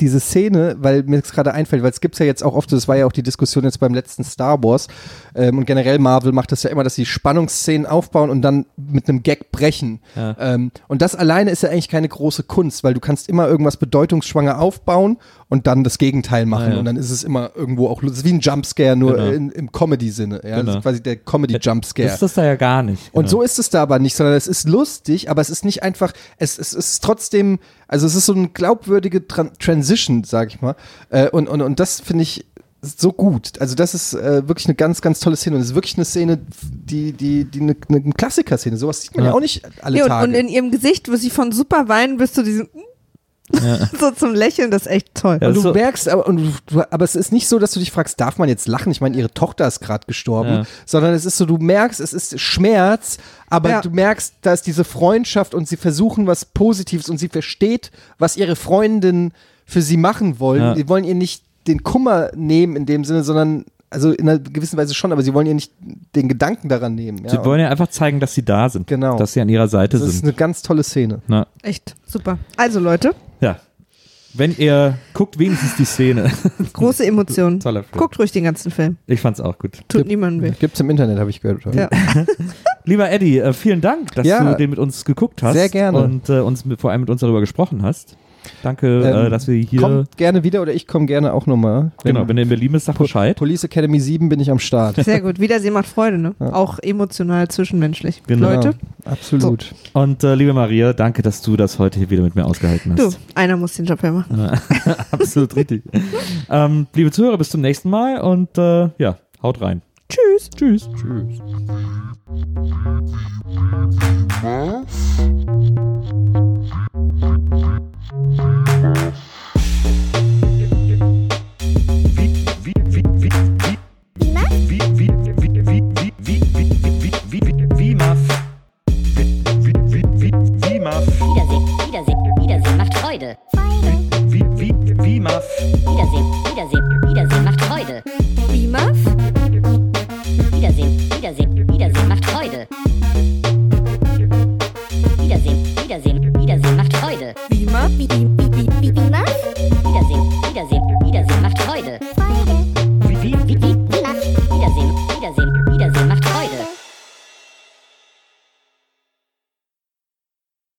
diese Szene, weil mir das gerade einfällt, weil es gibt ja jetzt auch oft, das war ja auch die Diskussion jetzt beim letzten Star Wars ähm, und generell Marvel macht das ja immer, dass sie Spannungsszenen aufbauen und dann mit einem Gag brechen. Ja. Ähm, und das alleine ist ja eigentlich keine große Kunst, weil du kannst immer irgendwas bedeutungsschwanger aufbauen und dann das Gegenteil machen. Ah, ja. Und dann ist es immer irgendwo auch, das ist wie ein Jumpscare, nur Genau. in, im Comedy-Sinne. Ja? Das Genau. ist quasi der Comedy-Jumpscare. Das ist das da ja gar nicht. Und genau. so ist es da aber nicht, sondern es ist lustig, aber es ist nicht einfach, es, es ist trotzdem, also es ist so eine glaubwürdige Tran Transition, sag ich mal. Äh, und, und, und das finde ich so gut. Also das ist äh, wirklich eine ganz, ganz tolle Szene. Und es ist wirklich eine Szene, die, die, die eine, eine Klassiker-Szene. Sowas sieht man ja, Ja. auch nicht alle Nee, und, Tage. und in ihrem Gesicht, wo sie von super weinen bis zu diesem so zum Lächeln, das ist echt toll. Ja, und du so- merkst, aber, und du, aber es ist nicht so, dass du dich fragst, darf man jetzt lachen? Ich meine, ihre Tochter ist gerade gestorben, Ja. sondern es ist so, du merkst, es ist Schmerz, aber Ja. du merkst, da ist diese Freundschaft und sie versuchen was Positives und sie versteht, was ihre Freundin für sie machen wollen. Ja. Die wollen ihr nicht den Kummer nehmen in dem Sinne, sondern also in einer gewissen Weise schon, aber sie wollen ihr nicht den Gedanken daran nehmen. Ja. Sie wollen ja einfach zeigen, dass sie da sind. Genau. Dass sie an ihrer Seite das ist sind. eine ganz tolle Szene. Na, Echt super. Also Leute, ja. Wenn ihr guckt, wenigstens die Szene. große Emotionen. Toller Film. Guckt ruhig den ganzen Film. Ich fand's auch gut. Tut niemandem weh. Gibt's im Internet, habe ich gehört. Ja. Lieber Eddie, äh, vielen Dank, dass Ja. du den mit uns geguckt hast. Sehr gerne. Und äh, uns mit, vor allem mit uns darüber gesprochen hast. Danke, äh, ähm, äh, dass wir hier. Kommt gerne wieder oder ich komme gerne auch nochmal. Genau, wenn ihr in Berlin bist, sag Bescheid. Police Academy 7 bin ich am Start. Sehr gut. Wiedersehen macht Freude, ne? Ja. Auch emotional, zwischenmenschlich. Genau. Leute. Absolut. So. Und äh, liebe Maria, danke, dass du das heute hier wieder mit mir ausgehalten hast. Du, einer muss den Job ja machen. Absolut richtig. ähm, liebe Zuhörer, bis zum nächsten Mal und äh, ja, haut rein. Tschüss. Tschüss. Tschüss. Was? Wiedersehen, Wiedersehen, Wiedersehen macht Freude. Beamer. Beamer.